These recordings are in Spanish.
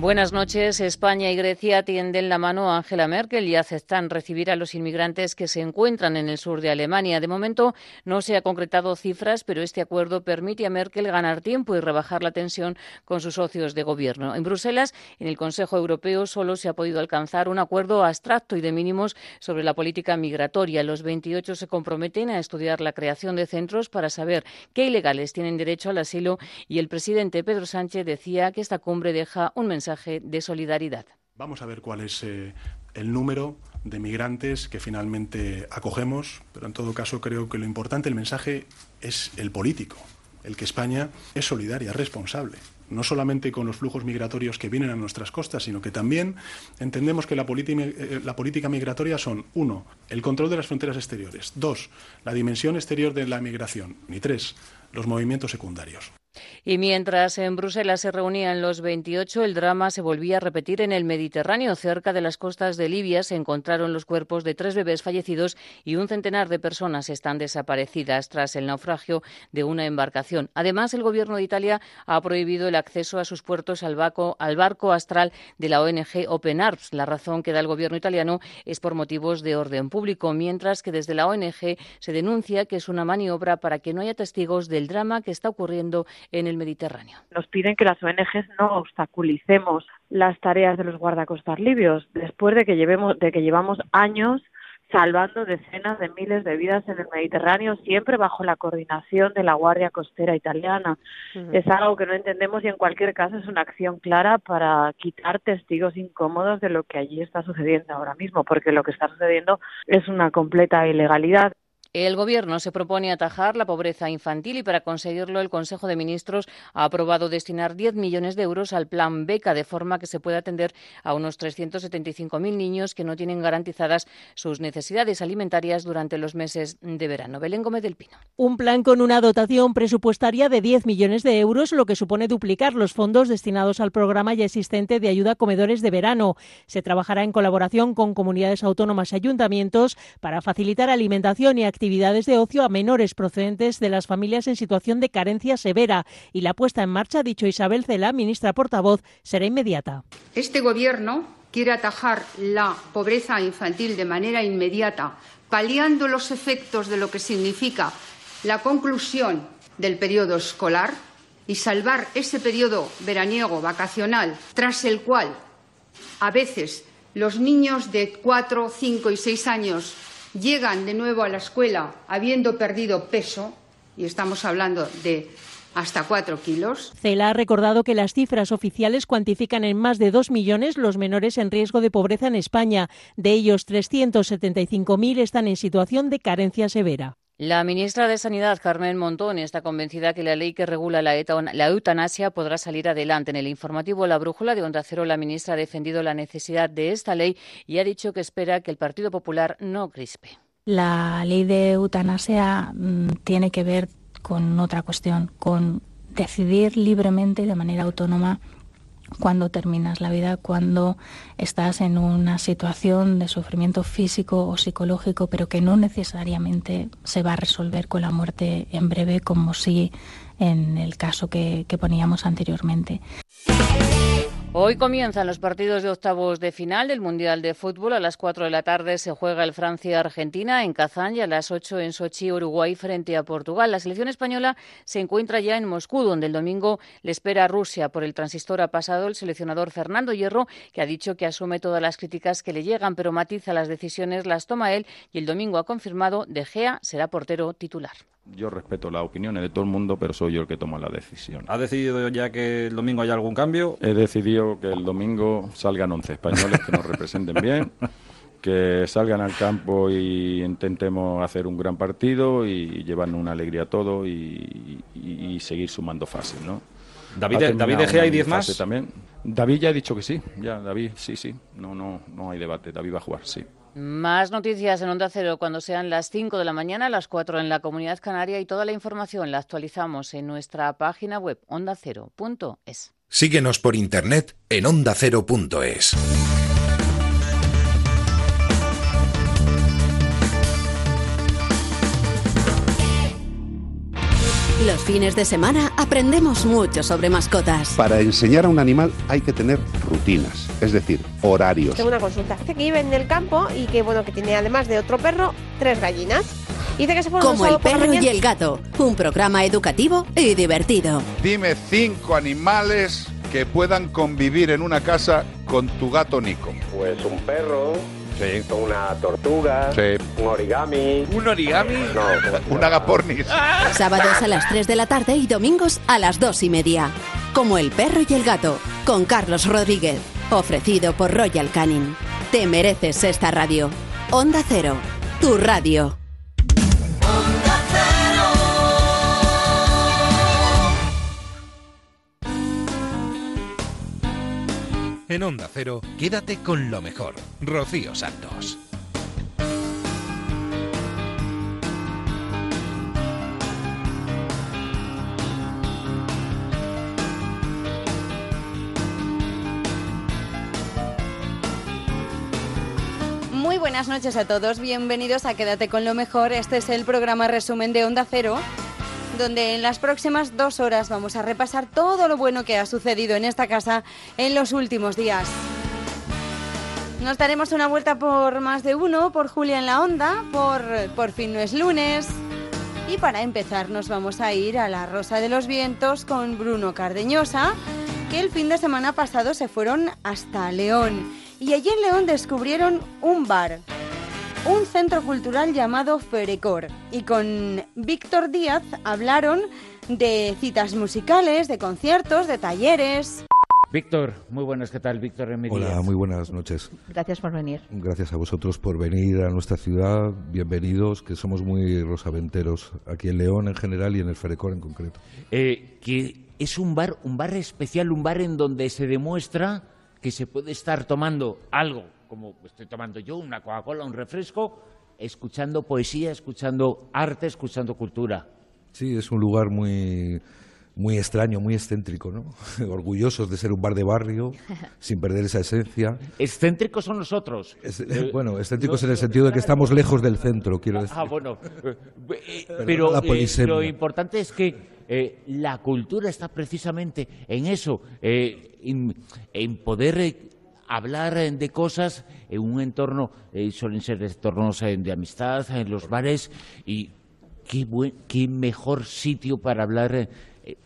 Buenas noches. España y Grecia tienden la mano a Angela Merkel y aceptan recibir a los inmigrantes que se encuentran en el sur de Alemania. De momento no se ha concretado cifras, pero este acuerdo permite a Merkel ganar tiempo y rebajar la tensión con sus socios de gobierno. En Bruselas, en el Consejo Europeo, solo se ha podido alcanzar un acuerdo abstracto y de mínimos sobre la política migratoria. Los 28 se comprometen a estudiar la creación de centros para saber qué ilegales tienen derecho al asilo y el presidente Pedro Sánchez decía que esta cumbre deja un mensaje de solidaridad. Vamos a ver cuál es eh, el número de migrantes que finalmente acogemos, pero en todo caso creo que lo importante, el mensaje es el político, el que España es solidaria, responsable no solamente con los flujos migratorios que vienen a nuestras costas, sino que también entendemos que la, eh, la, política migratoria son, uno, el control de las fronteras exteriores, dos, la dimensión exterior de la migración, y tres, los movimientos secundarios. Y mientras en Bruselas se reunían los 28, el drama se volvía a repetir en el Mediterráneo. Cerca de las costas de Libia se encontraron los cuerpos de tres bebés fallecidos y un centenar de personas están desaparecidas tras el naufragio de una embarcación. Además, el Gobierno de Italia ha prohibido el acceso a sus puertos al barco, al barco astral de la ONG Open Arms. La razón que da el Gobierno italiano es por motivos de orden público, mientras que desde la ONG se denuncia que es una maniobra para que no haya testigos del drama que está ocurriendo en el Mediterráneo. Nos piden que las ONGs no obstaculicemos las tareas de los guardacostas libios, después de que, llevemos, de que llevamos años salvando decenas de miles de vidas en el Mediterráneo, siempre bajo la coordinación de la Guardia Costera italiana. Es algo que no entendemos y en cualquier caso es una acción clara para quitar testigos incómodos de lo que allí está sucediendo ahora mismo, porque lo que está sucediendo es una completa ilegalidad. El Gobierno se propone atajar la pobreza infantil y para conseguirlo el Consejo de Ministros ha aprobado destinar 10 millones de euros al plan Beca de forma que se pueda atender a unos 375.000 niños que no tienen garantizadas sus necesidades alimentarias durante los meses de verano. Belén Gómez del Pino. Un plan con una dotación presupuestaria de 10 millones de euros, lo que supone duplicar los fondos destinados al programa ya existente de ayuda a comedores de verano. Se trabajará en colaboración con comunidades autónomas y ayuntamientos para facilitar alimentación y actividades de ocio a menores procedentes de las familias en situación de carencia severa y la puesta en marcha, dicho Isabel Cela, ministra portavoz, será inmediata. Este Gobierno quiere atajar la pobreza infantil de manera inmediata, paliando los efectos de lo que significa la conclusión del periodo escolar y salvar ese periodo veraniego vacacional tras el cual a veces los niños de cuatro, cinco y seis años llegan de nuevo a la escuela habiendo perdido peso, y estamos hablando de hasta cuatro kilos. Cela ha recordado que las cifras oficiales cuantifican en más de dos millones los menores en riesgo de pobreza en España. De ellos, 375.000 están en situación de carencia severa. La ministra de Sanidad, Carmen Montón, está convencida que la ley que regula la, eutanasia podrá salir adelante. En el informativo La Brújula de Onda Cero, la ministra ha defendido la necesidad de esta ley y ha dicho que espera que el Partido Popular no crispe. La ley de eutanasia mm, tiene que ver con otra cuestión, con decidir libremente y de manera autónoma cuando terminas la vida, cuando estás en una situación de sufrimiento físico o psicológico, pero que no necesariamente se va a resolver con la muerte en breve, como si en el caso que, que poníamos anteriormente. Hoy comienzan los partidos de octavos de final del Mundial de Fútbol. A las 4 de la tarde se juega el Francia-Argentina en Kazán y a las 8 en Sochi, Uruguay frente a Portugal. La selección española se encuentra ya en Moscú, donde el domingo le espera a Rusia. Por el transistor ha pasado el seleccionador Fernando Hierro, que ha dicho que asume todas las críticas que le llegan, pero matiza las decisiones, las toma él y el domingo ha confirmado De Gea será portero titular. Yo respeto las opiniones de todo el mundo, pero soy yo el que toma la decisión. ¿Ha decidido ya que el domingo haya algún cambio? He decidido que el domingo salgan 11 españoles que nos representen bien, que salgan al campo y intentemos hacer un gran partido y llevarnos una alegría a todo y, seguir sumando fases, ¿no? David, David Gea hay 10 más. También. David ya ha dicho que sí, ya David, sí, sí, no, no, no hay debate, David va a jugar, sí. Más noticias en Onda Cero cuando sean las 5 de la mañana, las 4 en la Comunidad Canaria y toda la información la actualizamos en nuestra página web ondacero.es. Síguenos por internet en ondacero.es. Los fines de semana aprendemos mucho sobre mascotas. Para enseñar a un animal hay que tener rutinas, es decir, horarios. Tengo una consulta. Dice que vive en el campo y que bueno que tiene además de otro perro tres gallinas. Dice que se pone Como el perro y el gato, un programa educativo y divertido. Dime cinco animales que puedan convivir en una casa con tu gato Nico. Pues un perro, Sí. una tortuga, Sí. un origami. ¿Un origami? No, Un agapornis. Sábados a las 3 de la tarde y domingos a las 2 y media. Como el perro y el gato, con Carlos Rodríguez. Ofrecido por Royal Canin. Te mereces esta radio. Onda Cero, tu radio. En Onda Cero, quédate con lo mejor. Rocío Santos. Muy buenas noches a todos, bienvenidos a Quédate con lo mejor. Este es el programa resumen de Onda Cero, donde en las próximas dos horas vamos a repasar todo lo bueno que ha sucedido en esta casa en los últimos días. Nos daremos una vuelta por más de uno, por Julia en la Onda, por Por fin no es lunes. Y para empezar nos vamos a ir a la Rosa de los Vientos con Bruno Cardeñosa, que el fin de semana pasado se fueron hasta León. Y allí en León descubrieron un bar, un centro cultural llamado Ferecor. Y con Víctor Díaz hablaron de citas musicales, de conciertos, de talleres. Víctor, muy buenas, ¿qué tal? Víctor. Hola, muy buenas noches. Gracias por venir. Gracias a vosotros por venir a nuestra ciudad. Bienvenidos, que somos muy rosaventeros aquí en León en general y en el Ferecor en concreto. Eh, que es un bar, un bar especial, un bar en donde se demuestra que se puede estar tomando algo, como estoy tomando yo, una Coca-Cola, un refresco, escuchando poesía, escuchando arte, escuchando cultura. Sí, es un lugar muy muy extraño, muy excéntrico, ¿no? Orgullosos de ser un bar de barrio, sin perder esa esencia. Excéntricos son nosotros. Es- Eh, bueno, excéntricos no- en el sentido de que estamos lejos del centro, quiero decir. Ah, bueno. eh, pero eh, lo importante es que eh, la cultura está precisamente en eso, eh, en, en poder hablar eh, de cosas en un entorno, eh, suelen ser entornos eh, de amistad, en los bares, y qué, buen, qué mejor sitio para hablar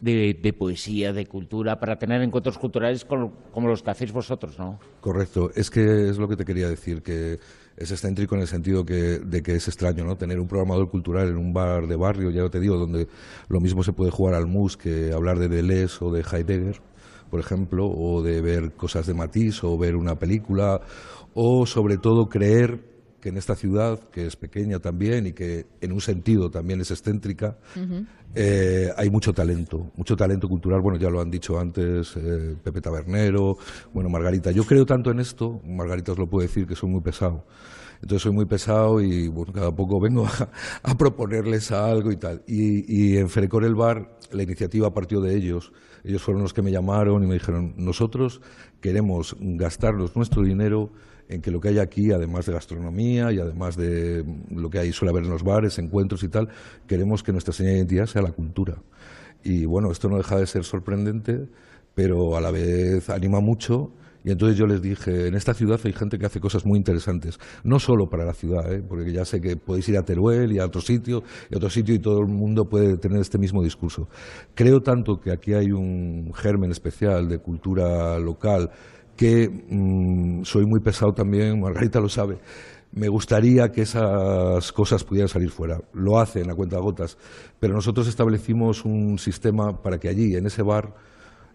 de, de poesía, de cultura, para tener encuentros culturales como, como los que hacéis vosotros, ¿no? Correcto, es que es lo que te quería decir, que es excéntrico en el sentido que, de que es extraño, ¿no? Tener un programador cultural en un bar de barrio, ya te digo, donde lo mismo se puede jugar al mus que hablar de Deleuze o de Heidegger, por ejemplo, o de ver cosas de Matisse o ver una película, o sobre todo creer que en esta ciudad, que es pequeña también y que en un sentido también es excéntrica, eh, hay mucho talento, mucho talento cultural. Bueno, ya lo han dicho antes eh, Pepe Tabernero, bueno, Margarita. Yo creo tanto en esto, Margarita os lo puede decir, que soy muy pesado. Entonces soy muy pesado y bueno, cada poco vengo a, a proponerles algo y tal. Y, y en Ferecor el Bar la iniciativa partió de ellos. Ellos fueron los que me llamaron y me dijeron, nosotros queremos gastarnos nuestro dinero en que lo que hay aquí, además de gastronomía y además de lo que hay suele haber en los bares, encuentros y tal, queremos que nuestra señal de identidad sea la cultura. Y bueno, esto no deja de ser sorprendente, pero a la vez anima mucho. Y entonces yo les dije, en esta ciudad hay gente que hace cosas muy interesantes, no solo para la ciudad, ¿eh? porque ya sé que podéis ir a Teruel y a otro sitio, y a otro sitio y todo el mundo puede tener este mismo discurso. Creo tanto que aquí hay un germen especial de cultura local que mm, soy muy pesado también, Margarita lo sabe. Me gustaría que esas cosas pudieran salir fuera. Lo hacen a cuenta gotas, pero nosotros establecimos un sistema para que allí, en ese bar,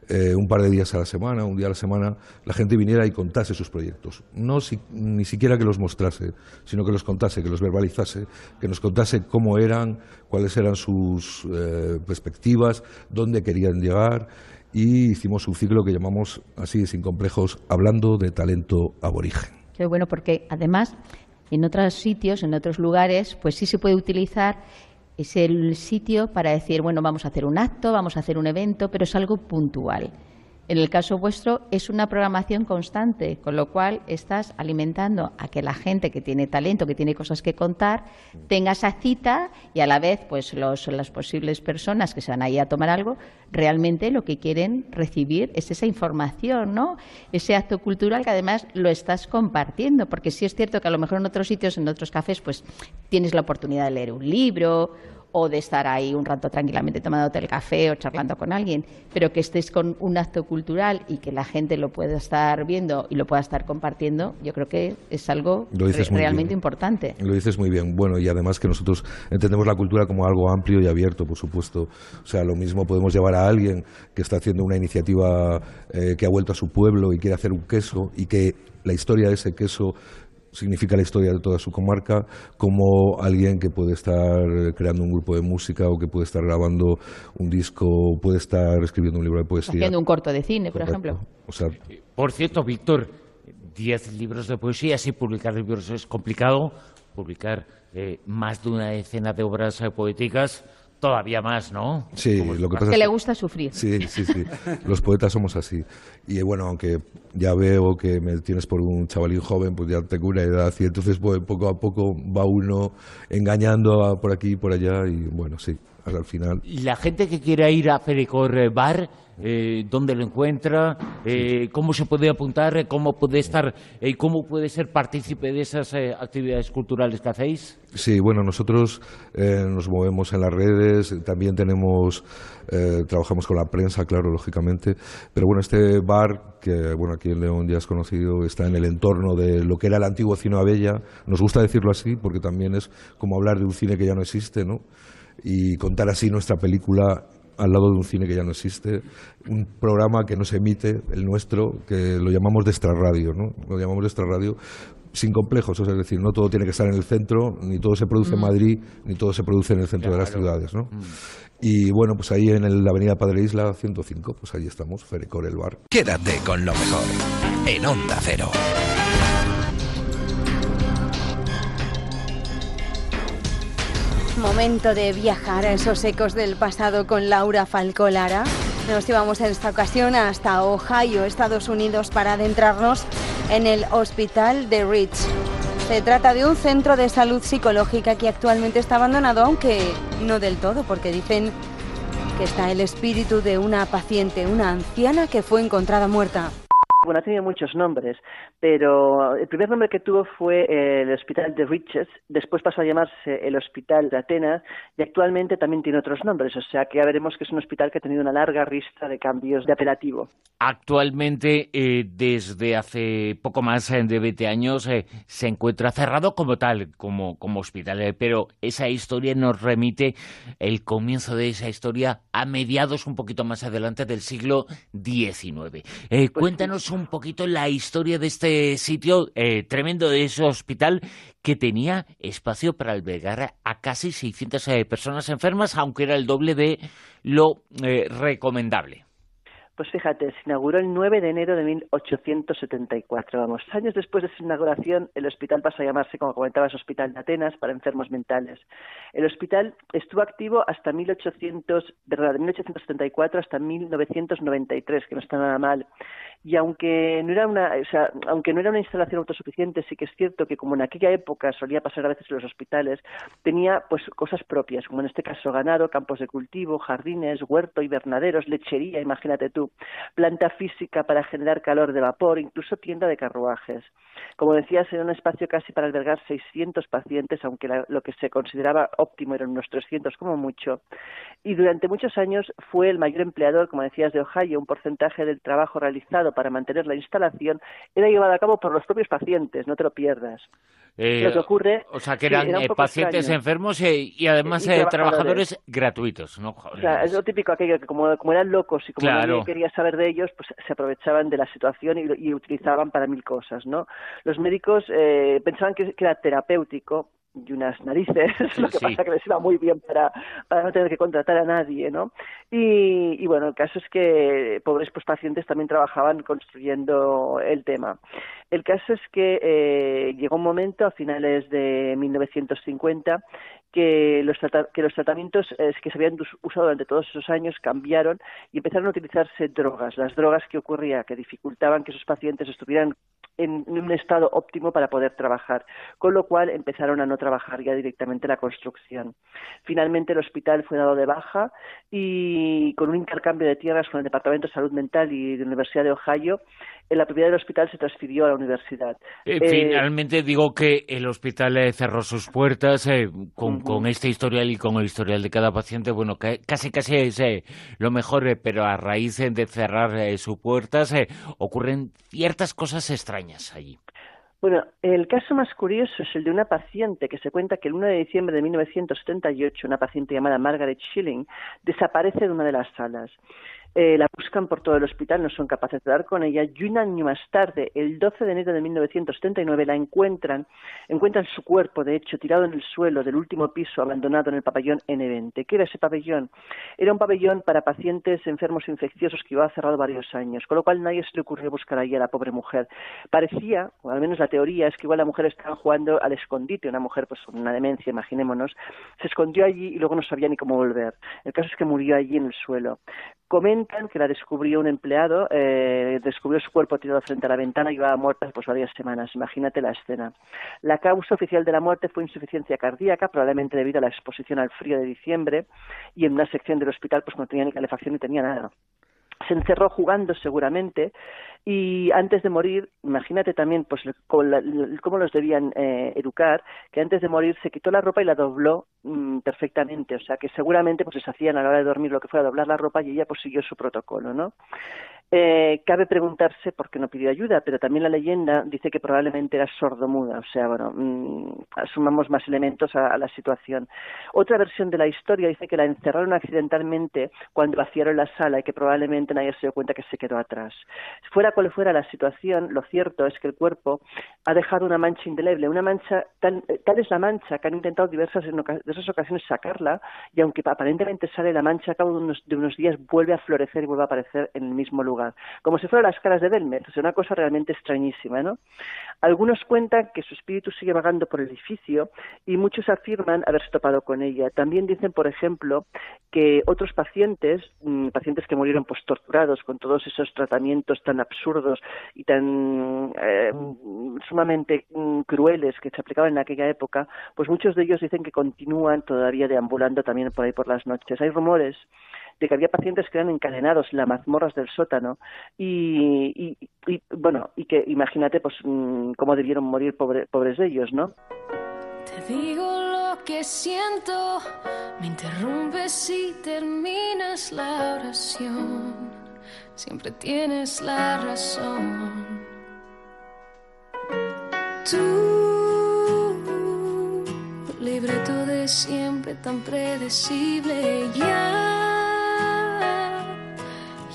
eh, un par de días a la semana, un día a la semana, la gente viniera y contase sus proyectos. No si- ni siquiera que los mostrase, sino que los contase, que los verbalizase, que nos contase cómo eran, cuáles eran sus eh, perspectivas, dónde querían llegar. Y hicimos un ciclo que llamamos así, sin complejos, hablando de talento aborigen. Qué bueno, porque además en otros sitios, en otros lugares, pues sí se puede utilizar es el sitio para decir, bueno, vamos a hacer un acto, vamos a hacer un evento, pero es algo puntual. En el caso vuestro es una programación constante, con lo cual estás alimentando a que la gente que tiene talento, que tiene cosas que contar, tenga esa cita y a la vez pues los, las posibles personas que se van ahí a tomar algo, realmente lo que quieren recibir es esa información, ¿no? Ese acto cultural que además lo estás compartiendo, porque sí es cierto que a lo mejor en otros sitios, en otros cafés, pues tienes la oportunidad de leer un libro o de estar ahí un rato tranquilamente tomándote el café o charlando con alguien, pero que estés con un acto cultural y que la gente lo pueda estar viendo y lo pueda estar compartiendo, yo creo que es algo realmente importante. Lo dices muy bien. Bueno, y además que nosotros entendemos la cultura como algo amplio y abierto, por supuesto. O sea, lo mismo podemos llevar a alguien que está haciendo una iniciativa eh, que ha vuelto a su pueblo y quiere hacer un queso y que la historia de ese queso significa la historia de toda su comarca, como alguien que puede estar creando un grupo de música o que puede estar grabando un disco, puede estar escribiendo un libro de poesía. Haciendo un corto de cine, por ejemplo. por cierto, Víctor, diez libros de poesía, si publicar libros es complicado, publicar eh, más de una decena de obras eh, poéticas todavía más, ¿no? Sí, lo que pasa es que le gusta sufrir. Sí, sí, sí. Los poetas somos así. Y bueno, aunque ya veo que me tienes por un chavalín joven, pues ya tengo una edad y entonces pues, poco a poco va uno engañando por aquí y por allá y bueno, sí, al final. Y la gente que quiera ir a Pericor Bar eh, dónde lo encuentra, eh, cómo se puede apuntar, cómo puede estar, eh, cómo puede ser partícipe de esas actividades culturales que hacéis. Sí, bueno, nosotros nos movemos en las redes, también tenemos, trabajamos con la prensa, claro, lógicamente, pero bueno, este bar que bueno aquí en León ya es conocido está en el entorno de lo que era el antiguo Cine Abella. Nos gusta decirlo así porque también es como hablar de un cine que ya no existe, ¿no? Y contar así nuestra película al lado de un cine que ya no existe, un programa que no se emite, el nuestro, que lo llamamos de extrarradio, ¿no? Lo llamamos de extrarradio sin complejos, es decir, no todo tiene que estar en el centro, ni todo se produce en mm. Madrid, ni todo se produce en el centro de las ciudades, ¿no? Mm. Y bueno, pues ahí en la avenida Padre Isla 105, pues ahí estamos, Ferecor el bar. Quédate con lo mejor, en Onda Cero. Momento de viajar a esos ecos del pasado con Laura Falcolara. Nos llevamos en esta ocasión hasta Ohio, Estados Unidos, para adentrarnos en el Hospital de Rich. Se trata de un centro de salud psicológica que actualmente está abandonado, aunque no del todo, porque dicen que está el espíritu de una paciente, una anciana que fue encontrada muerta. Bueno, ha tenido muchos nombres, pero el primer nombre que tuvo fue el Hospital de Riches, después pasó a llamarse el Hospital de Atenas y actualmente también tiene otros nombres, o sea que ya veremos que es un hospital que ha tenido una larga lista de cambios de apelativo. Actualmente, eh, desde hace poco más de 20 años, eh, se encuentra cerrado como tal, como, como hospital, eh, pero esa historia nos remite el comienzo de esa historia a mediados un poquito más adelante del siglo XIX. Pues cuéntanos un poquito la historia de este este sitio eh, tremendo de ese hospital que tenía espacio para albergar a casi 600 eh, personas enfermas, aunque era el doble de lo eh, recomendable. Pues fíjate, se inauguró el 9 de enero de 1874. Vamos, años después de su inauguración, el hospital pasó a llamarse, como comentabas, Hospital de Atenas para enfermos mentales. El hospital estuvo activo hasta 1800, verdad, de 1874 hasta 1993, que no está nada mal y aunque no era una, o sea, aunque no era una instalación autosuficiente, sí que es cierto que como en aquella época solía pasar a veces en los hospitales, tenía pues cosas propias, como en este caso ganado, campos de cultivo, jardines, huerto, invernaderos, lechería, imagínate tú, planta física para generar calor de vapor, incluso tienda de carruajes. Como decías, era un espacio casi para albergar 600 pacientes, aunque lo que se consideraba óptimo eran unos 300 como mucho. Y durante muchos años fue el mayor empleador, como decías, de Ohio, un porcentaje del trabajo realizado para mantener la instalación era llevada a cabo por los propios pacientes, no te lo pierdas. Eh, lo que ocurre, o sea, que eran eh, pacientes enfermos eh, y, además trabajadores. gratuitos, ¿no? O sea, es lo típico aquello que como, eran locos y como nadie quería saber de ellos, pues se aprovechaban de la situación y, utilizaban para mil cosas, ¿no? Los médicos pensaban que, era terapéutico y unas narices, lo que pasa que les iba muy bien para, para no tener que contratar a nadie, ¿no? Y, y bueno, el caso es que pobres pues, pacientes también trabajaban construyendo el tema. El caso es que eh, llegó un momento a finales de 1950 que los, que los tratamientos que se habían usado durante todos esos años cambiaron y empezaron a utilizarse drogas. Las drogas que ocurría que dificultaban que esos pacientes estuvieran en, un estado óptimo para poder trabajar, con lo cual empezaron a no trabajar ya directamente la construcción. Finalmente el hospital fue dado de baja y con un intercambio de tierras con el Departamento de Salud Mental y de la Universidad de Ohio, la propiedad del hospital se transfirió a la universidad. Eh, eh, finalmente digo que el hospital eh, cerró sus puertas con, con, este historial y con el historial de cada paciente. Bueno, que casi casi es lo mejor, pero a raíz de cerrar sus puertas ocurren ciertas cosas extrañas Bueno, el caso más curioso es el de una paciente que se cuenta que el 1 de diciembre de 1978, una paciente llamada Margaret Schilling, desaparece de una de las salas. Eh, la buscan por todo el hospital, no son capaces de dar con ella y un año más tarde, el 12 de enero de 1979, la encuentran, encuentran su cuerpo, de hecho, tirado en el suelo del último piso, abandonado en el pabellón N20. ¿Qué era ese pabellón? Era un pabellón para pacientes enfermos infecciosos que iba cerrado varios años, con lo cual nadie se le ocurrió buscar allí a la pobre mujer. Parecía, o al menos la teoría, es que igual la mujer estaba jugando al escondite, una mujer pues con una demencia, imaginémonos, se escondió allí y luego no sabía ni cómo volver. El caso es que murió allí en el suelo. Que la descubrió un empleado, eh, descubrió su cuerpo tirado frente a la ventana y iba muerta pues varias semanas. Imagínate la escena. La causa oficial de la muerte fue insuficiencia cardíaca, probablemente debido a la exposición al frío de diciembre, y en una sección del hospital pues no tenía ni calefacción ni tenía nada se encerró jugando seguramente y antes de morir, imagínate también pues cómo los debían eh, educar, que antes de morir se quitó la ropa y la dobló mm, perfectamente, o sea que seguramente pues les hacían a la hora de dormir lo que fuera doblar la ropa y ella pues siguió su protocolo, ¿no? Eh, cabe preguntarse por qué no pidió ayuda, pero también la leyenda dice que probablemente era sordomuda, o sea, bueno, mm, asumamos más elementos a, la situación. Otra versión de la historia dice que la encerraron accidentalmente cuando vaciaron la sala y que probablemente nadie se dio cuenta que se quedó atrás. Fuera cual fuera la situación, lo cierto es que el cuerpo ha dejado una mancha indeleble, una mancha, tal, tal es la mancha que han intentado diversas, en diversas ocasiones sacarla y aunque aparentemente sale la mancha, a cabo de unos, de unos días vuelve a florecer y vuelve a aparecer en el mismo lugar como si fueran las caras de Belmez, o sea, una cosa realmente extrañísima, ¿no? Algunos cuentan que su espíritu sigue vagando por el edificio y muchos afirman haberse topado con ella. También dicen, por ejemplo, que otros pacientes, mm, pacientes que murieron pues torturados con todos esos tratamientos tan absurdos y tan eh, sumamente mm, crueles que se aplicaban en aquella época, pues muchos de ellos dicen que continúan todavía deambulando también por ahí por las noches. Hay rumores de que había pacientes que eran encadenados en las mazmorras del sótano y, bueno, y que imagínate pues mm, cómo debieron morir pobres de ellos, ¿no? Te digo lo que siento, me interrumpes si terminas la oración, siempre tienes la razón. Tú, libreto de siempre tan predecible, ya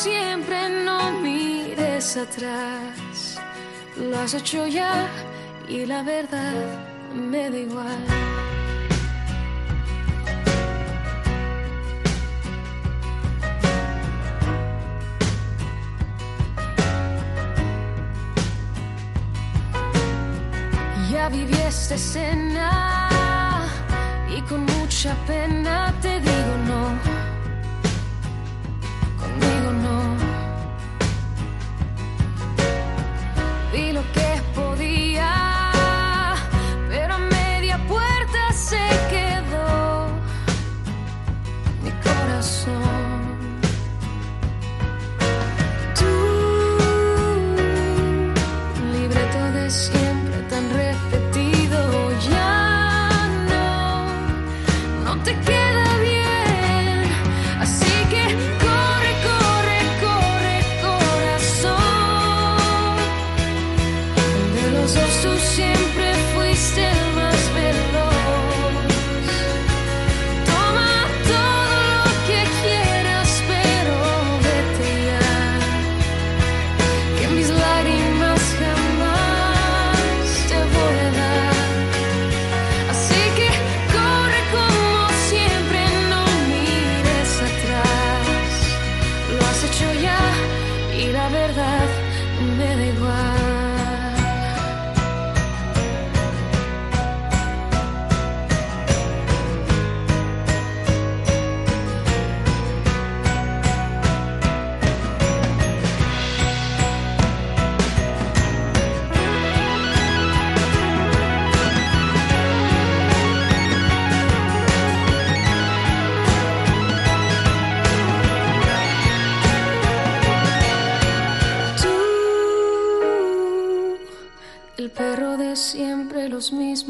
siempre, no mires atrás. Lo has hecho ya y la verdad me da igual. Ya viví esta escena y con mucha pena te digo no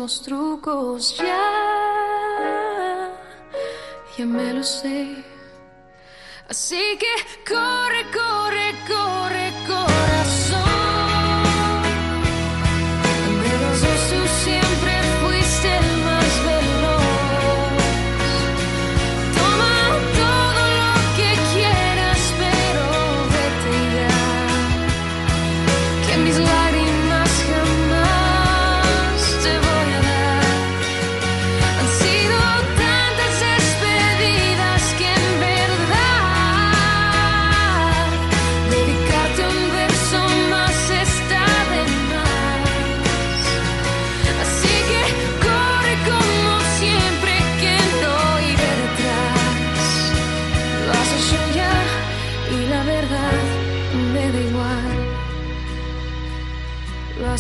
mismos. Ya, ya me lo sé. Así que corre, corre, corre, corazón.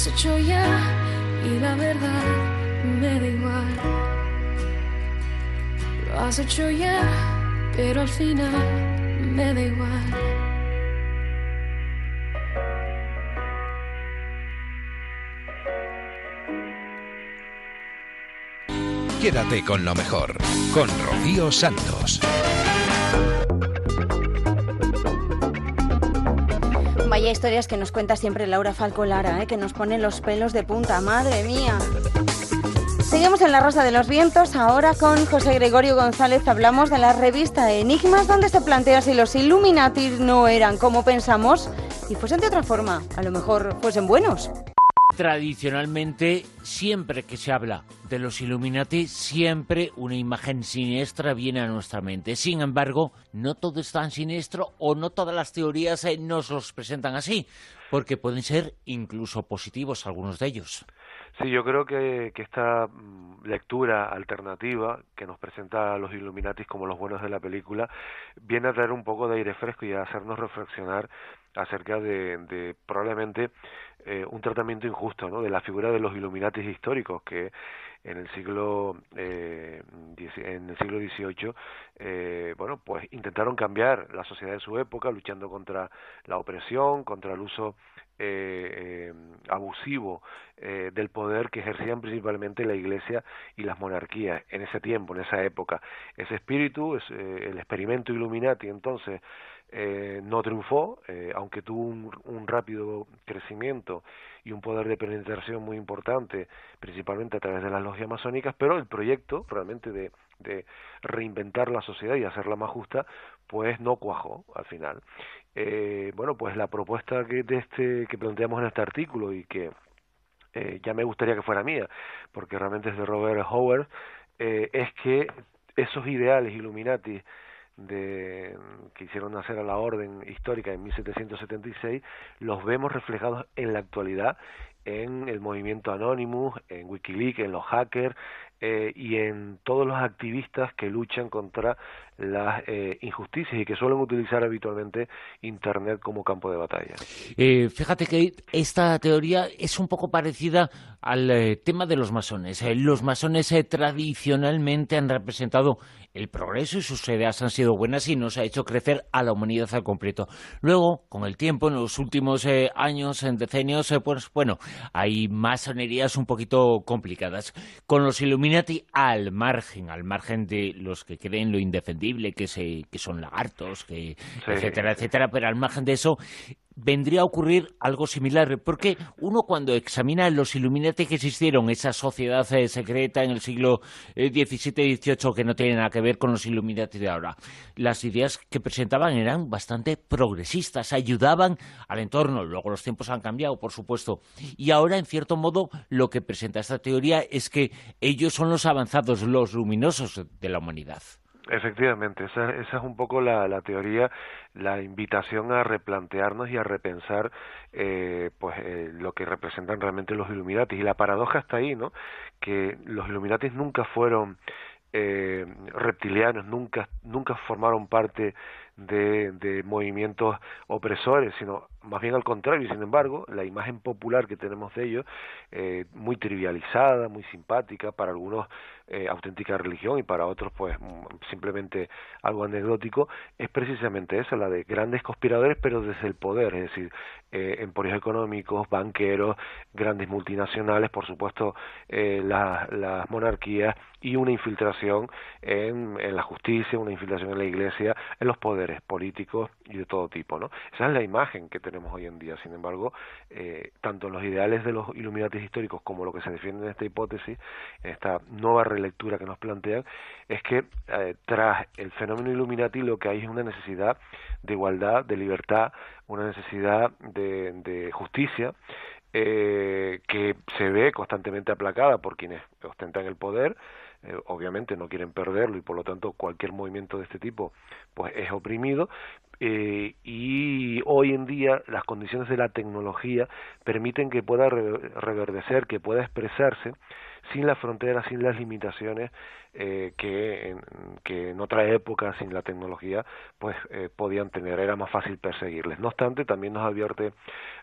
Has hecho ya y la verdad me da igual. Lo has hecho ya, pero al final me da igual. Quédate con lo mejor, con Rocío Santos. Vaya historias que nos cuenta siempre Laura Falco Lara, ¿eh? que nos pone los pelos de punta, madre mía. Seguimos en La Rosa de los Vientos, ahora con José Gregorio González hablamos de la revista Enigmas, donde se plantea si los Illuminati no eran como pensamos y fuesen de otra forma, a lo mejor fuesen buenos. Tradicionalmente, siempre que se habla de los Illuminati, siempre una imagen siniestra viene a nuestra mente. Sin embargo, no todo es tan siniestro o no todas las teorías eh, nos los presentan así, porque pueden ser incluso positivos algunos de ellos. Sí, yo creo que, que, esta mm, lectura alternativa que nos presenta a los Illuminatis como los buenos de la película viene a traer un poco de aire fresco y a hacernos reflexionar acerca de, de probablemente eh, un tratamiento injusto ¿no? de la figura de los Illuminatis históricos que en el siglo eh, en el siglo XVIII eh, bueno pues intentaron cambiar la sociedad de su época luchando contra la opresión contra el uso eh, abusivo del poder que ejercían principalmente la Iglesia y las monarquías en ese tiempo, en esa época. Ese espíritu, es, el experimento Illuminati, entonces, eh, no triunfó, eh, aunque tuvo un, rápido crecimiento y un poder de penetración muy importante, principalmente a través de las logias masónicas, pero el proyecto realmente de, de reinventar la sociedad y hacerla más justa, pues no cuajó al final. Eh, bueno, pues la propuesta que, este, que planteamos en este artículo y que eh, ya me gustaría que fuera mía, porque realmente es de Robert Howard, eh, es que esos ideales Illuminati de, que hicieron nacer a la orden histórica en 1776, los vemos reflejados en la actualidad en el movimiento Anonymous, en Wikileaks, en los hackers eh, y en todos los activistas que luchan contra las eh, injusticias y que suelen utilizar habitualmente Internet como campo de batalla. Eh, fíjate que esta teoría es un poco parecida al eh, tema de los masones. los masones tradicionalmente han representado el progreso y sus ideas han sido buenas y nos ha hecho crecer a la humanidad al completo. Luego, con el tiempo, en los últimos años, en decenios, pues bueno, hay masonerías un poquito complicadas. Con los Illuminati al margen, al margen de los que creen lo indefendible que, se, que son lagartos, que, etcétera, etcétera, pero al margen de eso vendría a ocurrir algo similar, porque uno cuando examina los Illuminati que existieron, esa sociedad eh, secreta en el siglo XVII y XVIII que no tiene nada que ver con los Illuminati de ahora, las ideas que presentaban eran bastante progresistas, ayudaban al entorno, luego los tiempos han cambiado, por supuesto, y ahora en cierto modo lo que presenta esta teoría es que ellos son los avanzados, los luminosos de la humanidad. Efectivamente, esa, esa es un poco la, la, teoría, la invitación a replantearnos y a repensar eh, pues eh, lo que representan realmente los Illuminatis. Y la paradoja está ahí, ¿no? Que los Illuminatis nunca fueron eh, reptilianos, nunca, nunca formaron parte de, movimientos opresores, sino más bien al contrario, sin embargo, la imagen popular que tenemos de ellos, eh, muy trivializada, muy simpática, para algunos eh, auténtica religión y para otros pues mm, simplemente algo anecdótico, es precisamente esa, la de grandes conspiradores, pero desde el poder, es decir, eh, emporios económicos, banqueros, grandes multinacionales, por supuesto, eh, las monarquías y una infiltración en, en la justicia, una infiltración en la iglesia, en los poderes políticos y de todo tipo, ¿no? Esa es la imagen que tenemos hoy en día. Sin embargo, eh, tanto los ideales de los iluminatis históricos como lo que se defiende en esta hipótesis, en esta nueva relectura que nos plantean, es que eh, tras el fenómeno Illuminati lo que hay es una necesidad de igualdad, de libertad, una necesidad de, de justicia, eh, que se ve constantemente aplacada por quienes ostentan el poder, eh, obviamente no quieren perderlo y por lo tanto cualquier movimiento de este tipo pues es oprimido. Eh, y hoy en día las condiciones de la tecnología permiten que pueda reverdecer, que pueda expresarse sin las fronteras, sin las limitaciones eh, que, en, que en otra época, sin la tecnología, pues eh, podían tener, era más fácil perseguirles. No obstante, también nos advierte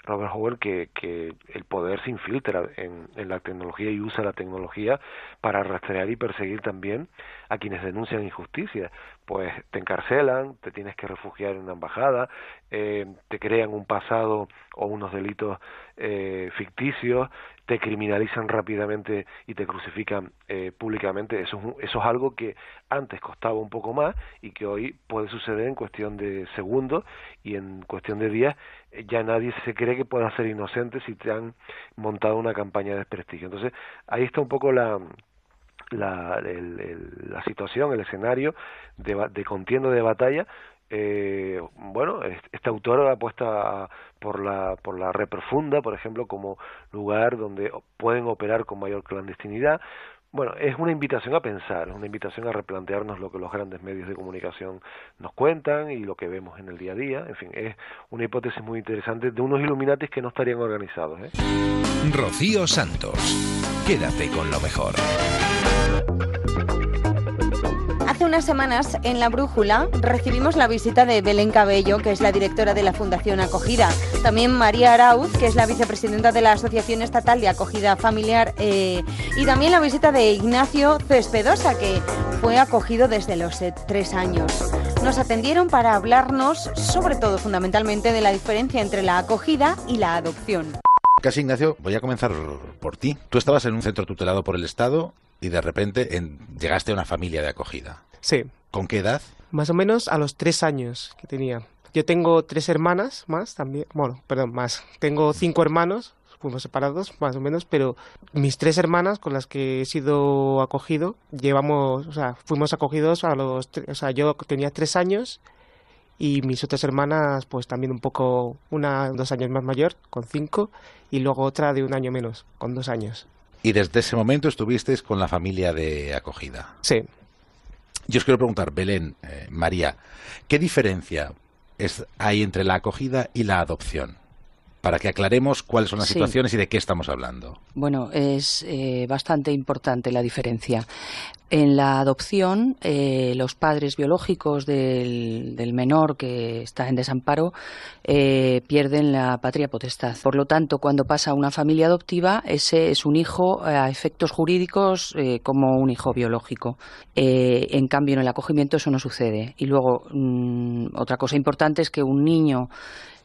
Robert Howell que, que el poder se infiltra en, en la tecnología y usa la tecnología para rastrear y perseguir también a quienes denuncian injusticia. Pues te encarcelan, te tienes que refugiar en una embajada, eh, te crean un pasado o unos delitos eh, ficticios, te criminalizan rápidamente y te crucifican eh, públicamente. Eso es, eso es algo que antes costaba un poco más y que hoy puede suceder en cuestión de segundos y en cuestión de días eh, ya nadie se cree que pueda ser inocente si te han montado una campaña de desprestigio. Entonces, ahí está un poco la, la, la situación, el escenario de, de contienda de batalla eh, bueno, esta autora apuesta por la, por la red profunda, por ejemplo, como lugar donde pueden operar con mayor clandestinidad. Bueno, es una invitación a pensar, una invitación a replantearnos lo que los grandes medios de comunicación nos cuentan y lo que vemos en el día a día. En fin, es una hipótesis muy interesante de unos Illuminatis que no estarían organizados. ¿eh? Rocío Santos, quédate con lo mejor. Unas semanas, en La Brújula, recibimos la visita de Belén Cabello, que es la directora de la Fundación Acogida. También María Arauz, que es la vicepresidenta de la Asociación Estatal de Acogida Familiar. Eh, y también la visita de Ignacio Cespedosa, que fue acogido desde los eh, tres años. Nos atendieron para hablarnos, sobre todo fundamentalmente, de la diferencia entre la acogida y la adopción. Casi Ignacio, voy a comenzar por ti. Tú estabas en un centro tutelado por el Estado y de repente en, llegaste a una familia de acogida. Sí. ¿Con qué edad? Más o menos a los tres años que tenía. Yo tengo tres hermanas más también. Bueno, perdón, más. Tengo cinco hermanos, fuimos separados más o menos, pero mis tres hermanas con las que he sido acogido, llevamos, o sea, fuimos acogidos a los, o sea, yo tenía tres años y mis otras hermanas pues también un poco, una dos años más mayor, con cinco, y luego otra de un año menos, con dos años. Y desde ese momento estuvisteis con la familia de acogida. Sí. Yo os quiero preguntar, Belén, eh, María, ¿qué diferencia es, hay entre la acogida y la adopción? Para que aclaremos cuáles son las Sí. situaciones y de qué estamos hablando. Bueno, es eh, bastante importante la diferencia. En la adopción, eh, los padres biológicos del, del menor que está en desamparo eh, pierden la patria potestad. Por lo tanto, cuando pasa a una familia adoptiva, ese es un hijo a efectos jurídicos eh, como un hijo biológico. En cambio, en el acogimiento eso no sucede. Y luego, mm, otra cosa importante es que un niño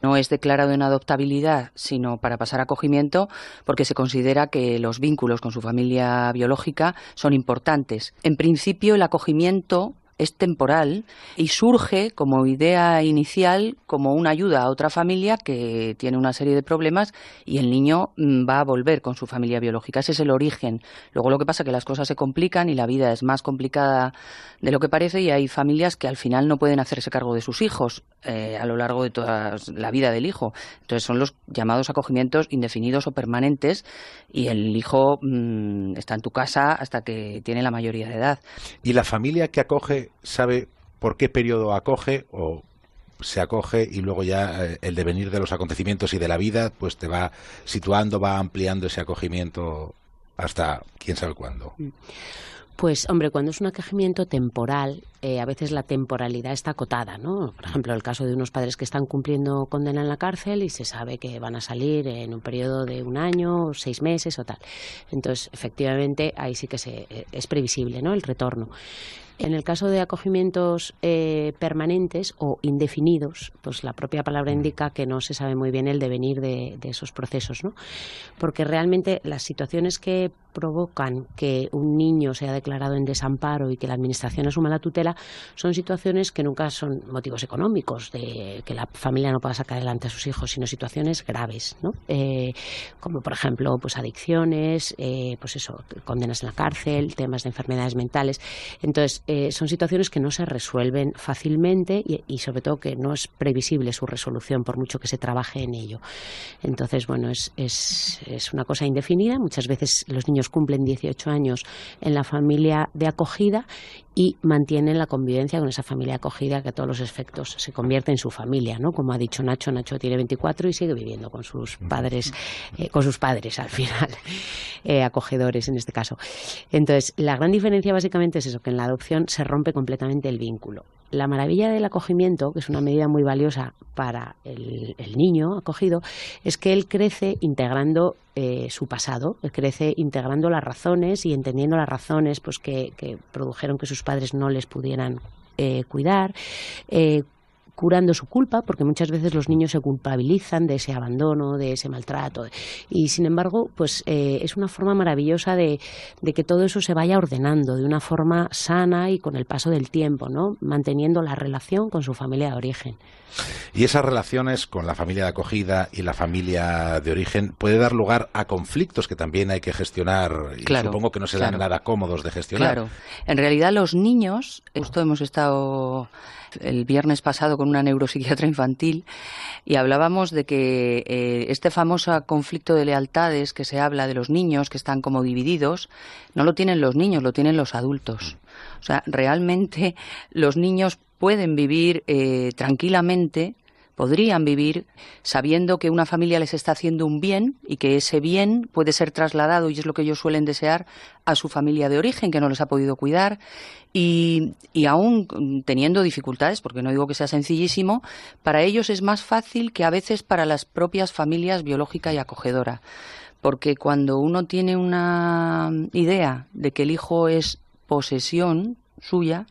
no es declarado en adoptabilidad, sino para pasar acogimiento, porque se considera que los vínculos con su familia biológica son importantes. En principio, el acogimiento es temporal y surge como idea inicial como una ayuda a otra familia que tiene una serie de problemas y el niño mm, va a volver con su familia biológica. Ese es el origen. Luego lo que pasa es que las cosas se complican y la vida es más complicada de lo que parece y hay familias que al final no pueden hacerse cargo de sus hijos eh, a lo largo de toda la vida del hijo. Entonces son los llamados acogimientos indefinidos o permanentes y el hijo mm, está en tu casa hasta que tiene la mayoría de edad. ¿Y la familia que acoge sabe por qué periodo acoge o se acoge y luego ya eh, el devenir de los acontecimientos y de la vida pues te va situando, va ampliando ese acogimiento hasta quién sabe cuándo. Mm. Pues hombre, cuando es un acogimiento temporal, eh, a veces la temporalidad está acotada, ¿no? Por ejemplo, el caso de unos padres que están cumpliendo condena en la cárcel y se sabe que van a salir en un periodo de un año, seis meses o tal. Entonces, efectivamente, ahí sí que se, eh, es previsible, ¿no? El retorno. En el caso de acogimientos eh, permanentes o indefinidos, pues la propia palabra indica que no se sabe muy bien el devenir de, de esos procesos, ¿no? Porque realmente las situaciones que provocan que un niño sea declarado en desamparo y que la administración asuma la tutela son situaciones que nunca son motivos económicos de que la familia no pueda sacar adelante a sus hijos, sino situaciones graves, ¿no? Eh, como por ejemplo, pues adicciones, eh, pues eso, condenas en la cárcel, temas de enfermedades mentales. Entonces eh, son situaciones que no se resuelven fácilmente y, sobre todo que no es previsible su resolución por mucho que se trabaje en ello. Entonces, bueno, es, es, es una cosa indefinida. Muchas veces los niños cumplen 18 años en la familia de acogida y mantienen la convivencia con esa familia acogida que a todos los efectos se convierte en su familia, ¿no? Como ha dicho Nacho, Nacho tiene 24 y sigue viviendo con sus padres, eh, con sus padres al final, eh, acogedores en este caso. Entonces, la gran diferencia básicamente es eso, que en la adopción se rompe completamente el vínculo. La maravilla del acogimiento, que es una medida muy valiosa para el, niño acogido, es que él crece integrando eh, su pasado, crece integrando las razones y entendiendo las razones pues, que, produjeron que sus padres no les pudieran eh, cuidar, eh, curando su culpa, porque muchas veces los niños se culpabilizan de ese abandono, de ese maltrato. Y sin embargo, pues eh, es una forma maravillosa de, de, que todo eso se vaya ordenando de una forma sana y con el paso del tiempo, ¿no? Manteniendo la relación con su familia de origen. Y esas relaciones con la familia de acogida y la familia de origen puede dar lugar a conflictos que también hay que gestionar y supongo que no se dan nada cómodos de gestionar. Claro. En realidad los niños, esto hemos estado el viernes pasado con una neuropsiquiatra infantil y hablábamos de que eh, este famoso conflicto de lealtades que se habla de los niños que están como divididos, no lo tienen los niños, lo tienen los adultos. O sea, realmente los niños pueden vivir eh, tranquilamente podrían vivir sabiendo que una familia les está haciendo un bien y que ese bien puede ser trasladado, y es lo que ellos suelen desear, a su familia de origen que no les ha podido cuidar y, y aún teniendo dificultades, porque no digo que sea sencillísimo, para ellos es más fácil que a veces para las propias familias biológica y acogedora. Porque cuando uno tiene una idea de que el hijo es posesión suya,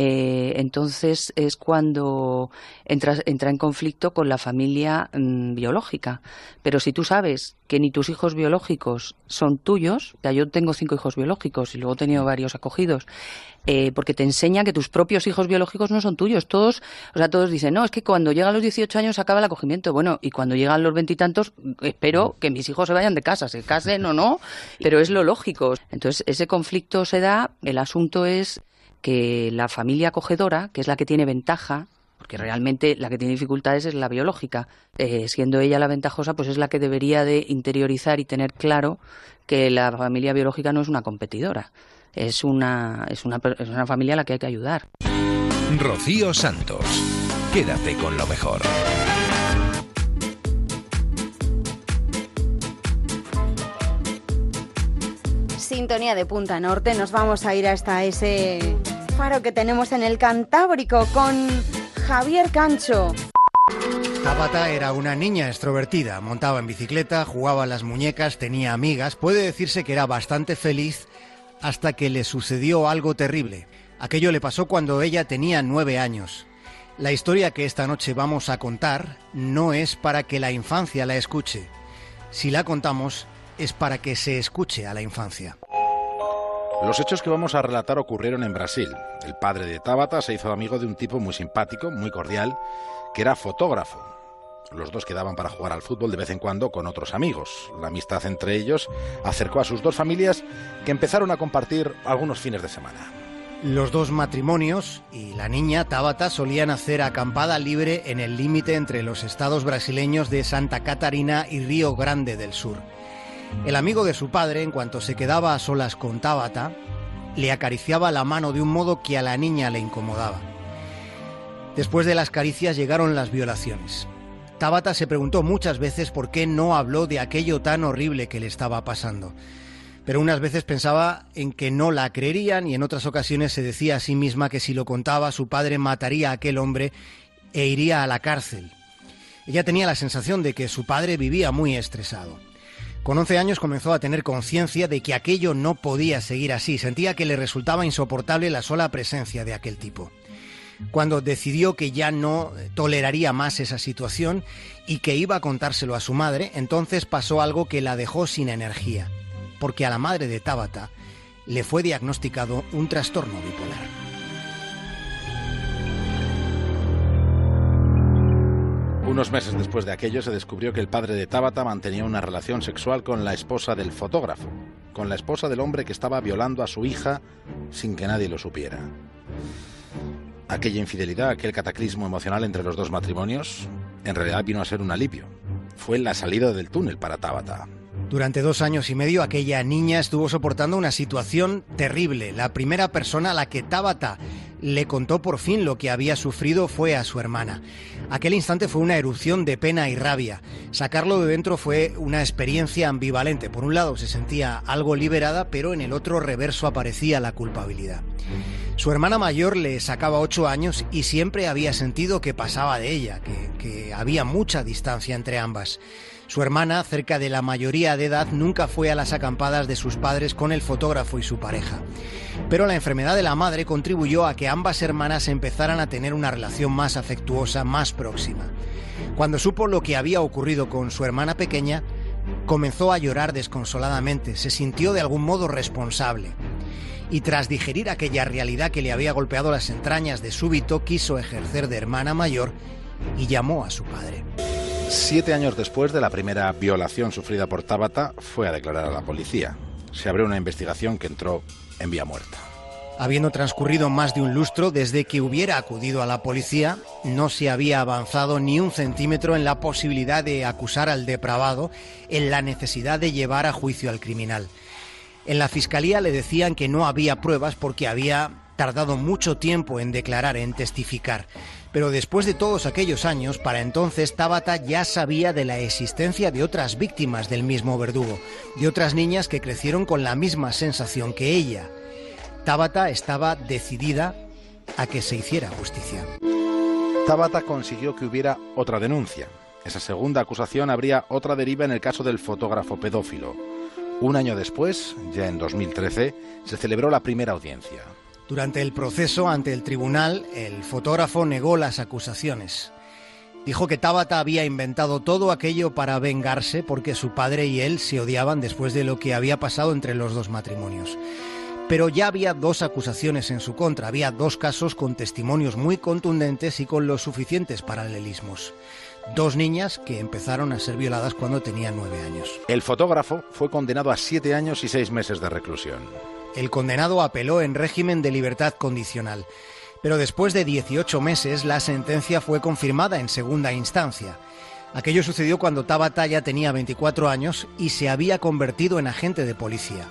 eh, entonces es cuando entra, entra en conflicto con la familia mm, biológica. Pero si tú sabes que ni tus hijos biológicos son tuyos, ya yo tengo cinco hijos biológicos y luego he tenido varios acogidos, eh, porque te enseña que tus propios hijos biológicos no son tuyos. Todos, o sea, todos dicen, no, es que cuando llegan los 18 años acaba el acogimiento. Bueno, y cuando llegan los veintitantos, espero que mis hijos se vayan de casa, se casen o no, pero es lo lógico. Entonces, ese conflicto se da, el asunto es que la familia acogedora, que es la que tiene ventaja, porque realmente la que tiene dificultades es la biológica, eh, siendo ella la ventajosa, pues es la que debería de interiorizar y tener claro que la familia biológica no es una competidora, es una, es una, es una familia a la que hay que ayudar. Rocío Santos, quédate con lo mejor. sintonía de Punta Norte. Nos vamos a ir hasta ese faro que tenemos en el Cantábrico con Javier Cancho. Tabata era una niña extrovertida, montaba en bicicleta, jugaba las muñecas, tenía amigas, puede decirse que era bastante feliz hasta que le sucedió algo terrible. Aquello le pasó cuando ella tenía nueve años. La historia que esta noche vamos a contar no es para que la infancia la escuche. Si la contamos es para que se escuche a la infancia. Los hechos que vamos a relatar ocurrieron en Brasil. El padre de Tabata se hizo amigo de un tipo muy simpático, muy cordial, que era fotógrafo. Los dos quedaban para jugar al fútbol de vez en cuando con otros amigos. La amistad entre ellos acercó a sus dos familias que empezaron a compartir algunos fines de semana. Los dos matrimonios y la niña Tabata solían hacer acampada libre en el límite entre los estados brasileños de Santa Catarina y Río Grande del Sur. El amigo de su padre, en cuanto se quedaba a solas con Tabata, le acariciaba la mano de un modo que a la niña le incomodaba. Después de las caricias llegaron las violaciones. Tabata se preguntó muchas veces por qué no habló de aquello tan horrible que le estaba pasando. Pero unas veces pensaba en que no la creerían y en otras ocasiones se decía a sí misma que si lo contaba su padre mataría a aquel hombre e iría a la cárcel. Ella tenía la sensación de que su padre vivía muy estresado. Con 11 años comenzó a tener conciencia de que aquello no podía seguir así. Sentía que le resultaba insoportable la sola presencia de aquel tipo cuando decidió que ya no toleraría más esa situación y que iba a contárselo a su madre, entonces pasó algo que la dejó sin energía, porque a la madre de Tabata le fue diagnosticado un trastorno bipolar. Unos meses después de aquello se descubrió que el padre de Tabata mantenía una relación sexual con la esposa del fotógrafo, con la esposa del hombre que estaba violando a su hija sin que nadie lo supiera aquella infidelidad, aquel cataclismo emocional entre los dos matrimonios, en realidad vino a ser un alivio. Fue la salida del túnel para Tabata. Durante dos años y medio aquella niña estuvo soportando una situación terrible. La primera persona a la que Tabata le contó por fin lo que había sufrido fue a su hermana. Aquel instante fue una erupción de pena y rabia. Sacarlo de dentro fue una experiencia ambivalente. Por un lado se sentía algo liberada, pero en el otro reverso aparecía la culpabilidad. Su hermana mayor le sacaba ocho años y siempre había sentido que pasaba de ella, que, que, había mucha distancia entre ambas. Su hermana, cerca de la mayoría de edad, nunca fue a las acampadas de sus padres con el fotógrafo y su pareja. Pero la enfermedad de la madre contribuyó a que ambas hermanas empezaran a tener una relación más afectuosa, más próxima. Cuando supo lo que había ocurrido con su hermana pequeña, comenzó a llorar desconsoladamente, se sintió de algún modo responsable y tras digerir aquella realidad que le había golpeado las entrañas de súbito, quiso ejercer de hermana mayor y llamó a su padre. Siete años después de la primera violación sufrida por Tabata, fue a declarar a la policía. Se abrió una investigación que entró en vía muerta. Habiendo transcurrido más de un lustro desde que hubiera acudido a la policía, no se había avanzado ni un centímetro en la posibilidad de acusar al depravado, en la necesidad de llevar a juicio al criminal. En la fiscalía le decían que no había pruebas porque había tardado mucho tiempo en declarar, en testificar. Pero después de todos aquellos años, para entonces Tabata ya sabía de la existencia de otras víctimas del mismo verdugo, de otras niñas que crecieron con la misma sensación que ella. Tabata estaba decidida a que se hiciera justicia. Tabata consiguió que hubiera otra denuncia. Esa segunda acusación habría otra deriva en el caso del fotógrafo pedófilo. Un año después, ya en 2013, se celebró la primera audiencia. Durante el proceso ante el tribunal, el fotógrafo negó las acusaciones. Dijo que Tabata había inventado todo aquello para vengarse porque su padre y él se odiaban después de lo que había pasado entre los dos matrimonios. Pero ya había dos acusaciones en su contra, había dos casos con testimonios muy contundentes y con los suficientes paralelismos dos niñas que empezaron a ser violadas cuando tenían nueve años. El fotógrafo fue condenado a siete años y seis meses de reclusión. El condenado apeló en régimen de libertad condicional, pero después de 18 meses la sentencia fue confirmada en segunda instancia. Aquello sucedió cuando Tabata ya tenía 24 años y se había convertido en agente de policía.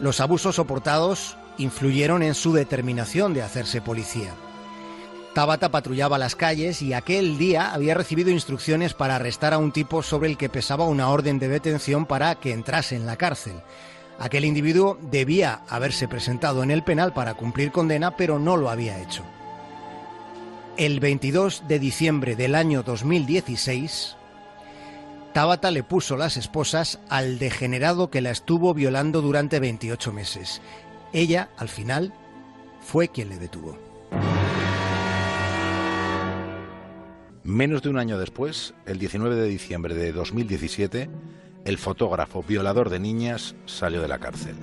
Los abusos soportados influyeron en su determinación de hacerse policía. Tabata patrullaba las calles y aquel día había recibido instrucciones para arrestar a un tipo sobre el que pesaba una orden de detención para que entrase en la cárcel. Aquel individuo debía haberse presentado en el penal para cumplir condena, pero no lo había hecho. El 22 de diciembre del año 2016, Tabata le puso las esposas al degenerado que la estuvo violando durante 28 meses. Ella, al final, fue quien le detuvo. Menos de un año después, el 19 de diciembre de 2017, el fotógrafo violador de niñas salió de la cárcel.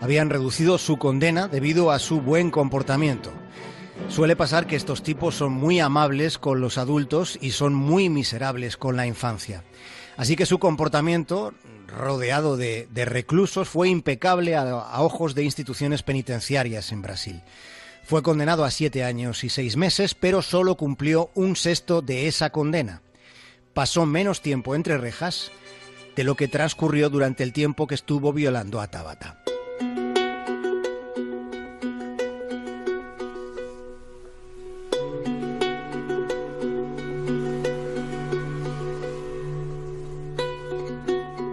Habían reducido su condena debido a su buen comportamiento. Suele pasar que estos tipos son muy amables con los adultos y son muy miserables con la infancia. Así que su comportamiento, rodeado de, reclusos, fue impecable a ojos de instituciones penitenciarias en Brasil. Fue condenado a siete años y seis meses, pero solo cumplió un sexto de esa condena. Pasó menos tiempo entre rejas de lo que transcurrió durante el tiempo que estuvo violando a Tabata.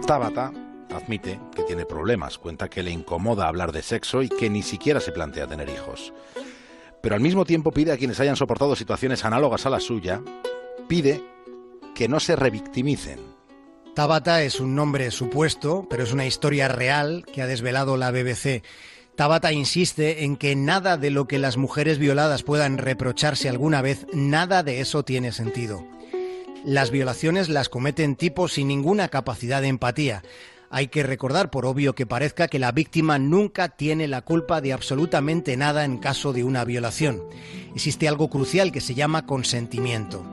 Tabata admite que tiene problemas, cuenta que le incomoda hablar de sexo y que ni siquiera se plantea tener hijos. Pero al mismo tiempo pide a quienes hayan soportado situaciones análogas a la suya, pide que no se revictimicen Tabata es un nombre supuesto, pero es una historia real que ha desvelado la BBC. Tabata insiste en que nada de lo que las mujeres violadas puedan reprocharse alguna vez, nada de eso tiene sentido. Las violaciones las cometen tipos sin ninguna capacidad de empatía. Hay que recordar, por obvio que parezca, que la víctima nunca tiene la culpa de absolutamente nada en caso de una violación. Existe algo crucial que se llama consentimiento.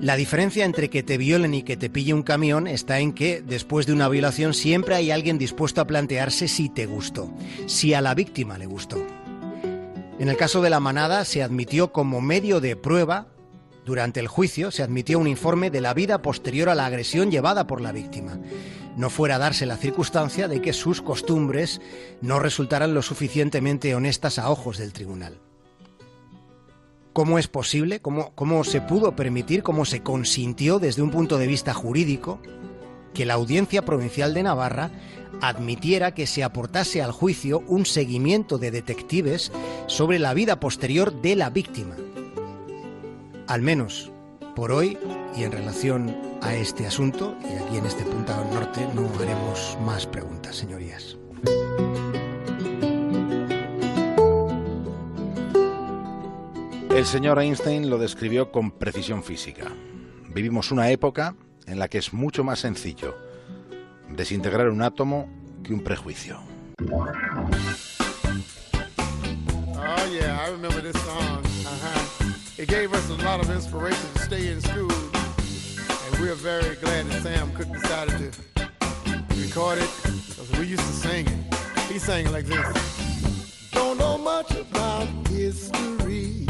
La diferencia entre que te violen y que te pille un camión está en que después de una violación siempre hay alguien dispuesto a plantearse si te gustó, si a la víctima le gustó. En el caso de la manada se admitió como medio de prueba, durante el juicio se admitió un informe de la vida posterior a la agresión llevada por la víctima. No fuera a darse la circunstancia de que sus costumbres no resultaran lo suficientemente honestas a ojos del tribunal cómo es posible, cómo, cómo se pudo permitir, cómo se consintió desde un punto de vista jurídico que la Audiencia Provincial de Navarra admitiera que se aportase al juicio un seguimiento de detectives sobre la vida posterior de la víctima. Al menos por hoy y en relación a este asunto, y aquí en este punto norte no haremos más preguntas, señorías. El señor Einstein lo describió con precisión física. Vivimos una época en la que es mucho más sencillo desintegrar un átomo que un prejuicio. Oh yeah, I remember this song. Uh-huh. It gave us a lot of inspiration to stay in school, and we're very glad that Sam Cooke decided to record it because we used to sing it. He sang it like this. Don't know much about history.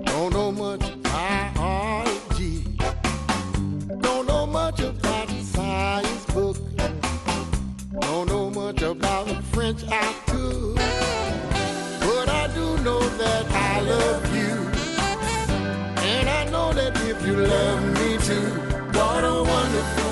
Don't know much biology. Don't know much about science book. Don't know much about the French. But I do know that I love you. And I know that if you love me too, what a wonderful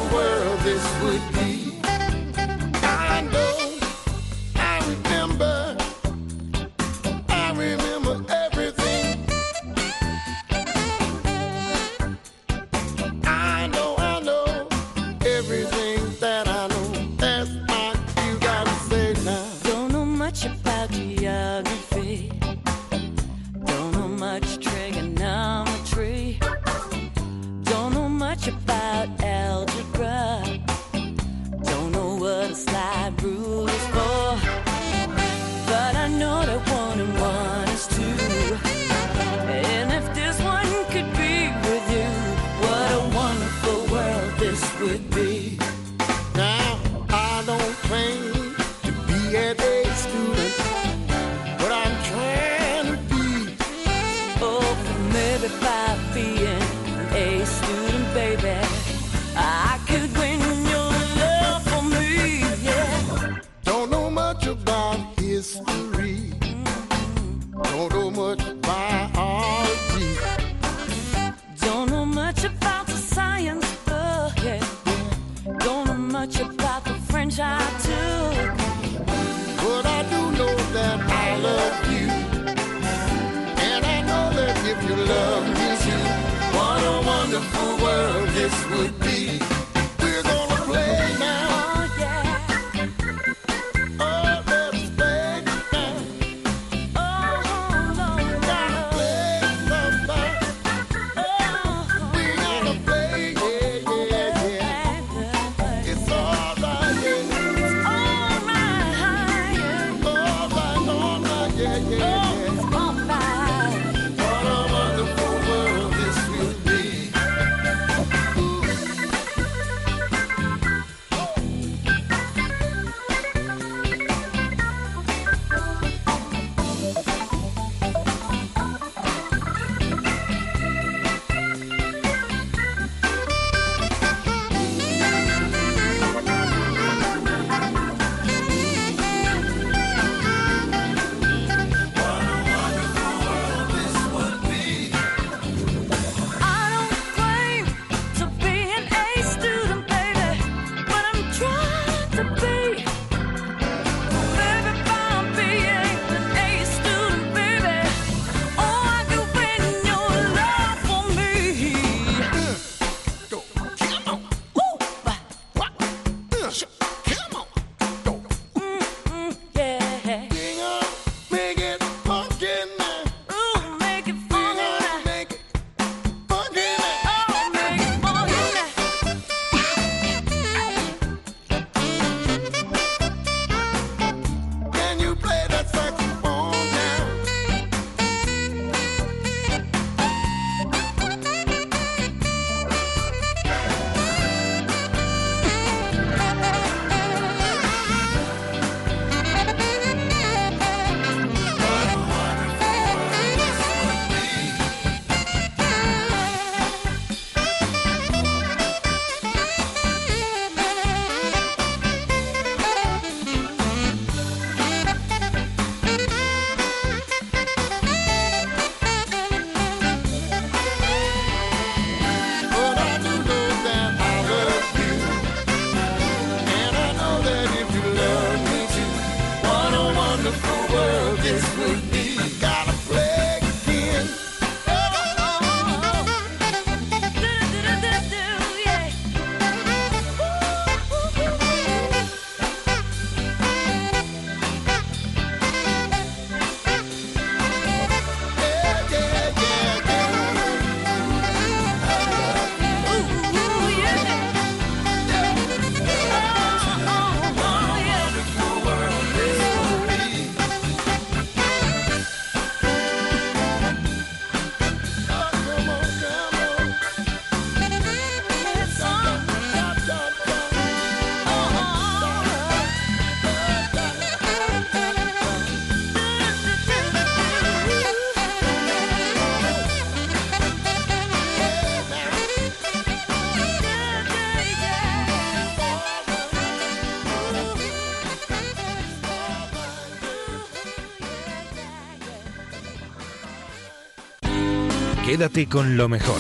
Quédate con lo mejor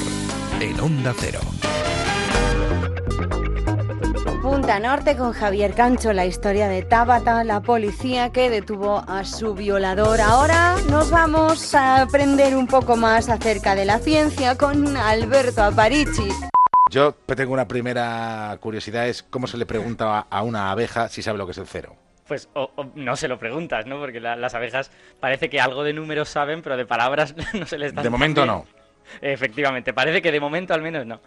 en Onda Cero. Punta Norte con Javier Cancho, la historia de Tabata, la policía que detuvo a su violador. Ahora nos vamos a aprender un poco más acerca de la ciencia con Alberto Aparici. Yo tengo una primera curiosidad, es cómo se le pregunta a- una abeja si sabe lo que es el cero. Pues o- o no se lo preguntas, ¿no? Porque la- las abejas parece que algo de números saben, pero de palabras no se les da. De momento no. Efectivamente, parece que de momento al menos no.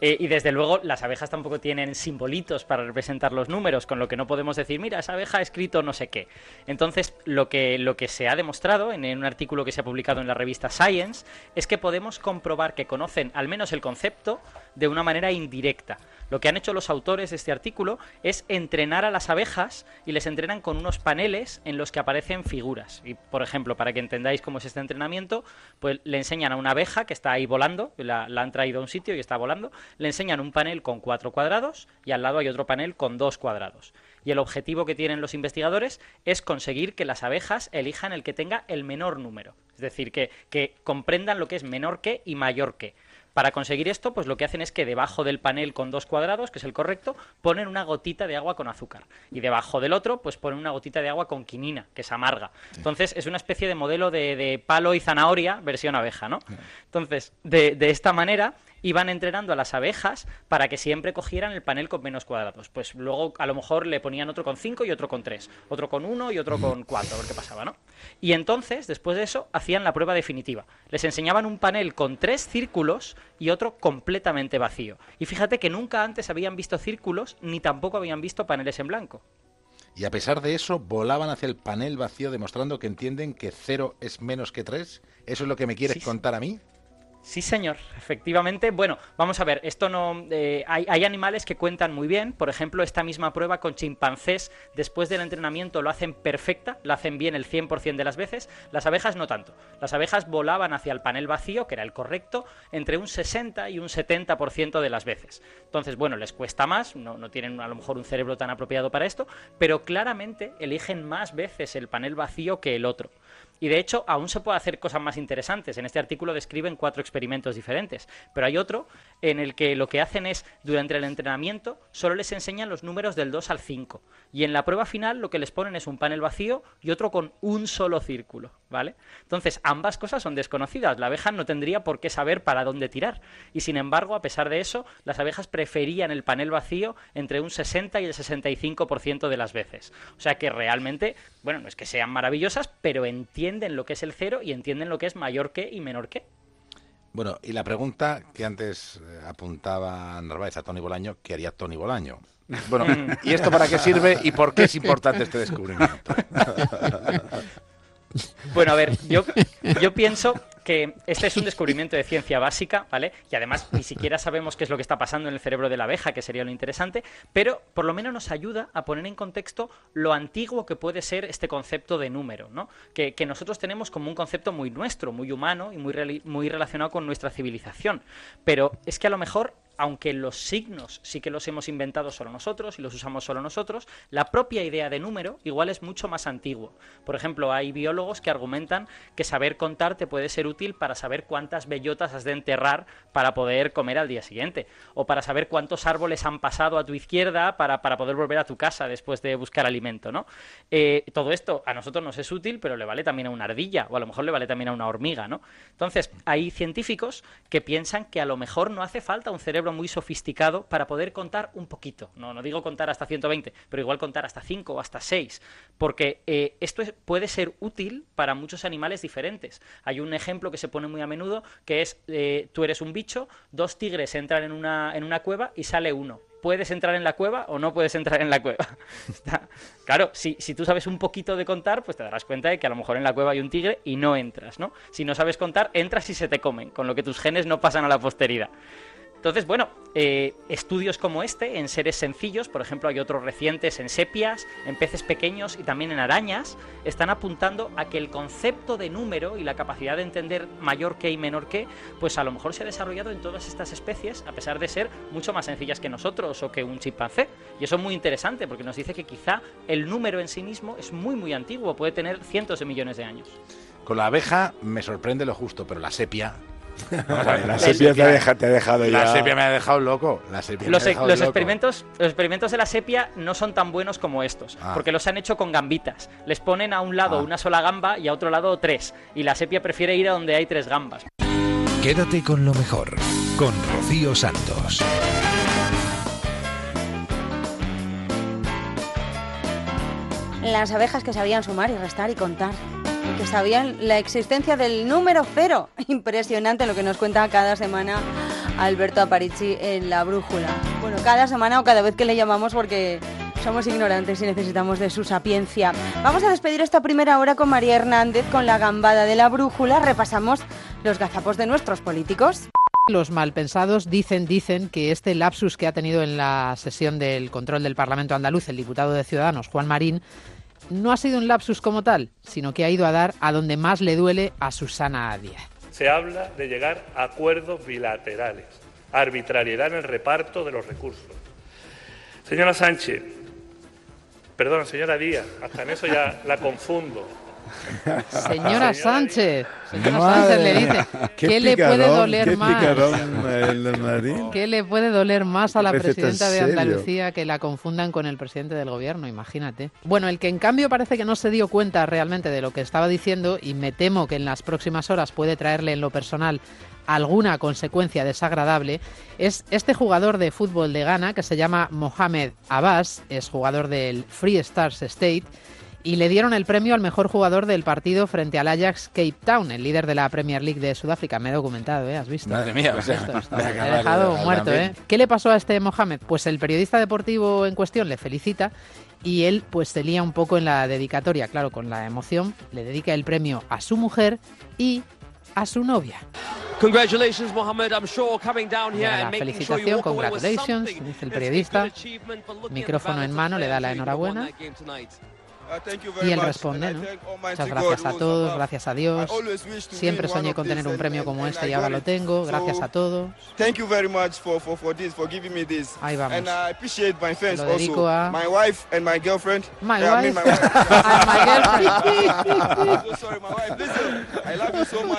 Eh, y desde luego las abejas tampoco tienen simbolitos para representar los números, con lo que no podemos decir, mira, esa abeja ha escrito no sé qué. Entonces, lo que, lo que se ha demostrado en, en un artículo que se ha publicado en la revista Science es que podemos comprobar que conocen al menos el concepto de una manera indirecta. Lo que han hecho los autores de este artículo es entrenar a las abejas y les entrenan con unos paneles en los que aparecen figuras. Y, por ejemplo, para que entendáis cómo es este entrenamiento, pues le enseñan a una abeja que está ahí volando, la, han traído a un sitio y está volando, le enseñan un panel con cuatro cuadrados y al lado hay otro panel con dos cuadrados. Y el objetivo que tienen los investigadores es conseguir que las abejas elijan el que tenga el menor número. Es decir, que comprendan lo que es menor que y mayor que. Para conseguir esto, pues lo que hacen es que debajo del panel con dos cuadrados, que es el correcto, ponen una gotita de agua con azúcar. Y debajo del otro, pues ponen una gotita de agua con quinina, que es amarga. Entonces, es una especie de modelo de, de palo y zanahoria versión abeja, ¿no? Entonces, de, de esta manera iban entrenando a las abejas para que siempre cogieran el panel con menos cuadrados. Pues luego a lo mejor le ponían otro con cinco y otro con tres, otro con uno y otro con cuatro, a ver qué pasaba, ¿no? Y entonces, después de eso, hacían la prueba definitiva. Les enseñaban un panel con tres círculos y otro completamente vacío. Y fíjate que nunca antes habían visto círculos ni tampoco habían visto paneles en blanco. Y a pesar de eso, volaban hacia el panel vacío demostrando que entienden que cero es menos que tres. ¿Eso es lo que me quieres contar a mí? Sí, señor, efectivamente. Bueno, vamos a ver, esto no. eh, hay, hay animales que cuentan muy bien. Por ejemplo, esta misma prueba con chimpancés, después del entrenamiento lo hacen perfecta, lo hacen bien el 100% de las veces. Las abejas no tanto. Las abejas volaban hacia el panel vacío, que era el correcto, entre un 60 y un 70% de las veces. Entonces, bueno, les cuesta más, no, no tienen a lo mejor un cerebro tan apropiado para esto, pero claramente eligen más veces el panel vacío que el otro. Y de hecho, aún se puede hacer cosas más interesantes. En este artículo describen cuatro experimentos diferentes. Pero hay otro en el que lo que hacen es, durante el entrenamiento, solo les enseñan los números del 2 al 5. Y en la prueba final lo que les ponen es un panel vacío y otro con un solo círculo. ¿Vale? Entonces, ambas cosas son desconocidas. La abeja no tendría por qué saber para dónde tirar. Y sin embargo, a pesar de eso, las abejas preferían el panel vacío entre un 60 y el 65% de las veces. O sea que realmente, bueno, no es que sean maravillosas, pero entienden lo que es el cero y entienden lo que es mayor que y menor que. Bueno, y la pregunta que antes eh, apuntaba Narváez a Tony Bolaño, ¿qué haría Tony Bolaño? Bueno, ¿y esto para qué sirve y por qué es importante este descubrimiento? Bueno, a ver, yo, yo pienso que este es un descubrimiento de ciencia básica, ¿vale? Y además ni siquiera sabemos qué es lo que está pasando en el cerebro de la abeja, que sería lo interesante, pero por lo menos nos ayuda a poner en contexto lo antiguo que puede ser este concepto de número, ¿no? Que, que nosotros tenemos como un concepto muy nuestro, muy humano y muy, muy relacionado con nuestra civilización. Pero es que a lo mejor aunque los signos sí que los hemos inventado solo nosotros y los usamos solo nosotros, la propia idea de número igual es mucho más antiguo. Por ejemplo, hay biólogos que argumentan que saber contar te puede ser útil para saber cuántas bellotas has de enterrar para poder comer al día siguiente, o para saber cuántos árboles han pasado a tu izquierda para, para poder volver a tu casa después de buscar alimento, ¿no? Eh, todo esto a nosotros nos es útil, pero le vale también a una ardilla, o a lo mejor le vale también a una hormiga, ¿no? Entonces, hay científicos que piensan que a lo mejor no hace falta un cerebro muy sofisticado para poder contar un poquito. No, no digo contar hasta 120, pero igual contar hasta 5 o hasta 6. Porque eh, esto es- puede ser útil para muchos animales diferentes. Hay un ejemplo que se pone muy a menudo que es, eh, tú eres un bicho, dos tigres entran en una, en una cueva y sale uno. ¿Puedes entrar en la cueva o no puedes entrar en la cueva? Claro, si, si tú sabes un poquito de contar, pues te darás cuenta de que a lo mejor en la cueva hay un tigre y no entras, ¿no? Si no sabes contar, entras y se te comen, con lo que tus genes no pasan a la posteridad. Entonces, bueno, eh, estudios como este en seres sencillos, por ejemplo, hay otros recientes en sepias, en peces pequeños y también en arañas, están apuntando a que el concepto de número y la capacidad de entender mayor que y menor que, pues a lo mejor se ha desarrollado en todas estas especies, a pesar de ser mucho más sencillas que nosotros o que un chimpancé. Y eso es muy interesante porque nos dice que quizá el número en sí mismo es muy, muy antiguo, puede tener cientos de millones de años. Con la abeja me sorprende lo justo, pero la sepia ver, La sepia te ha deja- te ha dejado La ya- sepia me ha dejado loco. La sepia Los, me ha ex- dejado los loco. experimentos, los experimentos de la sepia no son tan buenos como estos, Ah. porque los han hecho con gambitas. Les ponen a un lado Ah. una sola gamba y a otro lado tres, y la sepia prefiere ir a donde hay tres gambas. Quédate con lo mejor, con Rocío Santos. Las abejas que sabían sumar y restar y contar. Que sabían la existencia del número cero. Impresionante lo que nos cuenta cada semana Alberto Aparici en La Brújula. Bueno, cada semana o cada vez que le llamamos porque somos ignorantes y necesitamos de su sapiencia. Vamos a despedir esta primera hora con María Hernández con la gambada de La Brújula. Repasamos los gazapos de nuestros políticos. Los malpensados dicen, dicen que este lapsus que ha tenido en la sesión del control del Parlamento andaluz el diputado de Ciudadanos, Juan Marín, no ha sido un lapsus como tal, sino que ha ido a dar a donde más le duele a Susana Díaz. Se habla de llegar a acuerdos bilaterales, arbitrariedad en el reparto de los recursos. Señora Sánchez, perdón, señora Díaz, hasta en eso ya la confundo. Señora Sánchez, señora Madre Sánchez le dice, ¿qué, le puede doler qué más? picadón, el Marín. ¿Qué le puede doler más a la presidenta de. Andalucía que la confundan con el presidente del gobierno? Imagínate. Bueno, el que en cambio parece que no se dio cuenta realmente de lo que estaba diciendo y me temo que en las próximas horas puede traerle en lo personal alguna consecuencia desagradable es este jugador de fútbol de Ghana que se llama Mohamed Abbas, es jugador del Free Stars State y le dieron el premio al mejor jugador del partido frente al Ajax Cape Town, el líder de la Premier League de Sudáfrica. Me he documentado, ¿eh? ¿Has visto? Madre mía, o sea, Esto, esto, me he de dejado dejar muerto. ¿eh? ¿Qué le pasó a este Mohamed? Pues el periodista deportivo en cuestión le felicita y él pues se lía un poco en la dedicatoria, claro, con la emoción, le dedica el premio a su mujer y a su novia. Congratulations, Mohammed. I'm sure coming down here la making sure you felicitación, walk away with congratulations, dice el periodista, micrófono en mano, le da la enhorabuena. Y él responde, ¿no? Muchas gracias a todos, gracias a Dios. Siempre soñé con tener un premio como este y ahora lo tengo. Gracias a todos. Thank you very much for, for, for this, for giving me this. Ahí vamos. And I appreciate my fans Lo dedico a- My wife and my girlfriend. My wife and my.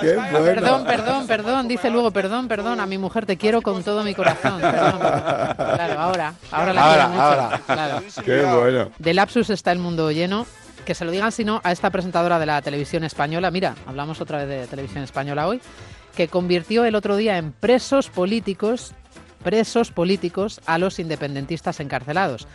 Perdón, perdón, perdón, dice luego, perdón, perdón, a mi mujer te quiero con todo mi corazón. Perdón, perdón. Claro, ahora, ahora la Ahora, quiero mucho. ahora. Claro. Qué bueno. De lapsus está el mundo lleno. Que se lo digan, si no, a esta presentadora de la televisión española. Mira, hablamos otra vez de televisión española hoy. Que convirtió el otro día en presos políticos, presos políticos a los independentistas encarcelados.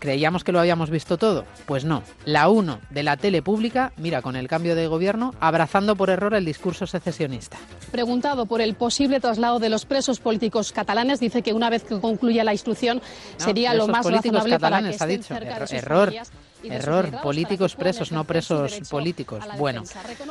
¿Creíamos que lo habíamos visto todo? Pues no. La 1 de la tele pública, mira, con el cambio de gobierno, abrazando por error el discurso secesionista. Preguntado por el posible traslado de los presos políticos catalanes, dice que una vez que concluya la instrucción No, sería lo más razonable para que catalanes, ha estén dicho. cerca de Error, sus error, familias error. políticos presos, no presos políticos. Bueno,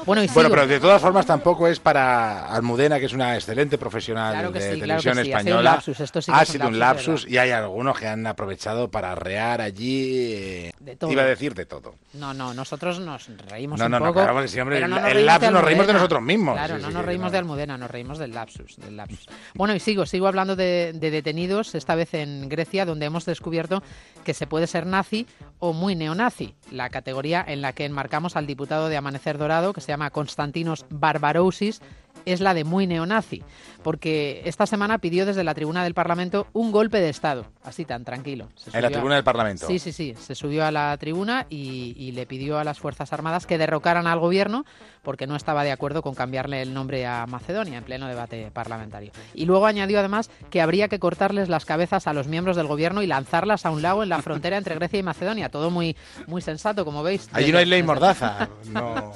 bueno, y Bueno, pero de todas formas tampoco es para Almudena, que es una excelente profesional Claro que de sí, claro que televisión sí, ha sido un española. lapsus, esto sí que ha sido un lapsus, y hay algunos que han aprovechado para rear allí. eh, De todo. Iba a decir de todo. No, no, nosotros nos reímos No, un no, no, poco. claro que pero no el- nos el reímos lapsus nos reímos de nosotros mismos. Claro, Sí, no sí, nos sí, reímos no. de Almudena, nos reímos del lapsus, del lapsus. Bueno, y sigo, sigo hablando de, de detenidos, esta vez en Grecia, donde hemos descubierto que se puede ser nazi o muy neonazi, la categoría en la que enmarcamos al diputado de Amanecer Dorado, que se llama Konstantinos Barbarousis, es la de muy neonazi, porque esta semana pidió desde la tribuna del Parlamento un golpe de Estado, así tan tranquilo. En la a- tribuna del Parlamento. Sí, sí, sí, se subió a la tribuna y, y le pidió a las Fuerzas Armadas que derrocaran al gobierno porque no estaba de acuerdo con cambiarle el nombre a Macedonia en pleno debate parlamentario. Y luego añadió además que habría que cortarles las cabezas a los miembros del gobierno y lanzarlas a un lago en la frontera entre Grecia y Macedonia. Todo muy, muy sensato, como veis. Allí no hay ley mordaza. No.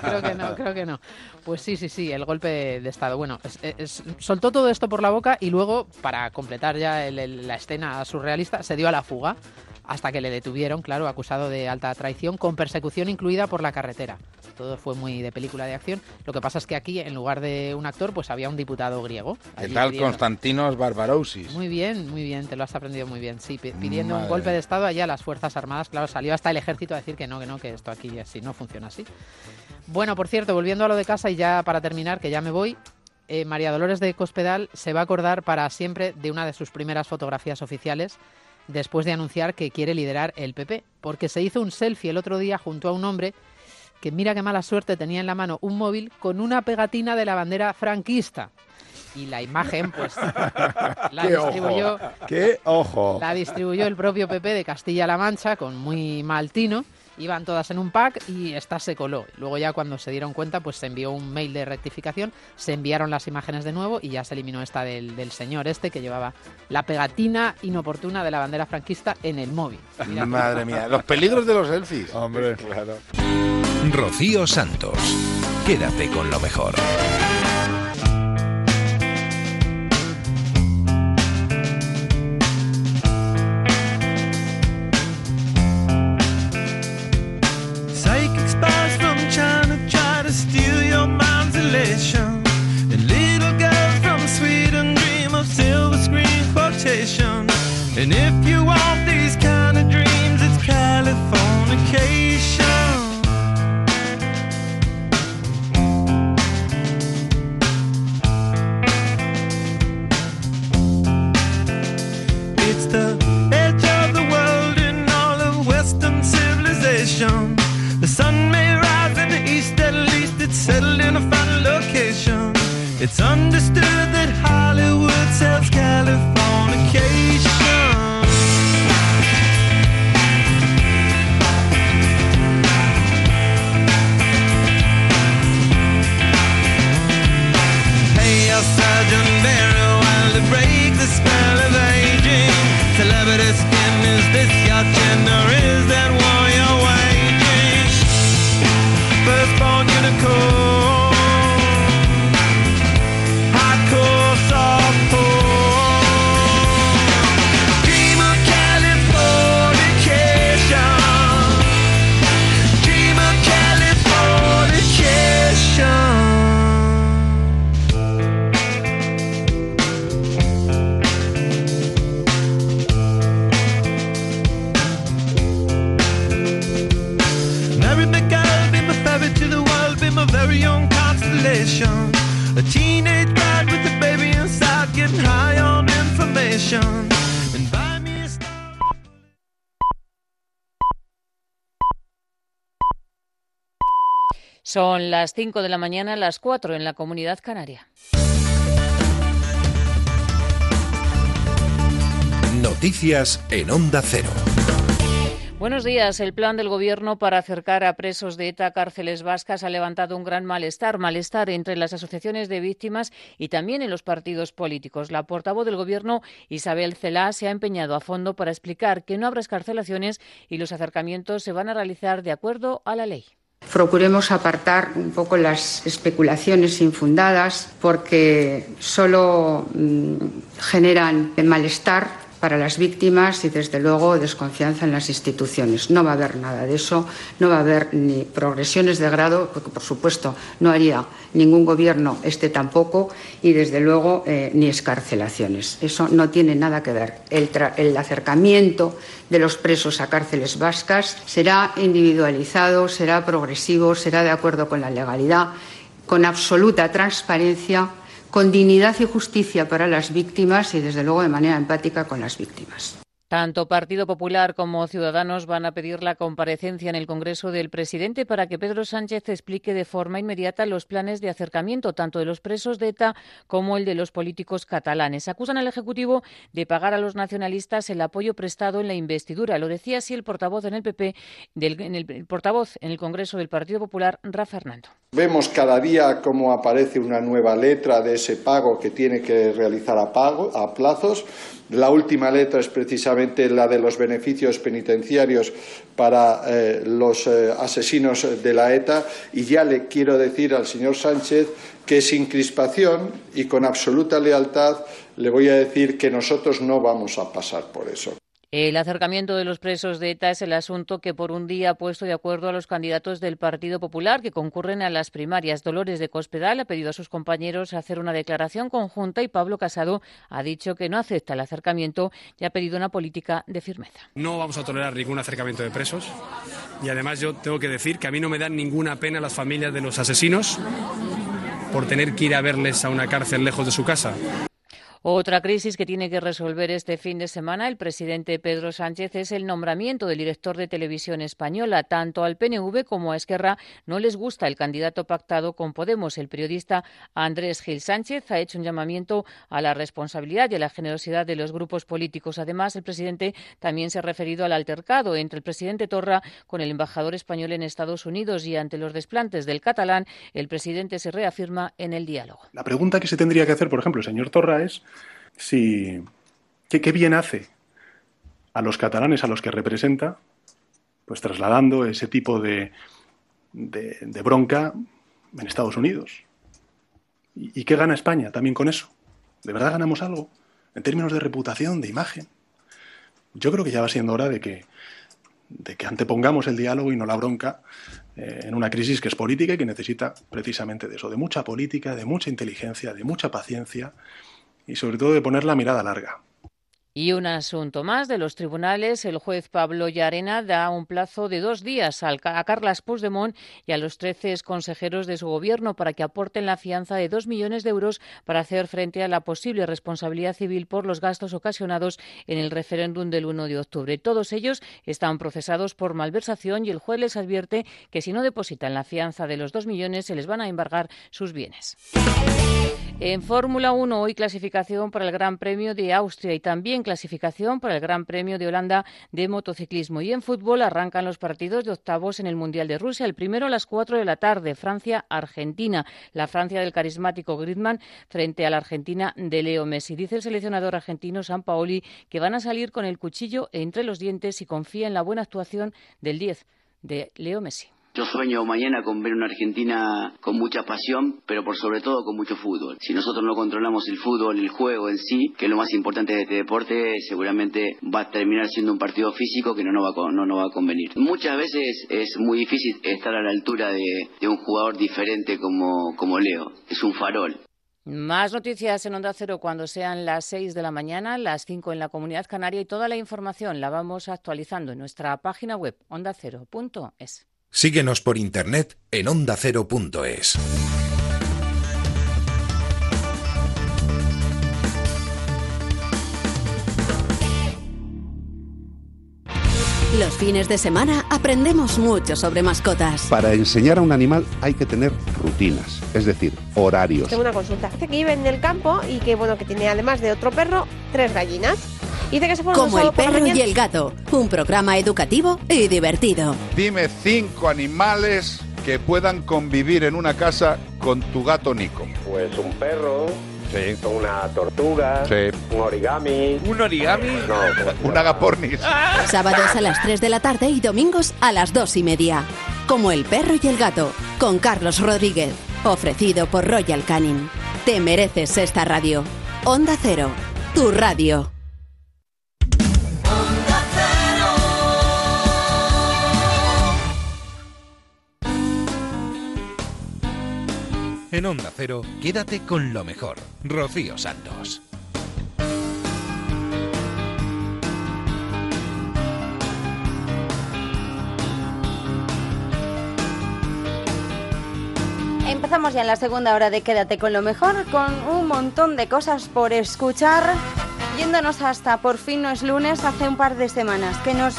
creo que no, creo que no. Pues sí, sí, sí, el golpe de Estado. Bueno, es- es- soltó todo esto por la boca y luego, para completar ya el- el- la escena surrealista, se dio a la fuga hasta que le detuvieron, claro, acusado de alta traición, con persecución incluida por la carretera. Todo fue muy de película de acción. Lo que pasa es que aquí, en lugar de un actor, pues había un diputado griego. Allí tal pidiendo- Constantinos Barbarousis. Muy bien, muy bien, te lo has aprendido muy bien. Sí, pi- pidiendo un golpe de Estado allá a las Fuerzas Armadas. Claro, salió hasta el ejército a decir que no, que no, que esto aquí así no funciona así. Bueno, por cierto, volviendo a lo de casa y ya para terminar, que ya me voy, eh, María Dolores de Cospedal se va a acordar para siempre de una de sus primeras fotografías oficiales después de anunciar que quiere liderar el PP, porque se hizo un selfie el otro día junto a un hombre que mira qué mala suerte tenía en la mano un móvil con una pegatina de la bandera franquista. Y la imagen, pues, la ¡Qué distribuyó, ojo! ¡Qué ojo! la distribuyó el propio PP de Castilla-La Mancha con muy mal tino. Iban todas en un pack y esta se coló. Luego ya cuando se dieron cuenta, pues se envió un mail de rectificación, se enviaron las imágenes de nuevo y ya se eliminó esta del, del señor este que llevaba la pegatina inoportuna de la bandera franquista en el móvil. Mira. Madre mía, los peligros de los selfies. Hombre, claro. Rocío Santos. Quédate con lo mejor. It's understood Son las 5 de la mañana, las 4 en la comunidad canaria. Noticias en Onda Cero. Buenos días. El plan del Gobierno para acercar a presos de ETA a cárceles vascas ha levantado un gran malestar, malestar entre las asociaciones de víctimas y también en los partidos políticos. La portavoz del Gobierno, Isabel Celá, se ha empeñado a fondo para explicar que no habrá escarcelaciones y los acercamientos se van a realizar de acuerdo a la ley. Procuremos apartar un poco las especulaciones infundadas porque solo mm, generan malestar para las víctimas y, desde luego, desconfianza en las instituciones. No va a haber nada de eso, no va a haber ni progresiones de grado, porque, por supuesto, no haría ningún gobierno, este tampoco, y, desde luego, eh, ni escarcelaciones. Eso no tiene nada que ver. El, acercamiento de los presos a cárceles vascas será individualizado, será progresivo, será de acuerdo con la legalidad, con absoluta transparencia con dignidad y justicia para las víctimas y, desde luego, de manera empática con las víctimas. Tanto Partido Popular como Ciudadanos van a pedir la comparecencia en el Congreso del presidente para que Pedro Sánchez explique de forma inmediata los planes de acercamiento tanto de los presos de ETA como el de los políticos catalanes. Acusan al Ejecutivo de pagar a los nacionalistas el apoyo prestado en la investidura. Lo decía así el portavoz en el PP, del, en el, portavoz en el Congreso del Partido Popular, Rafa Hernando. Vemos cada día cómo aparece una nueva letra de ese pago que tiene que realizar a, a plazos. La última letra es precisamente la de los beneficios penitenciarios para eh, los eh, asesinos de la ETA y ya le quiero decir al señor Sánchez que sin crispación y con absoluta lealtad le voy a decir que nosotros no vamos a pasar por eso. El acercamiento de los presos de ETA es el asunto que por un día ha puesto de acuerdo a los candidatos del Partido Popular que concurren a las primarias. Dolores de Cospedal ha pedido a sus compañeros hacer una declaración conjunta y Pablo Casado ha dicho que no acepta el acercamiento y ha pedido una política de firmeza. No vamos a tolerar ningún acercamiento de presos y además yo tengo que decir que a mí no me dan ninguna pena las familias de los asesinos por tener que ir a verles a una cárcel lejos de su casa. Otra crisis que tiene que resolver este fin de semana el presidente Pedro Sánchez es el nombramiento del director de televisión española. Tanto al PNV como a Esquerra no les gusta el candidato pactado con Podemos. El periodista Andrés Gil Sánchez ha hecho un llamamiento a la responsabilidad y a la generosidad de los grupos políticos. Además, el presidente también se ha referido al altercado entre el presidente Torra con el embajador español en Estados Unidos y ante los desplantes del catalán, el presidente se reafirma en el diálogo. La pregunta que se tendría que hacer, por ejemplo, el señor Torra es si qué, bien hace a los catalanes a los que representa, pues trasladando ese tipo de, de, bronca en Estados Unidos. ¿Y, ¿Y qué gana España también con eso? ¿De verdad ganamos algo? En términos de reputación, de imagen. Yo creo que ya va siendo hora de que, de que antepongamos el diálogo y no la bronca eh, en una crisis que es política y que necesita precisamente de eso, de mucha política, de mucha inteligencia, de mucha paciencia y sobre todo de poner la mirada larga. Y un asunto más de los tribunales. El juez Pablo Llarena da un plazo de dos días a Carlas Puigdemont y a los 13 consejeros de su gobierno para que aporten la fianza de dos millones de euros para hacer frente a la posible responsabilidad civil por los gastos ocasionados en el referéndum del 1 de octubre. Todos ellos están procesados por malversación y el juez les advierte que si no depositan la fianza de los dos millones se les van a embargar sus bienes. En Fórmula 1 hoy clasificación para el Gran Premio de Austria y también clasificación para el Gran Premio de Holanda de motociclismo. Y en fútbol arrancan los partidos de octavos en el Mundial de Rusia. El primero a las 4 de la tarde, Francia-Argentina. La Francia del carismático Griezmann frente a la Argentina de Leo Messi. Dice el seleccionador argentino San Paoli que van a salir con el cuchillo entre los dientes y confía en la buena actuación del 10 de Leo Messi. Yo sueño mañana con ver una Argentina con mucha pasión, pero por sobre todo con mucho fútbol. Si nosotros no controlamos el fútbol, el juego en sí, que es lo más importante de este deporte, seguramente va a terminar siendo un partido físico que no nos va a, convenir. Muchas veces es muy difícil estar a la altura de, de un jugador diferente como, como Leo. Es un farol. Más noticias en Onda Cero cuando sean las 6 de la mañana, las 5 en la Comunidad Canaria y toda la información la vamos actualizando en nuestra página web ondacero.es. Síguenos por internet en ondacero.es. Los fines de semana aprendemos mucho sobre mascotas. Para enseñar a un animal hay que tener rutinas, es decir, horarios. Tengo una consulta. Dice que vive en el campo y que bueno que tiene además de otro perro tres gallinas. Y Dice que se Como el perro y el gato, un programa educativo y divertido. Dime cinco animales que puedan convivir en una casa con tu gato Nico. Pues un perro, una tortuga, un origami. ¿Un origami? No, Un agapornis. Sábados a las 3 de la tarde y domingos a las 2 y media. Como el perro y el gato, con Carlos Rodríguez. Ofrecido por Royal Canin. Te mereces esta radio. Onda Cero, tu radio. En Onda Cero, quédate con lo mejor. Rocío Santos. Empezamos ya en la segunda hora de Quédate con lo mejor, con un montón de cosas por escuchar, yéndonos hasta Por fin no es lunes, hace un par de semanas, que nos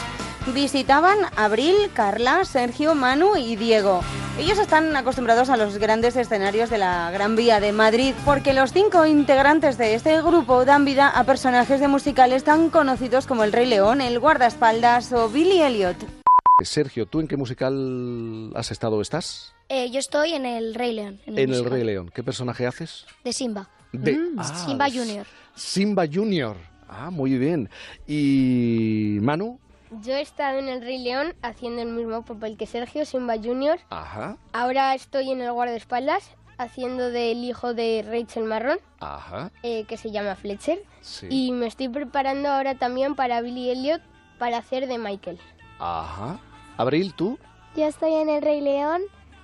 visitaban Abril, Carla, Sergio, Manu y Diego. Ellos están acostumbrados a los grandes escenarios de la Gran Vía de Madrid, porque los cinco integrantes de este grupo dan vida a personajes de musicales tan conocidos como El Rey León, El Guardaespaldas o Billy Elliot. Sergio, ¿tú en qué musical has estado o estás? Eh, yo estoy en el Rey León. En el, En El musical. Rey León. ¿Qué personaje haces? De Simba. De- Mm, Ah, Simba Junior. Simba Junior. Ah, muy bien. ¿Y Manu? Yo he estado en el Rey León haciendo el mismo papel que Sergio, Simba Jr. Ajá, Ahora estoy en el guardaespaldas haciendo del hijo de Rachel Marrón, ajá. eh, que se llama Fletcher. Sí. Y me estoy preparando ahora también para Billy Elliot para hacer de Michael. Ajá. Abril, ¿tú? Yo estoy en el Rey León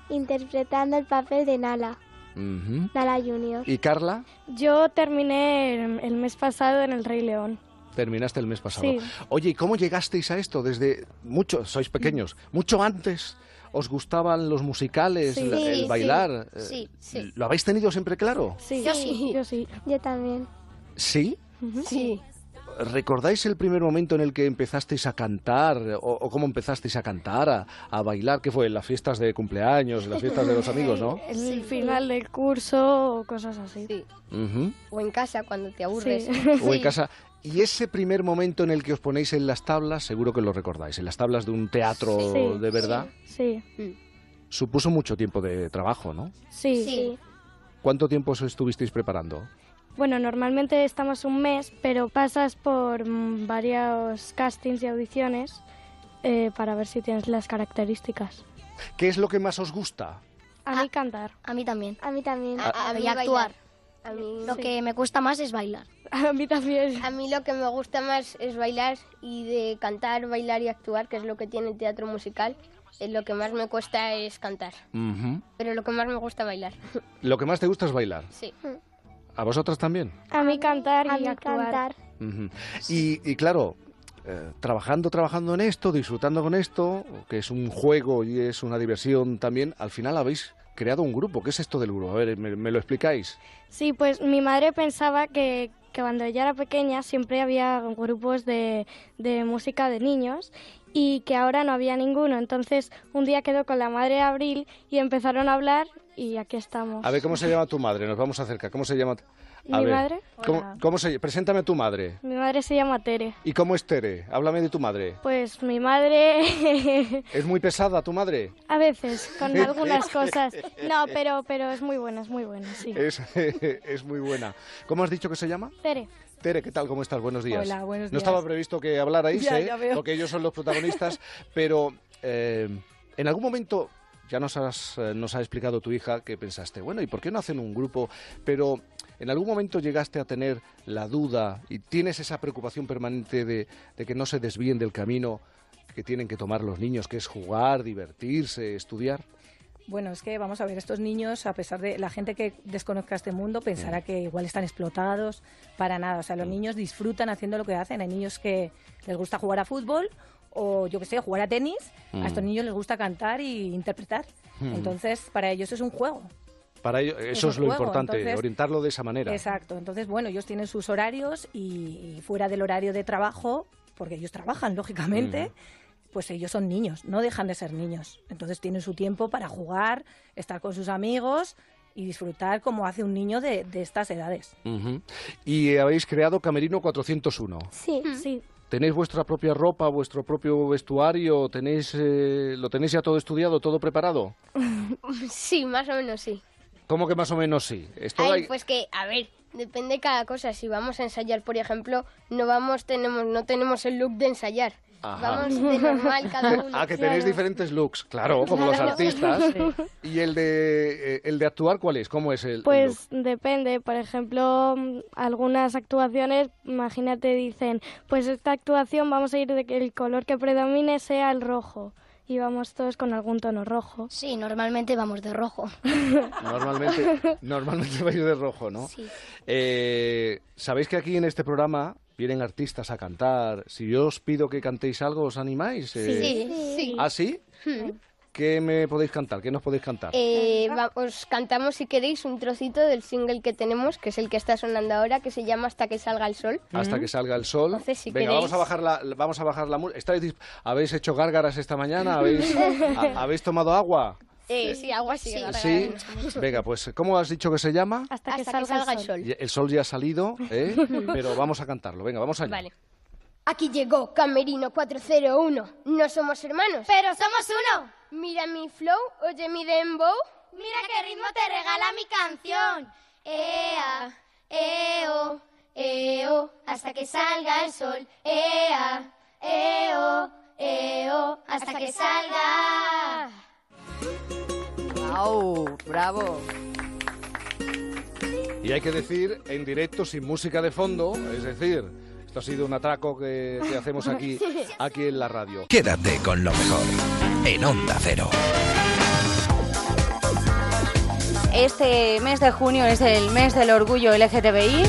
interpretando el papel de Nala, Ujú. Nala Junior. ¿Y Carla? Yo terminé el, el mes pasado en el Rey León. Terminaste el mes pasado. Sí. Oye, ¿y cómo llegasteis a esto? Desde mucho, sois pequeños, mucho antes. ¿Os gustaban los musicales, Sí. la- el Sí, bailar? sí. Eh. ¿Lo habéis tenido siempre claro? Sí, yo sí. Yo sí. Yo también. ¿Sí? Sí. ¿Recordáis el primer momento en el que empezasteis a cantar o, o cómo empezasteis a cantar, a, a bailar? ¿Qué fue? ¿En las fiestas de cumpleaños, en las fiestas de los amigos, no? El final del curso o cosas así. Sí. O en casa cuando te aburres. O en casa. Y ese primer momento en el que os ponéis en las tablas, seguro que lo recordáis, en las tablas de un teatro Sí. de verdad, Sí. supuso mucho tiempo de trabajo, ¿no? Sí. sí. ¿Cuánto tiempo os estuvisteis preparando? Bueno, normalmente estamos un mes, pero pasas por mm, varios castings y audiciones eh, para ver si tienes las características. ¿Qué es lo que más os gusta? A mí cantar. A mí también. A mí también. A, A mí actuar. A mí Lo sí. que me cuesta más es bailar. A mí también. A mí lo que me gusta más es bailar y de cantar, bailar y actuar, que es lo que tiene el teatro musical. eh, Lo que más me cuesta es cantar, pero lo que más me gusta bailar. Lo que más te gusta es bailar. Sí. ¿A vosotras también? A mí cantar A y mí actuar. cantar. Y claro, eh, trabajando, trabajando en esto, disfrutando con esto, que es un juego y es una diversión también, al final habéis creado un grupo. ¿Qué es esto del grupo? A ver, ¿me, me lo explicáis? Sí, pues mi madre pensaba que, que cuando ella era pequeña siempre había grupos de, de música de niños y que ahora no había ninguno. Entonces un día quedó con la madre de Abril y empezaron a hablar y aquí estamos. A ver, ¿cómo se llama tu madre? Nos vamos a acercar. ¿Cómo se llama? A ¿Mi ver, madre? ¿Cómo, se Preséntame a tu madre. Mi madre se llama Tere. ¿Y cómo es Tere? Háblame de tu madre. Pues mi madre ¿Es muy pesada tu madre? a veces con algunas cosas. No, pero pero es muy buena, es muy buena, sí. Es, es muy buena. ¿Cómo has dicho que se llama? Tere. Tere, ¿qué tal? ¿Cómo estás? Buenos días. Hola, buenos No días. estaba previsto que hablarais, Ya, ¿eh? ya veo. porque ellos son los protagonistas, pero eh, en algún momento ya nos, has, eh, nos ha explicado tu hija que pensaste, bueno, ¿y por qué no hacen un grupo? Pero en algún momento llegaste a tener la duda y tienes esa preocupación permanente de, de que no se desvíen del camino que tienen que tomar los niños, que es jugar, divertirse, estudiar. Bueno, es que vamos a ver, estos niños, a pesar de la gente que desconozca este mundo, pensará que igual están explotados, para nada. O sea, los niños disfrutan haciendo lo que hacen. Hay niños que les gusta jugar a fútbol o, yo que sé, jugar a tenis. Mm. A estos niños les gusta cantar y interpretar. Mm. Entonces, para ellos es un juego. Para ello, eso es, lo juego, importante, entonces- orientarlo de esa manera. Exacto. Entonces, bueno, ellos tienen sus horarios y, y fuera del horario de trabajo, porque ellos trabajan, lógicamente, pues ellos son niños, no dejan de ser niños. Entonces tienen su tiempo para jugar, estar con sus amigos y disfrutar como hace un niño de, de estas edades. Y habéis creado Camerino 401. Sí, sí. ¿Tenéis vuestra propia ropa, vuestro propio vestuario? ¿Tenéis, eh, ¿Lo tenéis ya todo estudiado, todo preparado? Sí, más o menos sí. ¿Cómo que más o menos sí? Esto Ay, hay- pues que, a ver, depende cada cosa. Si vamos a ensayar, por ejemplo, no vamos, tenemos, no tenemos el look de ensayar. Ajá. Vamos de normal cada uno. Ah, que tenéis diferentes looks, claro, como los artistas. Sí. ¿Y el de, eh, el de actuar cuál es? ¿Cómo es el, el look? Pues depende, por ejemplo, algunas actuaciones, imagínate, dicen, pues esta actuación vamos a ir de que el color que predomine sea el rojo. Y vamos todos con algún tono rojo. Sí, normalmente vamos de rojo. Normalmente, normalmente vais de rojo, ¿no? Sí. Eh, Sabéis que aquí en este programa vienen artistas a cantar. Si yo os pido que cantéis algo, ¿os animáis? Eh, Sí, sí. ¿Ah, sí? Hmm. ¿Qué me podéis cantar? ¿Qué nos podéis cantar? Eh, va- os cantamos, si queréis, un trocito del single que tenemos, que es el que está sonando ahora, que se llama Hasta que salga el sol. Hasta que salga el sol. Entonces, si Venga, queréis- vamos a bajar la, vamos a bajar la música. ¿Estáis dis- ¿Habéis hecho gárgaras esta mañana? ¿Habéis, ha- ¿habéis tomado agua? Eh, sí, algo así. Sí. Venga, pues ¿cómo has dicho que se llama? Hasta, que salga, el sol. El sol ya ha salido, ¿eh? pero vamos a cantarlo. Venga, vamos allá. Vale. Aquí llegó Camerino 401. No somos hermanos. Pero somos uno. Mira mi flow, oye mi dembow. Mira qué ritmo te regala mi canción. Ea, eo, eo, hasta que salga el sol. Ea, eo, eo, hasta que salga. ¡Wow! ¡Bravo! Y hay que decir en directo, sin música de fondo, es decir, esto ha sido un atraco que, que hacemos aquí, aquí en la radio. Quédate con lo mejor en Onda Cero. Este mes de junio es el mes del orgullo LGTBI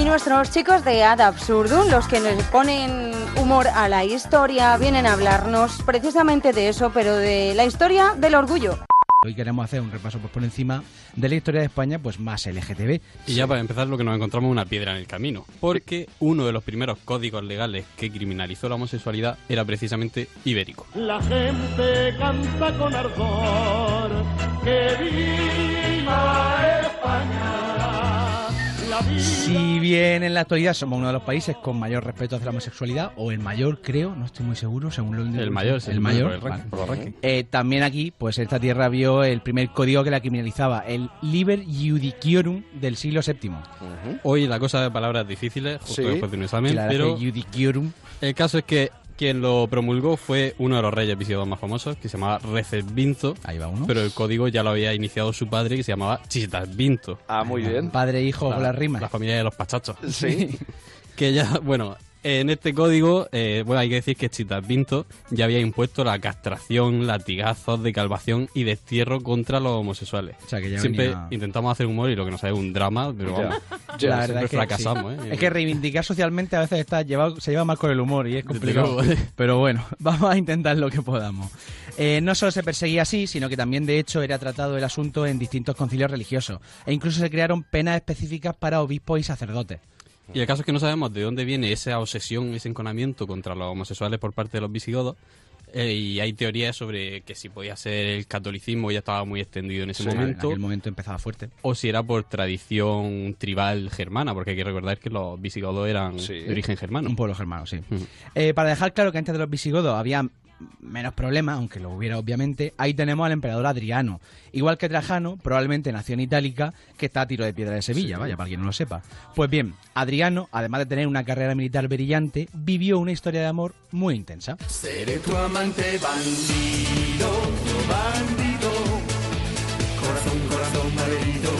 y nuestros chicos de Ad Absurdum, los que nos ponen humor a la historia, vienen a hablarnos precisamente de eso, pero de la historia del orgullo. Hoy queremos hacer un repaso pues, por encima de la historia de España, pues más LGTB. Y ya para empezar lo que nos encontramos una piedra en el camino, porque uno de los primeros códigos legales que criminalizó la homosexualidad era precisamente ibérico. La gente canta con ardor que viva España. Si bien en la actualidad somos uno de los países con mayor respeto hacia la homosexualidad, o el mayor, creo, no estoy muy seguro, según lo El mayor, sí, el por mayor. el ranking, vale. Eh, también aquí, pues esta tierra vio el primer código que la criminalizaba, el Liber Judiciorum del siglo VII. Hoy la cosa de palabras difíciles, justo Sí. después de un examen, Claro, pero Judiciorum. el caso es que quien lo promulgó fue uno de los reyes visigodos más famosos, que se llamaba Recesvinto. Ahí va uno. Pero el código ya lo había iniciado su padre, que se llamaba Chistasvinto. Ah, muy bien. Padre e hijo con las rimas. La familia de los pachachos. Sí. que ya, bueno, en este código, eh, bueno, hay que decir que Chistasvinto ya había impuesto la castración, latigazos, decalvación y destierro contra los homosexuales. O sea, que ya Siempre venía- intentamos hacer humor y lo que nos sale es un drama, pero vamos, Ya, la verdad siempre es que fracasamos, sí. ¿eh? Es que reivindicar socialmente a veces está llevado, se lleva mal con el humor y es complicado. luego. Pero bueno, vamos a intentar lo que podamos. Eh, no solo se perseguía así, sino que también de hecho era tratado el asunto en distintos concilios religiosos. E incluso se crearon penas específicas para obispos y sacerdotes. Y el caso es que no sabemos de dónde viene esa obsesión, ese enconamiento contra los homosexuales por parte de los visigodos. eh, y hay teorías sobre que si podía ser el catolicismo ya estaba muy extendido en ese Sí, momento. En aquel momento empezaba fuerte. O si era por tradición tribal germana, porque hay que recordar que los visigodos eran de origen germano. Un pueblo germano, sí. Eh, para dejar claro que antes de los visigodos había menos problemas, aunque lo hubiera obviamente, ahí tenemos al emperador Adriano. Igual que Trajano, probablemente nació en Itálica, que está a tiro de piedra de Sevilla, Sí. vaya, para quien no lo sepa. Pues bien, Adriano, además de tener una carrera militar brillante, vivió una historia de amor muy intensa. Seré tu amante bandido, bandido. Corazón, corazón malherido.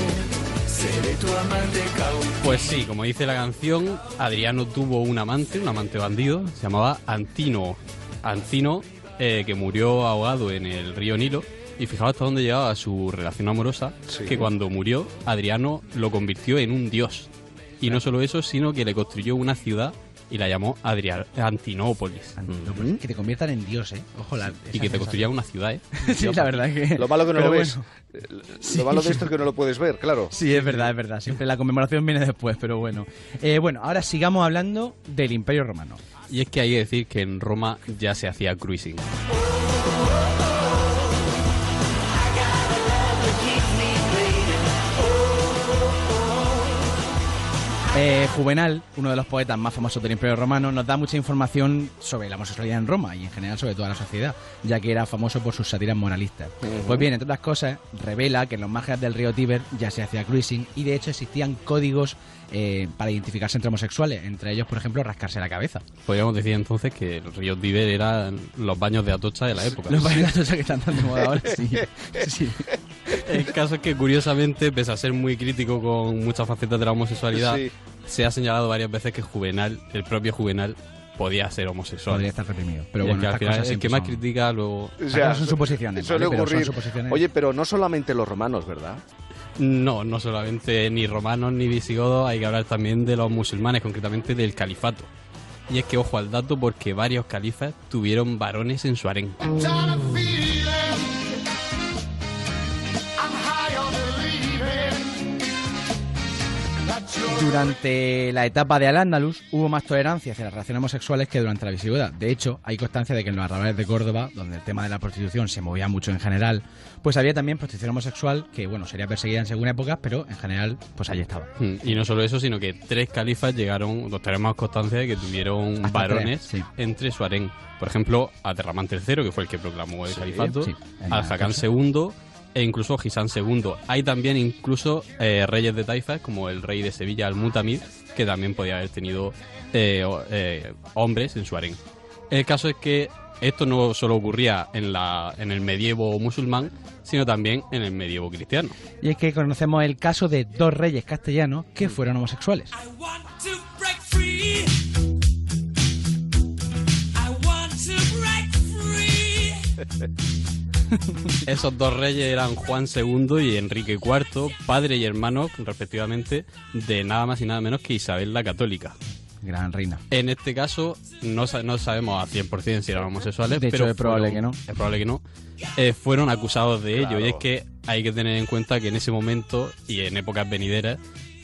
Seré tu amante cautivo. Pues sí, como dice la canción, Adriano tuvo un amante, un amante bandido, se llamaba Antino. Antino, eh, que murió ahogado en el río Nilo. Y fijaos hasta dónde llegaba su relación amorosa, que cuando murió, Adriano lo convirtió en un dios. Y no solo eso, sino que le construyó una ciudad y la llamó Adria- Antinópolis. Que te conviertan en dios, ¿eh? Ojo, la, Y que te construya una ciudad, ¿eh? Sí, la verdad es que... Lo malo que no Pero lo ves. bueno. Lo malo de esto es que no lo puedes ver, claro. Sí, es verdad, es verdad. Siempre la conmemoración viene después, pero bueno. Eh, bueno, ahora sigamos hablando del Imperio Romano. Y es que hay que decir que en Roma ya se hacía cruising. Eh, Juvenal, uno de los poetas más famosos del Imperio Romano, nos da mucha información sobre la homosexualidad en Roma y en general sobre toda la sociedad, ya que era famoso por sus sátiras moralistas. Pues bien, entre otras cosas, revela que en los márgenes del río Tíber ya se hacía cruising y de hecho existían códigos eh, para identificarse entre homosexuales, entre ellos, por ejemplo, rascarse la cabeza. Podríamos decir entonces que el río Tíber eran los baños de Atocha de la época. Los baños de Atocha que están tan de moda ahora, sí. sí. El caso es que, curiosamente, pese a ser muy crítico con muchas facetas de la homosexualidad, Sí. Se ha señalado varias veces que Juvenal, el propio Juvenal, podía ser homosexual. Podría estar reprimido. Pero Y bueno, que al estas final cosas el que más son- critica luego... O sea, son suposiciones, Suele ¿vale? Pero son suposiciones. Oye, pero no solamente los romanos, ¿verdad? No, no solamente ni romanos ni visigodos, hay que hablar también de los musulmanes, concretamente del califato. Y es que ojo al dato porque varios califas tuvieron varones en su harén. Durante la etapa de Al-Ándalus hubo más tolerancia hacia las relaciones homosexuales que durante la visigoda. De hecho, hay constancia de que en los arrabales de Córdoba, donde el tema de la prostitución se movía mucho en general, pues había también prostitución homosexual que, bueno, sería perseguida en según épocas, pero en general, pues allí estaba. Mm, Y no solo eso, sino que tres califas llegaron, nos tenemos constancia de que tuvieron Hasta varones tres, sí. entre su harén. Por ejemplo, Aterramán III, que fue el que proclamó el Sí, califato, sí, Al-Hakam la II e incluso Gisán II. Hay también incluso eh, reyes de Taifa, como el rey de Sevilla, Al-Mutamid, que también podía haber tenido eh, eh, hombres en su harén. El caso es que esto no solo ocurría en, la, en el medievo musulmán, sino también en el medievo cristiano. Y es que conocemos el caso de dos reyes castellanos que fueron homosexuales. Esos dos reyes eran Juan II y Enrique IV, padre y hermano, respectivamente, de nada más y nada menos que Isabel la Católica. gran reina. En este caso, no, no sabemos a 100% si eran homosexuales, De hecho, pero es probable fueron- que no. Es probable que no. Eh, fueron acusados de ello. Y es que hay que tener en cuenta que en ese momento y en épocas venideras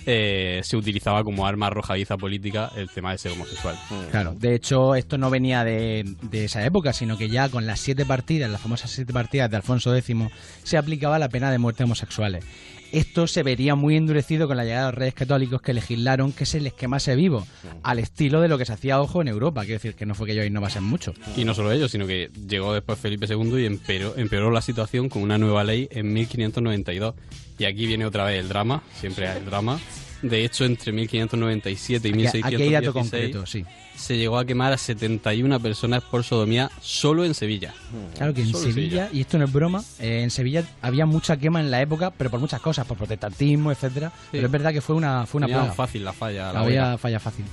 eh, se utilizaba como arma arrojadiza política el tema de ser homosexual. Claro, de hecho esto no venía de, de esa época, sino que ya con las siete partidas, las famosas siete partidas de Alfonso X, se aplicaba la pena de muerte a homosexuales. Esto se vería muy endurecido con la llegada de los reyes católicos que legislaron que se les quemase vivo, al estilo de lo que se hacía ojo en Europa, quiero decir que no fue que ellos innovasen mucho. Y no solo ello, sino que llegó después Felipe II y empeoró, empeoró la situación con una nueva ley en 1592. Y aquí viene otra vez el drama, siempre hay el drama. De hecho, entre 1597 y Aquí- 1616 aquí hay dato concreto, sí. se llegó a quemar a 71 personas por sodomía solo en Sevilla. Claro que en Sevilla, y esto no es broma, eh, en Sevilla había mucha quema en la época, pero por muchas cosas, por protestantismo, etcétera. Pero es verdad que fue una, fue una plaga. fácil la falla. La Había falla fácil.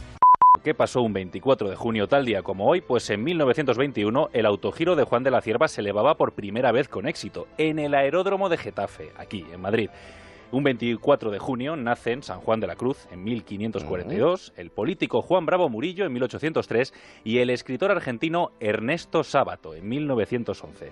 ¿Qué pasó un 24 de junio tal día como hoy? Pues en 1921 el autogiro de Juan de la Cierva se elevaba por primera vez con éxito en el aeródromo de Getafe, aquí en Madrid. Un 24 de junio nace en San Juan de la Cruz en 1542 el político Juan Bravo Murillo en 1803 y el escritor argentino Ernesto Sábato en 1911.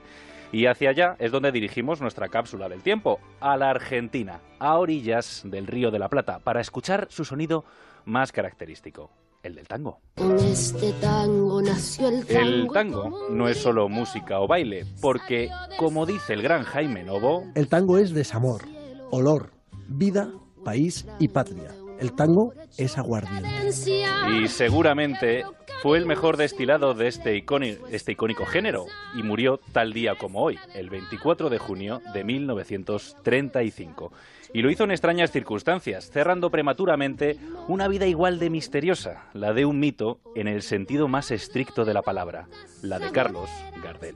Y hacia allá es donde dirigimos nuestra cápsula del tiempo, a la Argentina, a orillas del Río de la Plata, para escuchar su sonido más característico, el del tango. Con este tango nació el tango. El tango no es solo música o baile, porque, como dice el gran Jaime Novo, El tango es desamor, olor, vida, país y patria. El tango es aguardiente. y seguramente fue el mejor destilado de este, este icónico género, y murió tal día como hoy, el 24 de junio de 1935. Y lo hizo en extrañas circunstancias, cerrando prematuramente una vida igual de misteriosa, la de un mito en el sentido más estricto de la palabra, la de Carlos Gardel.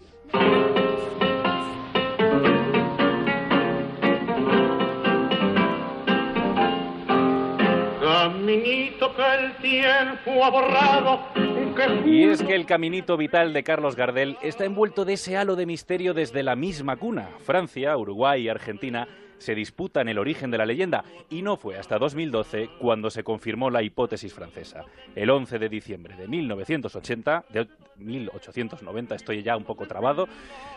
Caminito que el tiempo ha borrado, que Y es que el caminito vital de Carlos Gardel está envuelto de ese halo de misterio desde la misma cuna. Francia, Uruguay y Argentina se disputan el origen de la leyenda y no fue hasta 2012 cuando se confirmó la hipótesis francesa. El 11 de diciembre de 1980, de 1890, estoy ya un poco trabado,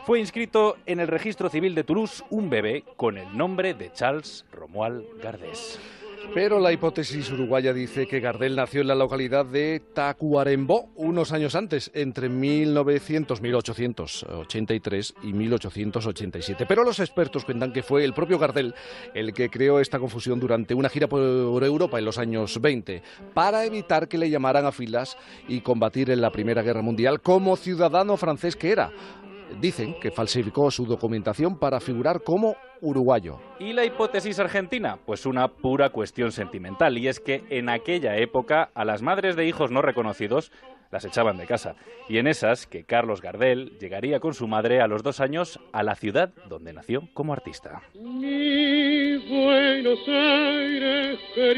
fue inscrito en el registro civil de Toulouse un bebé con el nombre de Charles Romuald Gardés. Pero la hipótesis uruguaya dice que Gardel nació en la localidad de Tacuarembó unos años antes, entre 1900, 1883 y 1887. Pero los expertos cuentan que fue el propio Gardel el que creó esta confusión durante una gira por Europa en los años 20 para evitar que le llamaran a filas y combatir en la Primera Guerra Mundial como ciudadano francés que era. Dicen que falsificó su documentación para figurar como uruguayo. ¿Y la hipótesis argentina? Pues una pura cuestión sentimental, y es que en aquella época a las madres de hijos no reconocidos las echaban de casa, y en esas que Carlos Gardel llegaría con su madre a los dos años a la ciudad donde nació como artista. mi Buenos Aires querido,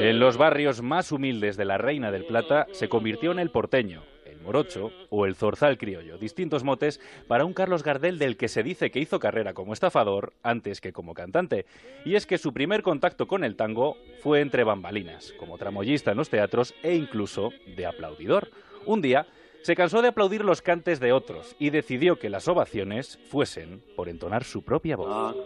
En los barrios más humildes de la Reina del Plata se convirtió en el porteño, el morocho o el zorzal criollo, distintos motes para un Carlos Gardel del que se dice que hizo carrera como estafador antes que como cantante. Y es que su primer contacto con el tango fue entre bambalinas, como tramoyista en los teatros e incluso de aplaudidor. Un día se cansó de aplaudir los cantes de otros y decidió que las ovaciones fuesen por entonar su propia voz.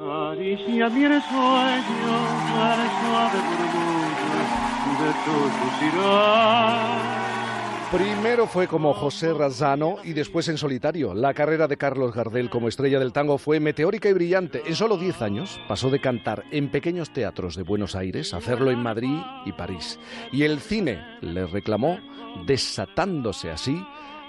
Primero fue como José Razzano y después en solitario. La carrera de Carlos Gardel como estrella del tango fue meteórica y brillante. En solo 10 años pasó de cantar en pequeños teatros de Buenos Aires a hacerlo en Madrid y París. Y el cine le reclamó, desatándose así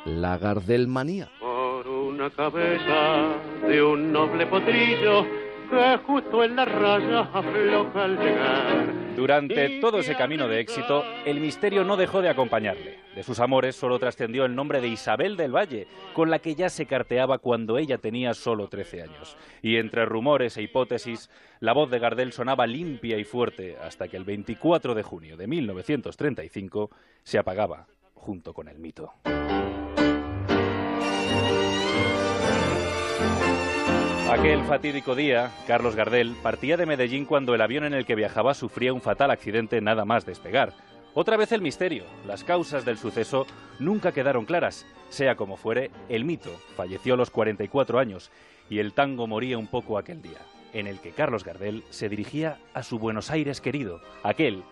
la Gardelmanía. Por una cabeza de un noble potrillo que justo en la raya afloja al llegar. Durante todo ese camino de éxito, el misterio no dejó de acompañarle. De sus amores solo trascendió el nombre de Isabel del Valle, con la que ya se carteaba cuando ella tenía solo 13 años. Y entre rumores e hipótesis, la voz de Gardel sonaba limpia y fuerte hasta que el 24 de junio de 1935 se apagaba junto con el mito. Aquel fatídico día, Carlos Gardel partía de Medellín cuando el avión en el que viajaba sufría un fatal accidente nada más despegar. Otra vez el misterio. Las causas del suceso nunca quedaron claras. Sea como fuere, el mito falleció a los 44 años y el tango moría un poco aquel día, en el que Carlos Gardel se dirigía a su Buenos Aires querido, aquel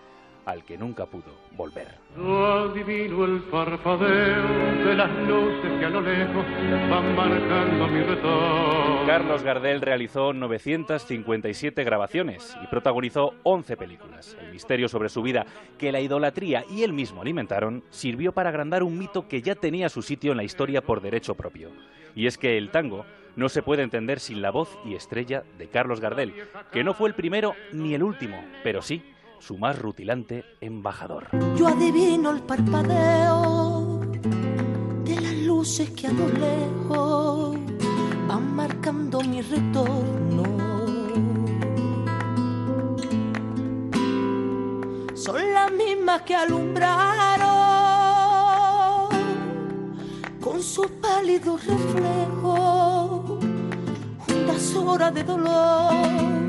al que nunca pudo volver. Yo adivino el parpadeo de las luces que a lo lejos van marcando mi retorno. Carlos Gardel realizó 957 grabaciones y protagonizó 11 películas. El misterio sobre su vida, que la idolatría y él mismo alimentaron, sirvió para agrandar un mito que ya tenía su sitio en la historia por derecho propio. Y es que el tango no se puede entender sin la voz y estrella de Carlos Gardel, que no fue el primero ni el último, pero sí su más rutilante embajador. Yo adivino el parpadeo de las luces que a lo lejos van marcando mi retorno. Son las mismas que alumbraron con su pálido reflejo unas horas de dolor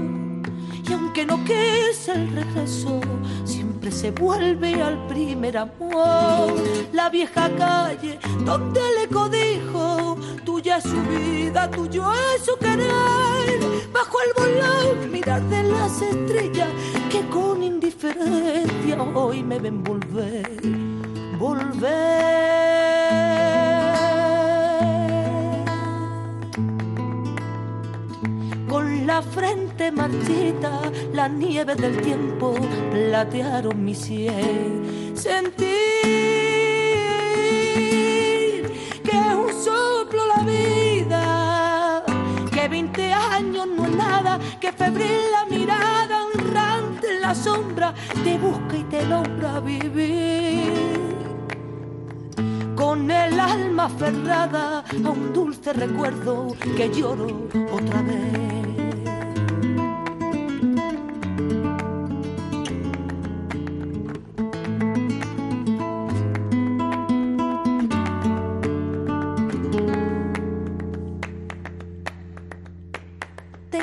y aunque no quise el regreso, siempre se vuelve al primer amor. La vieja calle donde le codijo, tuya es su vida, tuyo es su querer. Bajo el volón, mirar de las estrellas que con indiferencia hoy me ven volver, volver. La frente marchita, la nieve del tiempo platearon mi sien. Sentir que es un soplo la vida, que 20 años no es nada, que febril la mirada, honrante en la sombra, te busca y te logra vivir con el alma aferrada a un dulce recuerdo que lloro otra vez.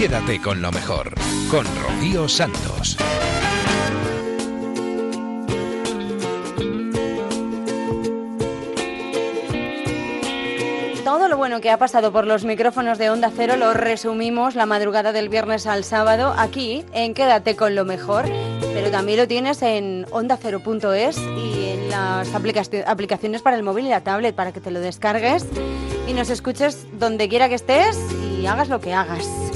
Quédate con lo mejor, con Rocío Santos. Todo lo bueno que ha pasado por los micrófonos de Onda Cero lo resumimos la madrugada del viernes al sábado aquí en Quédate con lo mejor, pero también lo tienes en ondacero.es y en las aplica- aplicaciones para el móvil y la tablet para que te lo descargues y nos escuches donde quiera que estés y hagas lo que hagas.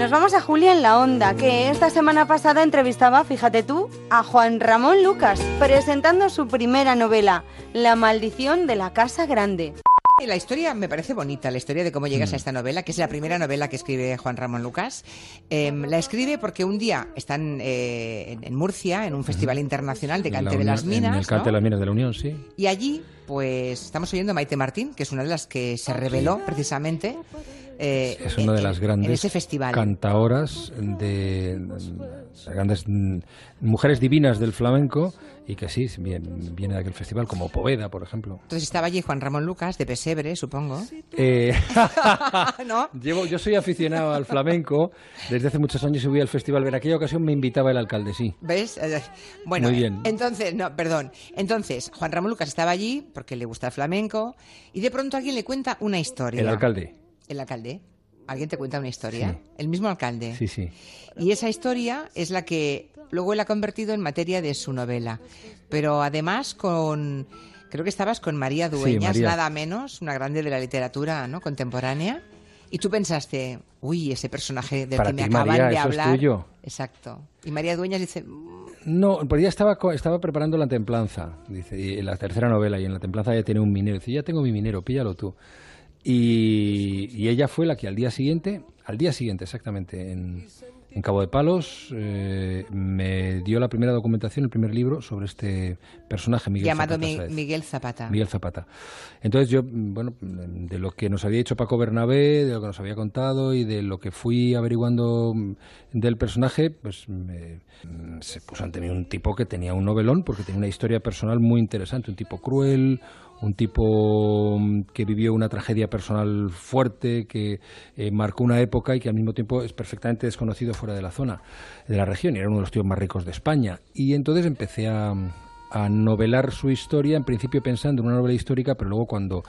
Nos vamos a Julia en la Onda, que esta semana pasada entrevistaba, fíjate tú, a Juan Ramón Lucas, presentando su primera novela, La maldición de la casa grande. Y La historia me parece bonita, la historia de cómo llegas Mm. a esta novela, que es la primera novela que escribe Juan Ramón Lucas. Em, la escribe porque un día están eh, en, en Murcia, en un festival internacional de En la cante de las En minas, el cante ¿no? de las minas de la Unión, sí. Y allí, pues, estamos oyendo a Maite Martín, que es una de las que se reveló precisamente eh, Es una de las grandes cantaoras de, de grandes mujeres divinas del flamenco y que sí, viene, viene de aquel festival, como Poveda, por ejemplo. Entonces estaba allí Juan Ramón Lucas, de Pesebre, supongo. Eh, ¿No? Llevo, yo soy aficionado al flamenco desde hace muchos años y voy al festival. En aquella ocasión me invitaba el alcalde, sí. ¿Ves? Eh, Bueno, Muy bien. entonces, no, perdón. Entonces, Juan Ramón Lucas estaba allí porque le gusta el flamenco y de pronto alguien le cuenta una historia. El alcalde. El alcalde. ¿Alguien te cuenta una historia? El mismo alcalde. Sí, sí. Y esa historia es la que luego él ha convertido en materia de su novela. Pero además con... Creo que estabas con María Sí, Dueñas, María. nada menos, una grande de la literatura ¿no? contemporánea. Y tú pensaste, uy, ese personaje del Para que me acaban María, de eso es hablar. tuyo. Exacto. Y María Dueñas dice, No, porque ya estaba, estaba preparando la templanza, dice, y en la tercera novela, y en la templanza ya tiene un minero. Dice, ya tengo mi minero, píllalo tú. Y, y ella fue la que al día siguiente, al día siguiente exactamente, en, en Cabo de Palos, eh, me dio la primera documentación, el primer libro sobre este personaje, Miguel llamado Zapata Mi- Sáez. Miguel Zapata. Miguel Zapata. Entonces yo, bueno, de lo que nos había dicho Paco Bernabé, de lo que nos había contado y de lo que fui averiguando del personaje, pues me- se puso ante mí un tipo que tenía un novelón porque tenía una historia personal muy interesante, un tipo cruel, un tipo mm, que vivió una tragedia personal fuerte, que eh, marcó una época y que al mismo tiempo es perfectamente desconocido fuera de la zona, de la región, y era uno de los tíos más ricos de España. Y entonces empecé a, a novelar su historia, en principio pensando en una novela histórica, pero luego cuando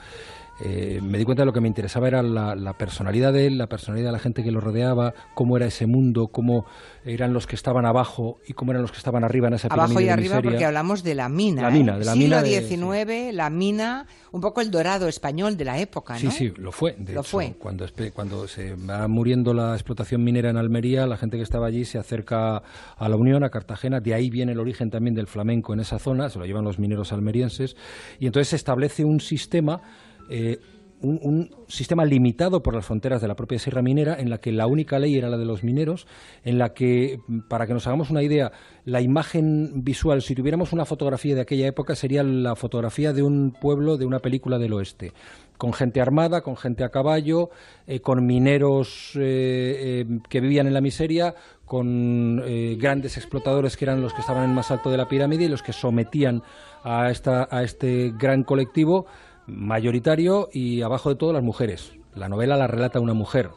eh, me di cuenta de lo que me interesaba era la, la personalidad de él, la personalidad de la gente que lo rodeaba, cómo era ese mundo, cómo eran los que estaban abajo y cómo eran los que estaban arriba en esa Abajo y de arriba miseria. porque hablamos de la mina. La ¿eh? mina, de la Siglo mina de- XIX, la mina, un poco el dorado español de la época, ¿no? Sí, sí, lo fue. De Lo hecho, fue. Cuando, cuando se va muriendo la explotación minera en Almería, la gente que estaba allí se acerca a la Unión, a Cartagena. De ahí viene el origen también del flamenco en esa zona, se lo llevan los mineros almerienses. Y entonces se establece un sistema. Eh, un, sistema limitado por las fronteras de la propia Sierra Minera, en la que la única ley era la de los mineros, en la que, para que nos hagamos una idea, la imagen visual, si tuviéramos una fotografía de aquella época, sería la fotografía de un pueblo de una película del oeste, con gente armada, con gente a caballo, eh, con mineros eh, que vivían en la miseria, con grandes explotadores que eran los que estaban en más alto de la pirámide y los que sometían a, esta, a este gran colectivo mayoritario y abajo de todo las mujeres. La novela la relata una mujer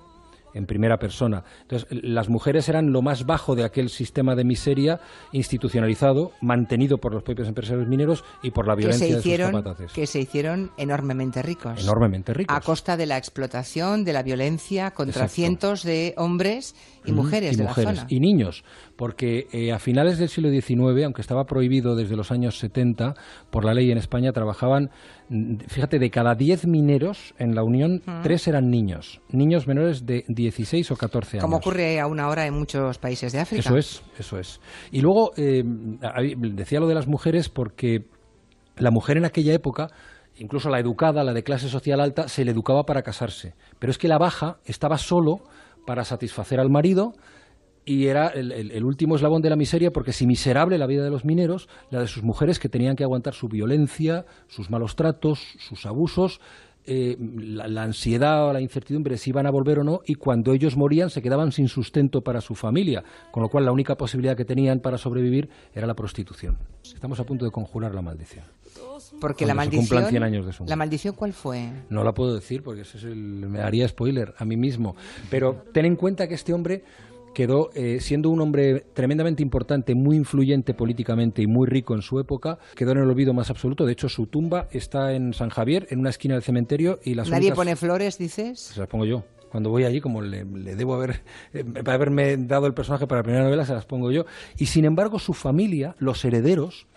en primera persona. Entonces, las mujeres eran lo más bajo de aquel sistema de miseria institucionalizado, mantenido por los propios empresarios mineros y por la que violencia se de sus hicieron capataces. que se hicieron enormemente ricos Enormemente ricos. a costa de la explotación de la violencia contra Exacto. cientos de hombres y Ujú, mujeres y de mujeres, la zona Y niños, porque eh, a finales del siglo XIX, aunque estaba prohibido desde los años 70 por la ley en España, trabajaban, mm, fíjate, de cada 10 mineros en la Unión, tres eran niños, niños menores de 16 o 14 años. como ocurre a una hora en muchos países de África Eso es, eso es. Y luego eh, decía lo de las mujeres porque la mujer en aquella época, incluso la educada, la de clase social alta, se le educaba para casarse. Pero es que la baja estaba solo para satisfacer al marido y era el, el- el último eslabón de la miseria porque si miserable la vida de los mineros, la de sus mujeres que tenían que aguantar su violencia, sus malos tratos, sus abusos, eh, la, la ansiedad o la incertidumbre si iban a volver o no y cuando ellos morían se quedaban sin sustento para su familia, con lo cual la única posibilidad que tenían para sobrevivir era la prostitución. Estamos a punto de conjurar la maldición. porque la Cuando maldición cumplan 100 años de su la maldición cuál fue no la puedo decir porque ese es el, me haría spoiler a mí mismo. Pero ten en cuenta que este hombre quedó eh, siendo un hombre tremendamente importante, muy influyente políticamente y muy rico en su época, quedó en el olvido más absoluto. De hecho, su tumba está en San Javier, en una esquina del cementerio y las nadie únicas- pone flores dices se las pongo yo. Cuando voy allí, como le, le debo haber, eh, haberme dado el personaje para la primera novela, se las pongo yo. Y sin embargo, su familia, los herederos,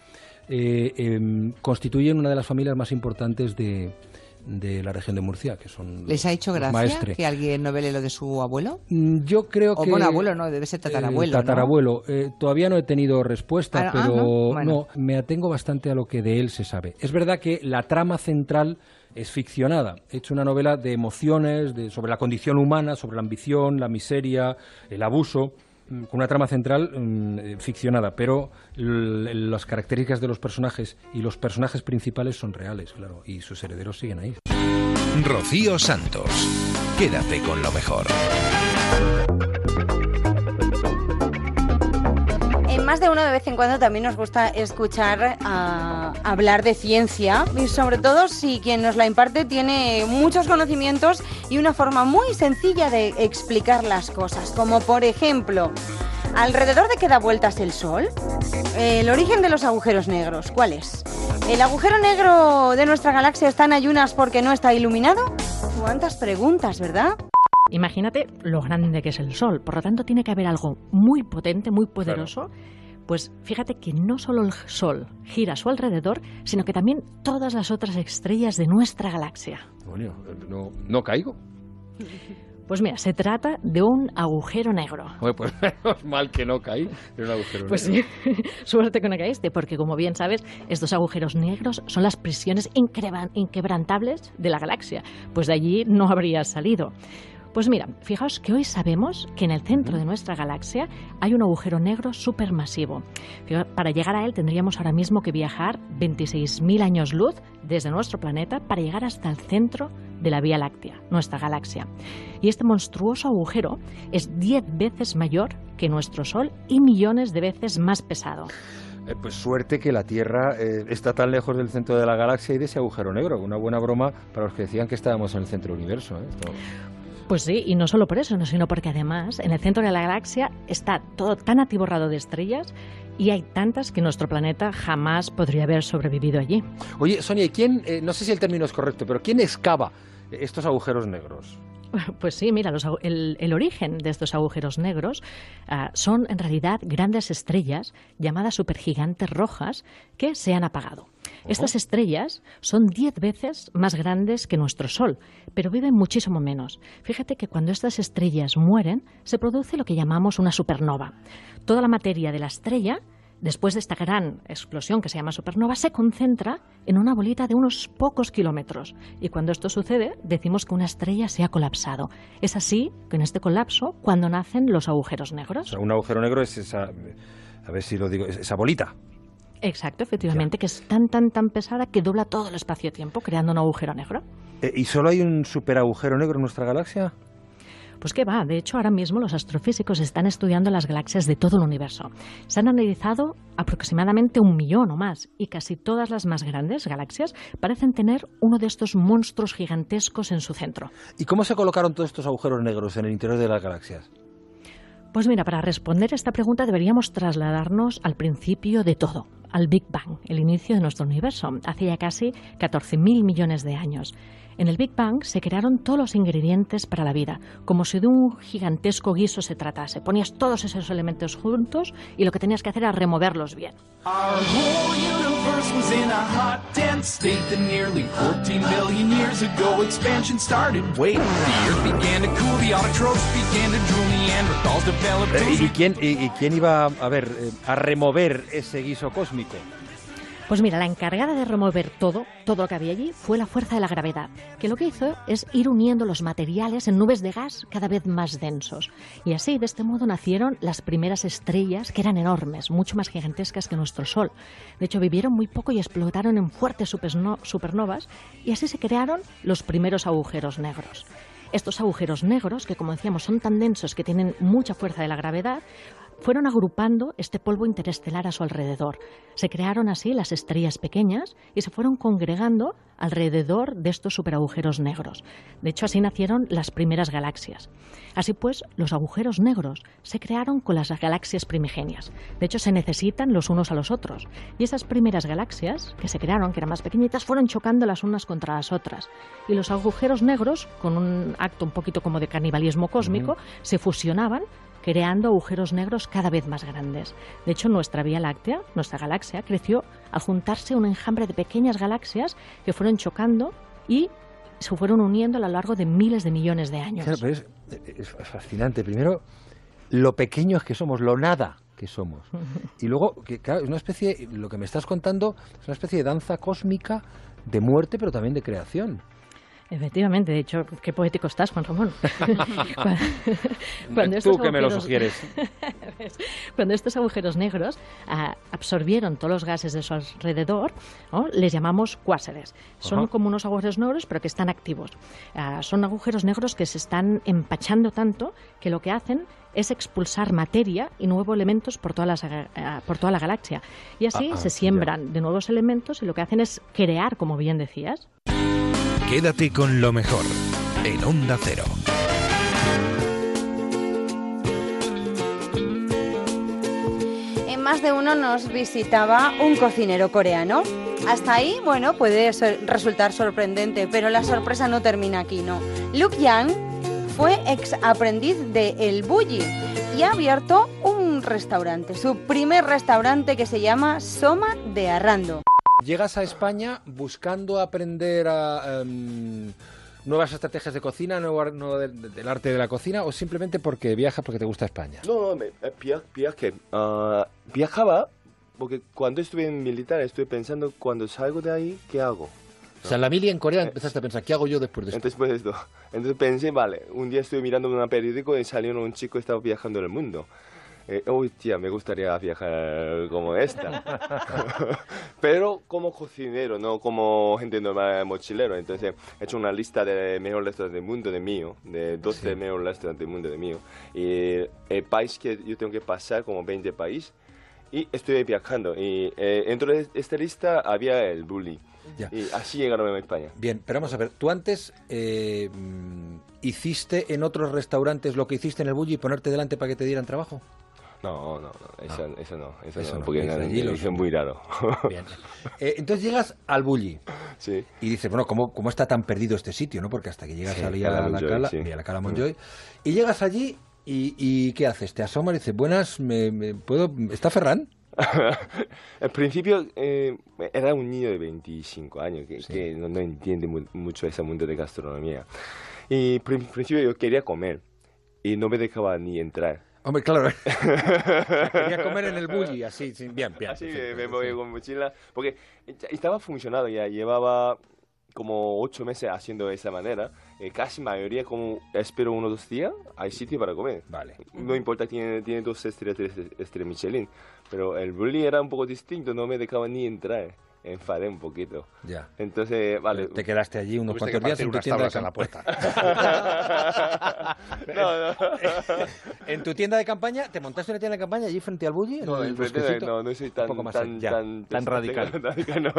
eh, em, constituyen una de las familias más importantes de, de la región de Murcia, que son ¿Les ha hecho gracia maestres. que alguien novele lo de su abuelo? Mm, Yo creo O que... bueno, abuelo no, debe ser tatarabuelo, Eh, ¿no? tatarabuelo. Eh, todavía no he tenido respuesta, Ah, ah, pero no. Bueno. no, me atengo bastante a lo que de él se sabe. Es verdad que la trama central es ficcionada. He hecho una novela de emociones, de, sobre la condición humana, sobre la ambición, la miseria, el abuso, con una trama central mm, eh, ficcionada, pero las características de los personajes y los personajes principales son reales, claro, y sus herederos siguen ahí. Rocío Santos. Quédate con lo mejor. Más de uno de vez en cuando también nos gusta escuchar ah, hablar de ciencia y sobre todo si quien nos la imparte tiene muchos conocimientos y una forma muy sencilla de explicar las cosas, como por ejemplo, ¿alrededor de qué da vueltas el Sol? El origen de los agujeros negros, ¿cuál es? ¿El agujero negro de nuestra galaxia está en ayunas porque no está iluminado? ¿Cuántas preguntas, verdad? Imagínate lo grande que es el Sol, por lo tanto tiene que haber algo muy potente, muy poderoso. Pues fíjate que no solo el Sol gira a su alrededor, sino que también todas las otras estrellas de nuestra galaxia. Bueno, no, no caigo. Pues mira, se trata de un agujero negro. Oye, pues menos mal que no caí en un agujero Pues negro. sí, suerte que no caíste, porque como bien sabes, estos agujeros negros son las prisiones inquebrantables de la galaxia, pues de allí no habrías salido. Pues mira, fijaos que hoy sabemos que en el centro de nuestra galaxia hay un agujero negro supermasivo. Para llegar a él tendríamos ahora mismo que viajar 26.000 años luz desde nuestro planeta para llegar hasta el centro de la Vía Láctea, nuestra galaxia. Y este monstruoso agujero es 10 veces mayor que nuestro Sol y millones de veces más pesado. Eh, pues suerte que la Tierra eh, está tan lejos del centro de la galaxia y de ese agujero negro. Una buena broma para los que decían que estábamos en el centro del universo. ¿eh? Esto- Pues sí, y no solo por eso, no, sino porque además en el centro de la galaxia está todo tan atiborrado de estrellas y hay tantas que nuestro planeta jamás podría haber sobrevivido allí. Oye, Sonia, ¿y quién, eh, no sé si el término es correcto, pero quién excava estos agujeros negros? Pues sí, mira, los agu- el, el origen de estos agujeros negros ah, son en realidad grandes estrellas llamadas supergigantes rojas que se han apagado. Estas estrellas son 10 veces más grandes que nuestro Sol, pero viven muchísimo menos. Fíjate que cuando estas estrellas mueren, se produce lo que llamamos una supernova. Toda la materia de la estrella después de esta gran explosión que se llama supernova, se concentra en una bolita de unos pocos kilómetros. Y cuando esto sucede, decimos que una estrella se ha colapsado. Es así que en este colapso, cuando nacen los agujeros O negros. sea, un agujero negro es esa, a ver si lo digo, es esa bolita. Exacto, efectivamente, que es tan, tan, tan pesada que dobla todo el espacio-tiempo, creando un agujero negro. Eh, ¿Y solo hay un superagujero negro en nuestra galaxia? Pues que va, de hecho ahora mismo los astrofísicos están estudiando las galaxias de todo el universo. Se han analizado aproximadamente un millón o más y casi todas las más grandes galaxias parecen tener uno de estos monstruos gigantescos en su centro. ¿Y cómo se colocaron todos estos agujeros negros en el interior de las galaxias? Pues mira, para responder esta pregunta deberíamos trasladarnos al principio de todo, al Big Bang, el inicio de nuestro universo, hace ya casi 14.000 millones de años. En el Big Bang se crearon todos los ingredientes para la vida, como si de un gigantesco guiso se tratase. Ponías todos esos elementos juntos y lo que tenías que hacer era removerlos bien. Our whole universe was in a hot, dense state that nearly 14 billion years ago expansion started. Wait, the earth began to cool, the autotrophs began to drool, Neanderthals developed Eh, ¿Y quién, y, y quién iba a ver, eh, a remover ese guiso cósmico? Pues mira, la encargada de remover todo, todo lo que había allí, fue la fuerza de la gravedad, que lo que hizo es ir uniendo los materiales en nubes de gas cada vez más densos. Y así, de este modo, nacieron las primeras estrellas, que eran enormes, mucho más gigantescas que nuestro Sol. De hecho, vivieron muy poco y explotaron en fuertes superno- supernovas, y así se crearon los primeros agujeros negros. Estos agujeros negros, que como decíamos son tan densos que tienen mucha fuerza de la gravedad, fueron agrupando este polvo interestelar a su alrededor. Se crearon así las estrellas pequeñas y se fueron congregando alrededor de estos superagujeros negros. De hecho, así nacieron las primeras galaxias. Así pues, los agujeros negros se crearon con las galaxias primigenias. De hecho, se necesitan los unos a los otros. Y esas primeras galaxias que se crearon, que eran más pequeñitas, fueron chocando las unas contra las otras. Y los agujeros negros, con un acto un poquito como de canibalismo cósmico, se fusionaban creando agujeros negros cada vez más grandes. De hecho, nuestra Vía Láctea, nuestra galaxia, creció al juntarse un enjambre de pequeñas galaxias que fueron chocando y se fueron uniendo a lo largo de miles de millones de años. Claro, pero es, es fascinante. Primero, lo pequeños que somos, lo nada que somos. Y luego, que, claro, es una especie, lo que me estás contando, es una especie de danza cósmica de muerte, pero también de creación. Efectivamente, de hecho, qué poético estás, Juan Ramón. Tú que me lo sugieres. cuando estos agujeros negros ah, absorbieron todos los gases de su alrededor, ¿no? les llamamos cuásares. Son Ajá. como unos agujeros negros, pero que están activos. Ah, son agujeros negros que se están empachando tanto que lo que hacen es expulsar materia y nuevos elementos por toda, aga- ah, por toda la galaxia. Y así Ah, ah, se siembran de nuevos elementos y lo que hacen es crear, como bien decías, Quédate con lo mejor en Onda Cero. En más de uno nos visitaba un cocinero coreano. Hasta ahí, bueno, puede resultar sorprendente, pero la sorpresa no termina aquí, ¿no? Luke Yang fue ex aprendiz de El Bulli y ha abierto un restaurante, su primer restaurante que se llama Soma de Arrando. Llegas a España buscando aprender a, em, nuevas estrategias de cocina, nuevo nuevo del, del arte de la cocina, o simplemente porque viajas porque te gusta España. No, no, me- eh, via- viaje. Ah, viajaba porque cuando estuve en militar estuve pensando, cuando salgo de ahí, ¿qué hago? O sea, en la mili en Corea empezaste a pensar, ¿qué hago yo después de esto? Entonces, pues esto. Entonces pensé, vale, un día estuve mirando un periódico y salió un chico que estaba viajando en el mundo. Eh, uy, tía, me gustaría viajar como esta. Pero como cocinero, no como gente normal mochilero. Entonces he hecho una lista de mejores restaurantes del mundo de mío, de 12 mejores restaurantes del mundo de mío. Y el país que yo tengo que pasar, como 20 países, y estoy viajando. Y eh, dentro de esta lista había el bully. Ya. Y así llegaron a España. Bien, pero vamos a ver, tú antes eh, mm, hiciste en otros restaurantes lo que hiciste en el Bulli y ponerte delante para que te dieran trabajo. No, no, no, eso, eso no, eso, Eso no, no, porque era- allí lo- es muy raro. Bien. Eh, entonces llegas al Bulli. Sí. Y dices, bueno, ¿cómo, ¿cómo está tan perdido este sitio? ¿no? Porque hasta que llegas Sí, allí Cala a la Cala, sí. y a la Cala Mm. Montjuïc, y llegas allí y, y ¿qué haces? Te asomas y dices, buenas, me, me- ¿puedo? ¿Está Ferran? Al principio eh, era un niño de 25 años que, que no, no entiende mu- mucho ese mundo de gastronomía. Y al principio yo quería comer y no me dejaba ni entrar. Hombre, claro. Quería comer en el Bulli, así, sí, bien, bien. Así perfecto, me, voy con mochila, porque estaba funcionando ya, llevaba como ocho meses haciendo de esa manera, eh, casi mayoría como espero unos dos días, hay sitio para comer. Vale. No importa, tiene, tiene dos estrellas, tres estrellas Michelin, pero el bully era un poco distinto, no me dejaba ni entrar, enfadé un poquito. Ya. Entonces, vale. Te quedaste allí unos cuantos días en tu tienda de en la campaña. en tu tienda de campaña, ¿te montaste una tienda de campaña allí frente al Bulli? en No, el de- bosquecito? no, no soy Un tan, poco más tan, allá. Ya, tan, tan radical. tan radical, no.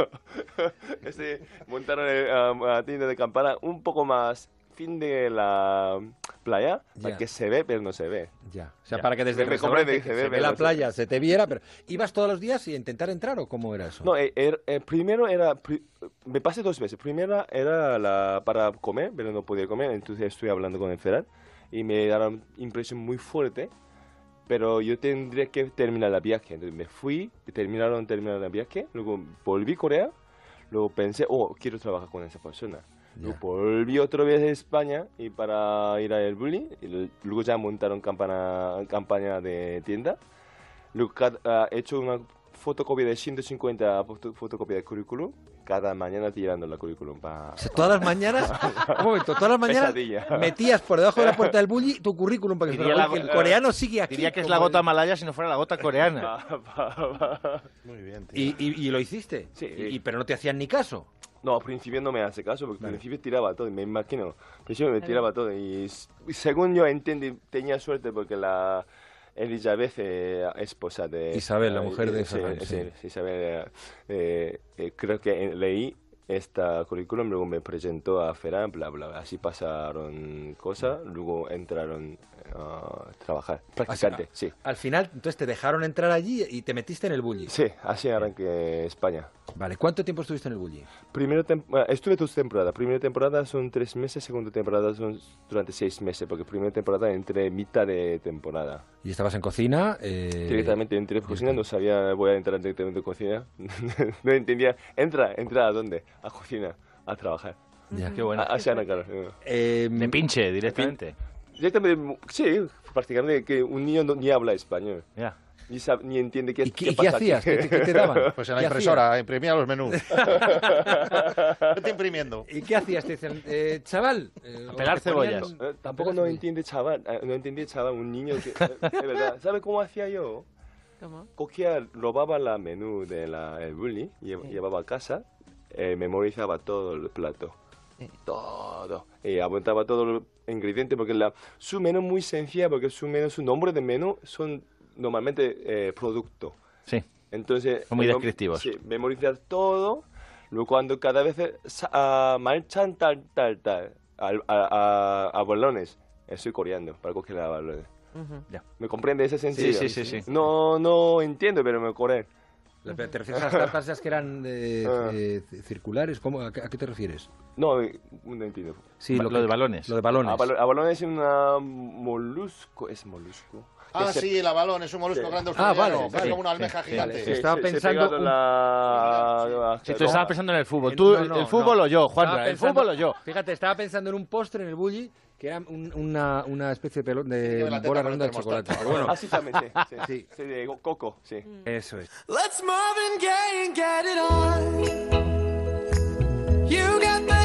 Este, montaron el, um, la tienda de campana un poco más fin de la playa, para Ya. que se ve, pero no se ve. Ya. O sea, para que desde Me- el restaurante se se ve, ve la se- playa, se te viera, pero ¿ibas todos los días y a intentar entrar o cómo era eso? No, eh, er- eh, primero era, pri- me pasé dos veces. Primera era la, para comer, pero no podía comer, entonces estoy hablando con el Ferran y me dieron impresión muy fuerte, pero yo tendría que terminar el viaje. Entonces me fui, terminaron, terminaron el viaje, luego volví a Corea, luego pensé, oh, quiero trabajar con esa persona. Luego volví otra vez a España y para ir al bully, y l- luego ya montaron campana, campaña de tienda. Luego cada- ah, he hecho una fotocopia de 150 foto- fotocopias de currículum, cada mañana tirando la currículum para... Todas las mañanas, un momento, todas las mañanas Pesadilla. metías por debajo de la puerta del bully tu currículum para que Diría la "Oye, el coreano sigue aquí. Diría que es la gota el- malaya si no fuera la gota coreana. Muy bien, ¿Y, y, y lo hiciste? Sí. Y, y- pero no te hacían ni caso. No, al principio no me hace caso, porque al principio tiraba todo, me imagino. Al principio me tiraba todo y según yo entendí, tenía suerte porque la Elizabeth, eh, esposa de... Isabel, la mujer de sí, Ferran, sí, sí. Isabel, eh, eh, creo que leí esta currículum, luego me presentó a Ferran, bla, bla, bla. Así pasaron cosas, luego entraron a trabajar, practicante, sí. Al final, entonces te dejaron entrar allí y te metiste en el bully. Sí, así arranqué España. Vale, ¿cuánto tiempo estuviste en el bully? Primero tem- ah, estuve dos temporadas. Primera temporada son tres meses, segunda temporada son durante seis meses, porque primera temporada entré mitad de temporada. Y estabas en cocina. eh, Directamente entré en cocina, no sabía, voy a entrar directamente en cocina. no entendía, entra, entra a dónde? A cocina, a trabajar. Ya. Qué bueno. Así Ana Carlos. De pinche, directamente. Directamente, sí, prácticamente que un niño no- ni habla español. Ya. Ni, sab- ni entiende qué, ¿Y qué- qué y qué pasa hacías? aquí. ¿Qué te- qué te daban? Pues en la ¿Qué impresora, imprimía los menús. ¿Qué te imprimiendo? ¿Y qué hacías? Te dicen, eh, chaval. eh, pelar cebollas. Eh, Tampoco no entiende chaval, eh, no entiende chaval, un niño que, eh, de verdad, ¿sabe cómo hacía yo? ¿Cómo? Cogía, robaba la menú de la el bully, lle- llevaba a casa, eh, memorizaba todo el plato, todo, y apuntaba todos los ingredientes porque la, su menú es muy sencilla porque su menú, su nombre de menú son normalmente eh, producto. Sí. Entonces, Son muy eh, descriptivos. Sí, memorizar todo, luego cuando cada vez ah, marchan tal, tal, tal, al- a, a, a balones, estoy coreando para coger a balones. Ujú. Ya. ¿Me comprende ese sentido? sí, sí, sí. No, no entiendo, pero me coré. ¿Te refieres a las cartas esas que eran eh, Ah. eh, circulares? ¿Cómo, a, qué, a qué te refieres? No, eh, no entiendo. Sí, Ba- lo de balones. Lo de balones. A, a balones es una molusco, es molusco. Ah, se- sí, el abalón es un molusco Sí. grande Ah, vale, es como una almeja Sí, gigante. Sí, Estaba pensando- pega la- Si tú estabas pensando en el fútbol, En- tú, no, no, el fútbol no. o yo, Juanra, el fútbol o yo. Fíjate, estaba pensando en un postre en el bully que era un- una, una especie de pelón bola redonda de chocolate. Pero bueno, Así también, sí. sí, Sí. sí, de coco, sí. eso es. Let's Marvin Gaye and get it on. You got the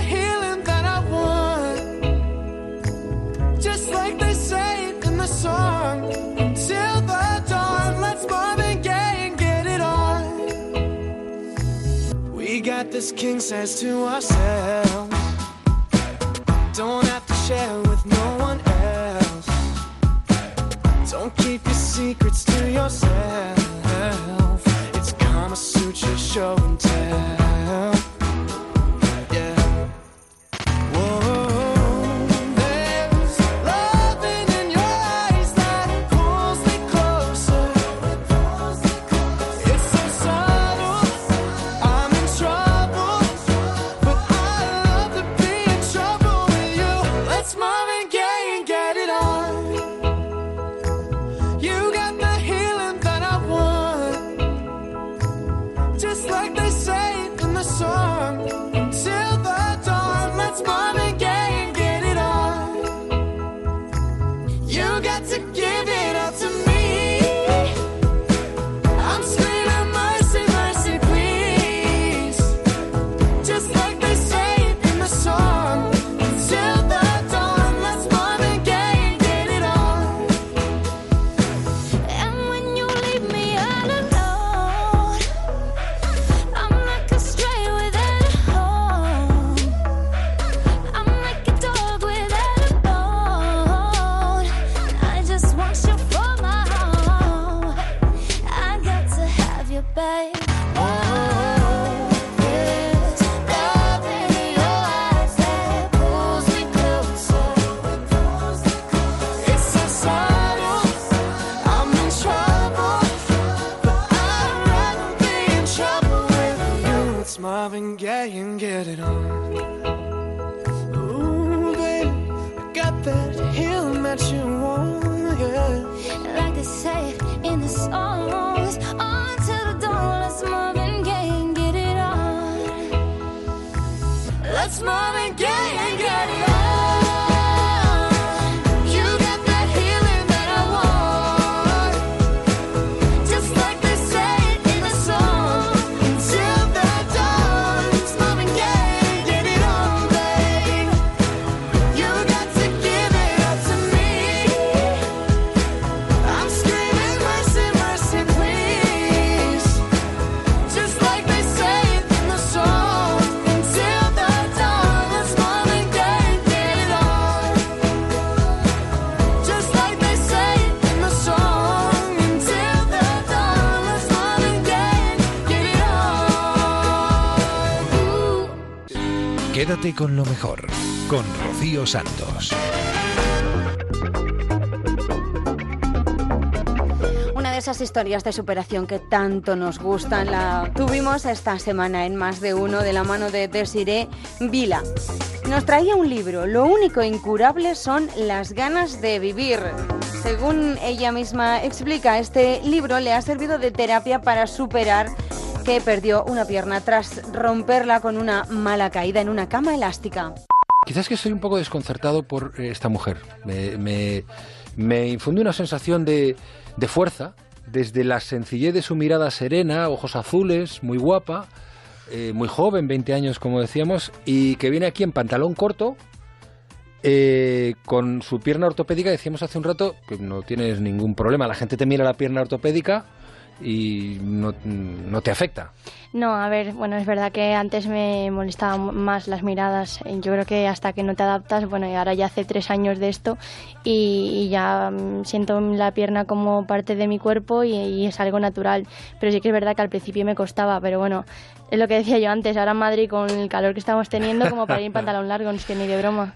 this king says to ourselves. Don't have to share with no one else. Don't keep your secrets to yourself. It's Kama Sutra show and tell. Marvin Gaye and get it on. Ooh, baby, I got that healing that you want, yeah. Like they say in the songs, on to the dawn, let's Marvin Gaye and get it on. Let's Marvin Gaye and get it on. Con lo mejor, con Rocío Santos. Una de esas historias de superación que tanto nos gustan la tuvimos esta semana en más de uno de la mano de Desiree Vila. Nos traía un libro, lo único incurable son las ganas de vivir. Según ella misma explica, este libro le ha servido de terapia para superar que perdió una pierna tras romperla con una mala caída en una cama elástica. Quizás que soy un poco desconcertado por eh, esta mujer. Me, me, una sensación de, de fuerza, desde la sencillez de su mirada serena, ojos azules, muy guapa, eh, muy joven, 20 años como decíamos, y que viene aquí en pantalón corto, eh, con su pierna ortopédica, decíamos hace un rato que no tienes ningún problema. La gente te mira la pierna ortopédica y no, no te afecta. No, a ver, bueno, es verdad que antes me molestaban más las miradas. Yo creo que hasta que no te adaptas, bueno, y ahora ya hace tres años de esto y, y ya mm, siento la pierna como parte de mi cuerpo y, y es algo natural. Pero sí que es verdad que al principio me costaba, pero bueno, es lo que decía yo antes, ahora en Madrid con el calor que estamos teniendo, como para ir en pantalón largo, no es que ni de broma.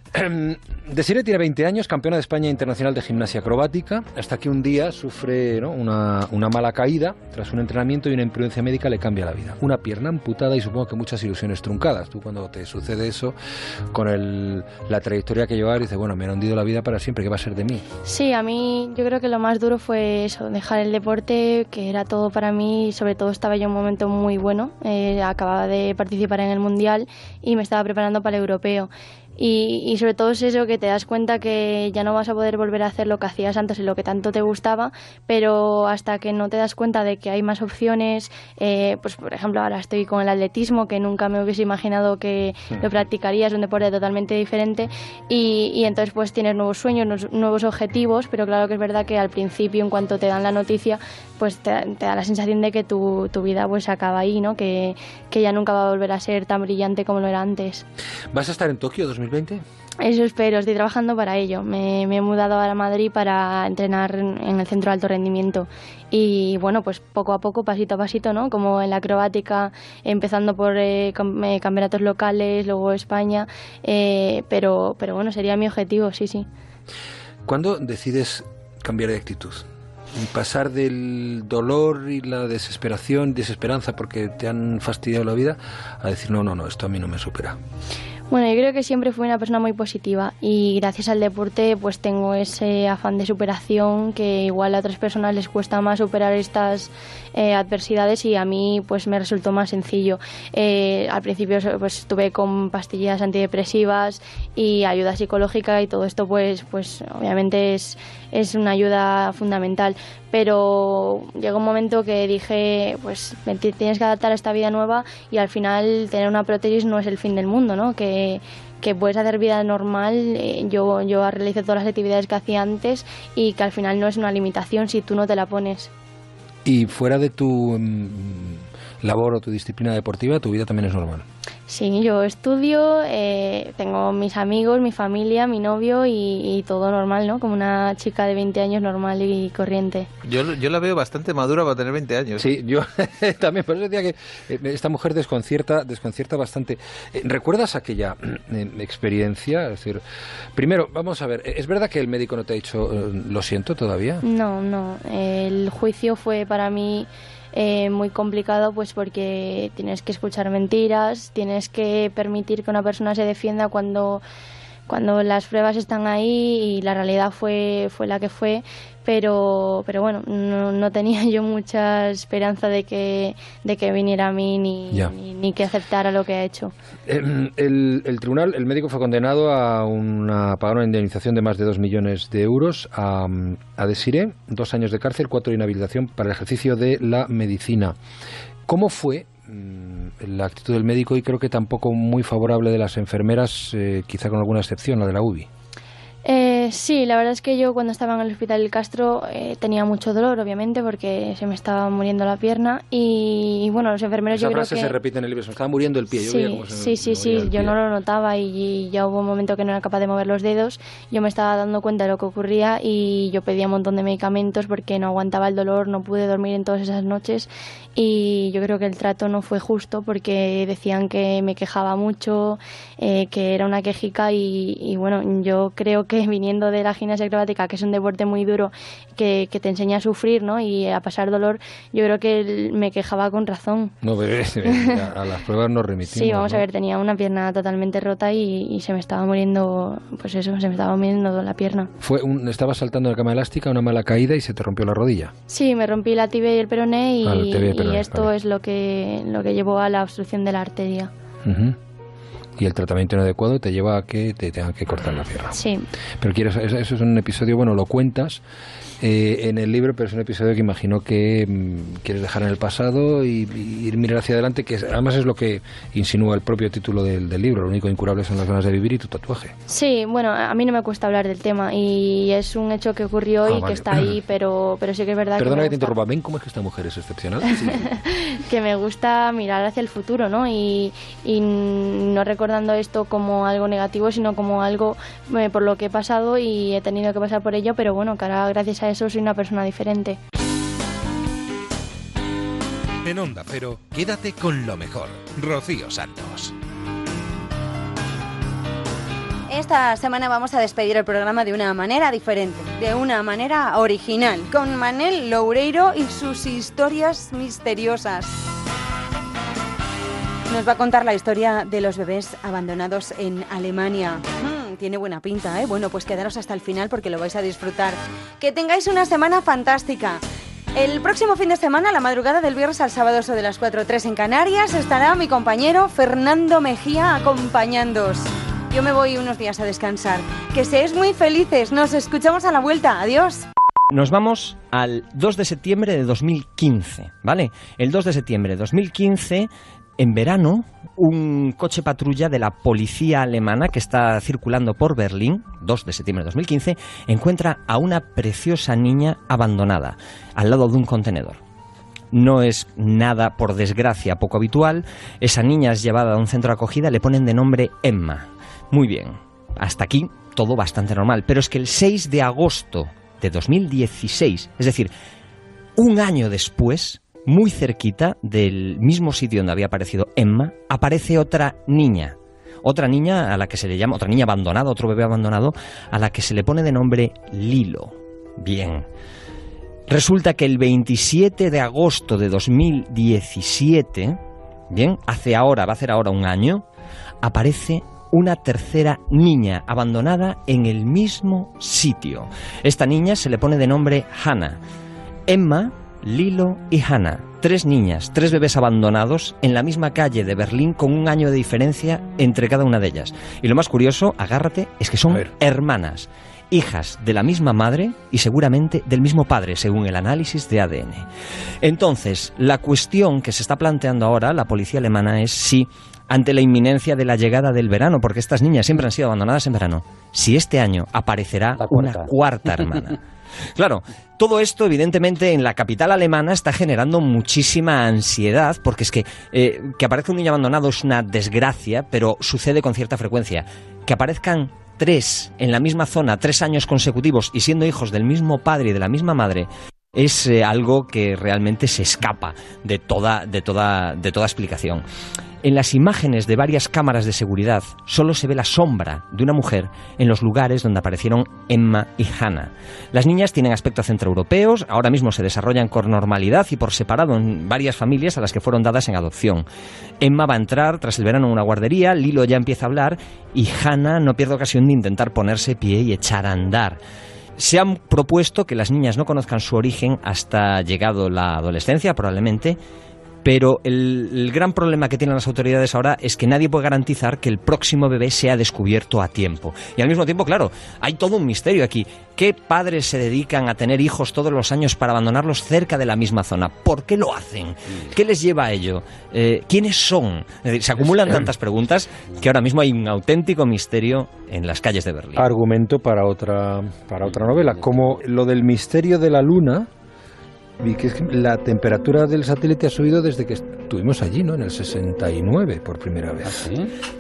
Desiree tiene 20 años, campeona de España internacional de gimnasia acrobática, hasta que un día sufre ¿no? una, una mala caída tras un entrenamiento y una imprudencia médica le cambia la vida. Una pierna amputada y supongo que muchas ilusiones truncadas. Tú cuando te sucede eso, con el, la trayectoria que llevar, dices, bueno, me han hundido la vida para siempre, ¿qué va a ser de mí? Sí, a mí yo creo que lo más duro fue eso, dejar el deporte, que era todo para mí y sobre todo estaba yo en un momento muy bueno. Eh, acababa de participar en el Mundial y me estaba preparando para el Europeo. Y, y sobre todo es eso que te das cuenta que ya no vas a poder volver a hacer lo que hacías antes y lo que tanto te gustaba, pero hasta que no te das cuenta de que hay más opciones, eh, pues por ejemplo ahora estoy con el atletismo, que nunca me hubiese imaginado que lo practicaría, es un deporte totalmente diferente y, y entonces pues tienes nuevos sueños, nuevos- objetivos, pero claro que es verdad que al principio en cuanto te dan la noticia, pues te, te da la sensación de que tu, tu vida pues acaba ahí, ¿no? Que, que ya nunca va a volver a ser tan brillante como lo era antes. ¿Vas a estar en Tokio 2020? Eso espero, estoy trabajando para ello. Me, me he mudado ahora a Madrid para entrenar en el centro de alto rendimiento. Y bueno, pues poco a poco, pasito a pasito, ¿no? Como en la acrobática, empezando por eh, eh, campeonatos locales, luego España. eh, pero, pero bueno, sería mi objetivo, sí, sí. ¿Cuándo decides cambiar de actitud? Y pasar del dolor y la desesperación, desesperanza porque te han fastidiado la vida, a decir, no, no, no, esto a mí no me supera. Bueno, yo creo que siempre fui una persona muy positiva y gracias al deporte pues tengo ese afán de superación que igual a otras personas les cuesta más superar estas eh, adversidades y a mí pues me resultó más sencillo. Eh, al principio pues estuve con pastillas antidepresivas y ayuda psicológica y todo esto pues pues obviamente es, es una ayuda fundamental pero llegó un momento que dije pues tienes que adaptar a esta vida nueva y al final tener una prótesis no es el fin del mundo no que que puedes hacer vida normal eh, yo yo realicé todas las actividades que hacía antes y que al final no es una limitación si tú no te la pones Y fuera de tu mm, labor o tu disciplina deportiva, tu vida también es normal. Sí, yo estudio, eh, tengo mis amigos, mi familia, mi novio y, y todo normal, ¿no? Como una chica de 20 años normal y corriente. Yo, yo la veo bastante madura para tener 20 años. Sí, yo también, por eso decía que eh, esta mujer desconcierta, desconcierta bastante. Eh, ¿Recuerdas aquella eh, experiencia? Es decir, primero, vamos a ver, ¿es verdad que el médico no te ha dicho eh, lo siento todavía? No, no. El juicio fue para mí eh, muy complicado, pues porque tienes que escuchar mentiras, tienes que permitir que una persona se defienda cuando cuando las pruebas están ahí y la realidad fue fue la que fue pero pero bueno no, no tenía yo mucha esperanza de que de que viniera a mí ni, ni, ni que aceptara lo que ha hecho Eh, El, el tribunal, el médico fue condenado a una, a pagar una indemnización de más de 2 millones de euros a, a Desiré, dos años de cárcel, cuatro de inhabilitación para el ejercicio de la medicina. ¿Cómo fue mm, la actitud del médico y creo que tampoco muy favorable de las enfermeras, eh, quizá con alguna excepción, la de la UBI? Eh, sí, la verdad es que yo cuando estaba en el hospital del Castro eh, tenía mucho dolor, obviamente, porque se me estaba muriendo la pierna y, y, bueno, los enfermeros Esa yo creo frase que... se repite en el libro, se me estaba muriendo el pie. Yo Sí, veía cómo se sí, sí, sí, yo pie. no lo notaba y, y ya hubo un momento que no era capaz de mover los dedos, yo me estaba dando cuenta de lo que ocurría y yo pedía un montón de medicamentos porque no aguantaba el dolor, no pude dormir en todas esas noches y yo creo que el trato no fue justo porque decían que me quejaba mucho, eh, que era una quejica y, y bueno, yo creo que viniendo viniendo de la gimnasia acrobática, que es un deporte muy duro, que, que te enseña a sufrir ¿no? y a pasar dolor, yo creo que me quejaba con razón. No, bebé, a, a las pruebas nos remitimos. Sí, vamos ¿no? a ver, tenía una pierna totalmente rota y, y se me estaba muriendo, pues eso, se me estaba muriendo la pierna. Fue un, estabas saltando en la cama elástica, una mala caída y se te rompió la rodilla. Sí, me rompí la tibia y el peroné y, Ah, el tibia y y peroné, esto vale. es lo que, lo que llevó a la obstrucción de la arteria. Ujú. Y el tratamiento inadecuado te lleva a que te tengan que cortar la pierna. Sí. Pero quieres, eso eso es un episodio, bueno, lo cuentas eh, en el libro, pero es un episodio que imagino que mm, quieres dejar en el pasado y, y ir mirar hacia adelante, que además es lo que insinúa el propio título del, del libro. Lo único incurable son las ganas de vivir y tu tatuaje. Sí, bueno, a mí no me cuesta hablar del tema y es un hecho que ocurrió Ah, y vale. que está ahí, pero, pero sí que es verdad Perdona que que, te interrumpa, ¿ven cómo es que esta mujer es excepcional? Sí. que me gusta mirar hacia el futuro, ¿no? Y, y no recordando esto como algo negativo, sino como algo eh, por lo que he pasado y he tenido que pasar por ello, pero bueno, que ahora gracias a eso soy una persona diferente. En Onda Cero, quédate con lo mejor. Rocío Santos. Esta semana vamos a despedir el programa de una manera diferente, de una manera original, con Manel Loureiro y sus historias misteriosas. Nos va a contar la historia de los bebés abandonados en Alemania. Tiene buena pinta, ¿eh? Bueno, pues quedaros hasta el final porque lo vais a disfrutar. Que tengáis una semana fantástica. El próximo fin de semana, la madrugada del viernes al sábado, de las 4 o 3 en Canarias, estará mi compañero Fernando Mejía acompañándoos. Yo me voy unos días a descansar. Que seáis muy felices. Nos escuchamos a la vuelta. Adiós. Nos vamos al 2 de septiembre de 2015, ¿vale? El 2 de septiembre de 2015, en verano, un coche patrulla de la policía alemana que está circulando por Berlín, 2 de septiembre de 2015, encuentra a una preciosa niña abandonada al lado de un contenedor. No es nada, por desgracia, poco habitual. Esa niña es llevada a un centro de acogida, le ponen de nombre Emma. Muy bien, hasta aquí todo bastante normal. Pero es que el 6 de agosto de 2016, es decir, un año después, muy cerquita del mismo sitio donde había aparecido Emma, aparece otra niña. Otra niña a la que se le llama, otra niña abandonada, otro bebé abandonado, a la que se le pone de nombre Lilo. Bien. Resulta que el 27 de agosto de 2017, bien, hace ahora, va a hacer ahora un año, aparece una tercera niña abandonada en el mismo sitio. Esta niña se le pone de nombre Hannah. Emma, Lilo y Hannah. Tres niñas, tres bebés abandonados en la misma calle de Berlín con un año de diferencia entre cada una de ellas. Y lo más curioso, agárrate, es que son hermanas, hijas de la misma madre y seguramente del mismo padre, según el análisis de ADN. Entonces, la cuestión que se está planteando ahora la policía alemana es si, ante la inminencia de la llegada del verano, porque estas niñas siempre han sido abandonadas en verano, si este año aparecerá una cuarta hermana. Claro, todo esto evidentemente en la capital alemana está generando muchísima ansiedad porque es que eh, que aparezca un niño abandonado es una desgracia, pero sucede con cierta frecuencia. Que aparezcan tres en la misma zona, tres años consecutivos y siendo hijos del mismo padre y de la misma madre, es eh, algo que realmente se escapa de toda, de toda, de toda explicación. En las imágenes de varias cámaras de seguridad solo se ve la sombra de una mujer en los lugares donde aparecieron Emma y Hannah. Las niñas tienen aspecto centroeuropeos, ahora mismo se desarrollan con normalidad y por separado en varias familias a las que fueron dadas en adopción. Emma va a entrar tras el verano en una guardería, Lilo ya empieza a hablar y Hannah no pierde ocasión de intentar ponerse pie y echar a andar. Se han propuesto que las niñas no conozcan su origen hasta llegado la adolescencia, probablemente, pero el, el gran problema que tienen las autoridades ahora es que nadie puede garantizar que el próximo bebé sea descubierto a tiempo. Y al mismo tiempo, claro, hay todo un misterio aquí. ¿Qué padres se dedican a tener hijos todos los años para abandonarlos cerca de la misma zona? ¿Por qué lo hacen? ¿Qué les lleva a ello? Eh, ¿Quiénes son? Es decir, se acumulan tantas preguntas que ahora mismo hay un auténtico misterio en las calles de Berlín. Argumento para otra, para otra novela. Como lo del misterio de la luna, Que es que la temperatura del satélite ha subido desde que estuvimos allí, ¿no? En el 69 por primera vez.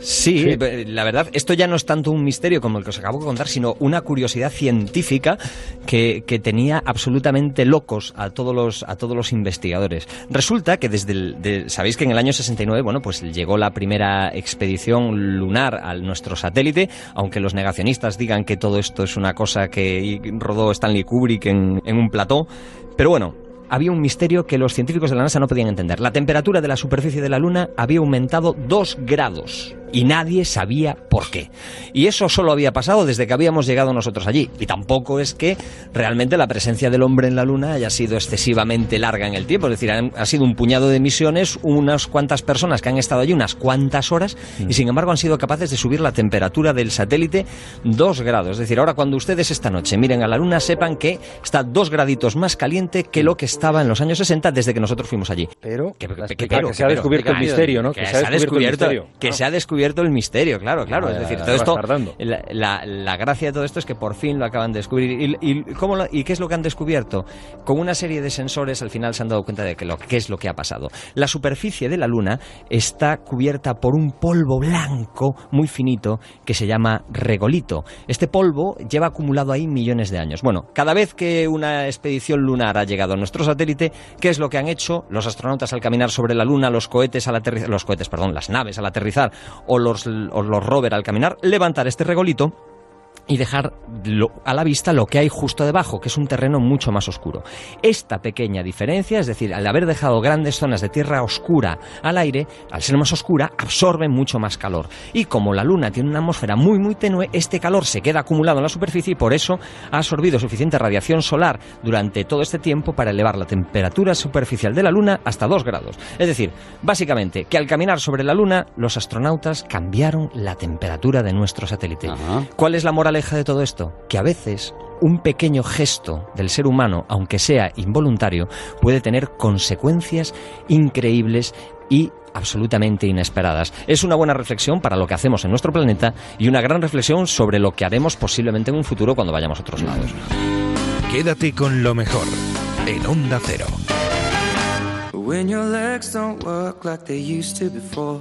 Sí, eh, la verdad, esto ya no es tanto un misterio como el que os acabo de contar, sino una curiosidad científica que, que tenía absolutamente locos a todos los a todos los investigadores. Resulta que desde el, de- sabéis que en el año 69, bueno, pues llegó la primera expedición lunar a nuestro satélite, aunque los negacionistas digan que todo esto es una cosa que rodó Stanley Kubrick en, en un plató, pero bueno, había un misterio que los científicos de la NASA no podían entender. La temperatura de la superficie de la Luna había aumentado 2 grados y nadie sabía por qué. Y eso solo había pasado desde que habíamos llegado nosotros allí. Y tampoco es que realmente la presencia del hombre en la Luna haya sido excesivamente larga en el tiempo. Es decir, han- ha sido un puñado de misiones, unas cuantas personas que han estado allí unas cuantas horas y sin embargo han sido capaces de subir la temperatura del satélite 2 grados. Es decir, ahora cuando ustedes esta noche miren a la Luna sepan que está 2 graditos más caliente que lo que estaba en los años 60 desde que nosotros fuimos allí. Pero que, que- explica- pero, que se ha descubierto el misterio, ¿no? Que, se ha descubierto, que se ha descubierto el misterio, claro, claro. Ah, es decir, todo esto, la, la- la gracia de todo esto es que por fin lo acaban de descubrir. ¿Y, y cómo lo- y qué es lo que han descubierto? Con una serie de sensores al final se han dado cuenta de que lo, qué es lo que ha pasado. La superficie de la Luna está cubierta por un polvo blanco muy finito que se llama regolito. Este polvo lleva acumulado ahí millones de años. Bueno, cada vez que una expedición lunar ha llegado a nuestro satélite, ¿qué es lo que han hecho los astronautas al caminar sobre la Luna, los cohetes al aterrizar, los cohetes, perdón, las naves al aterrizar o los, los rover al caminar? Levantar este regolito y dejar lo- a la vista lo que hay justo debajo, que es un terreno mucho más oscuro. Esta pequeña diferencia, es decir, al haber dejado grandes zonas de tierra oscura al aire, al ser más oscura, absorbe mucho más calor. Y como la Luna tiene una atmósfera muy muy tenue, este calor se queda acumulado en la superficie y por eso ha absorbido suficiente radiación solar durante todo este tiempo para elevar la temperatura superficial de la Luna hasta 2 grados. Es decir, básicamente, que al caminar sobre la Luna, los astronautas cambiaron la temperatura de nuestro satélite. ¿Cuál es la moraleja de todo esto? Que a veces un pequeño gesto del ser humano, aunque sea involuntario, puede tener consecuencias increíbles y absolutamente inesperadas. Es una buena reflexión para lo que hacemos en nuestro planeta y una gran reflexión sobre lo que haremos posiblemente en un futuro cuando vayamos a otros lados. Quédate con lo mejor en Onda Cero. When your legs don't work like they used to before.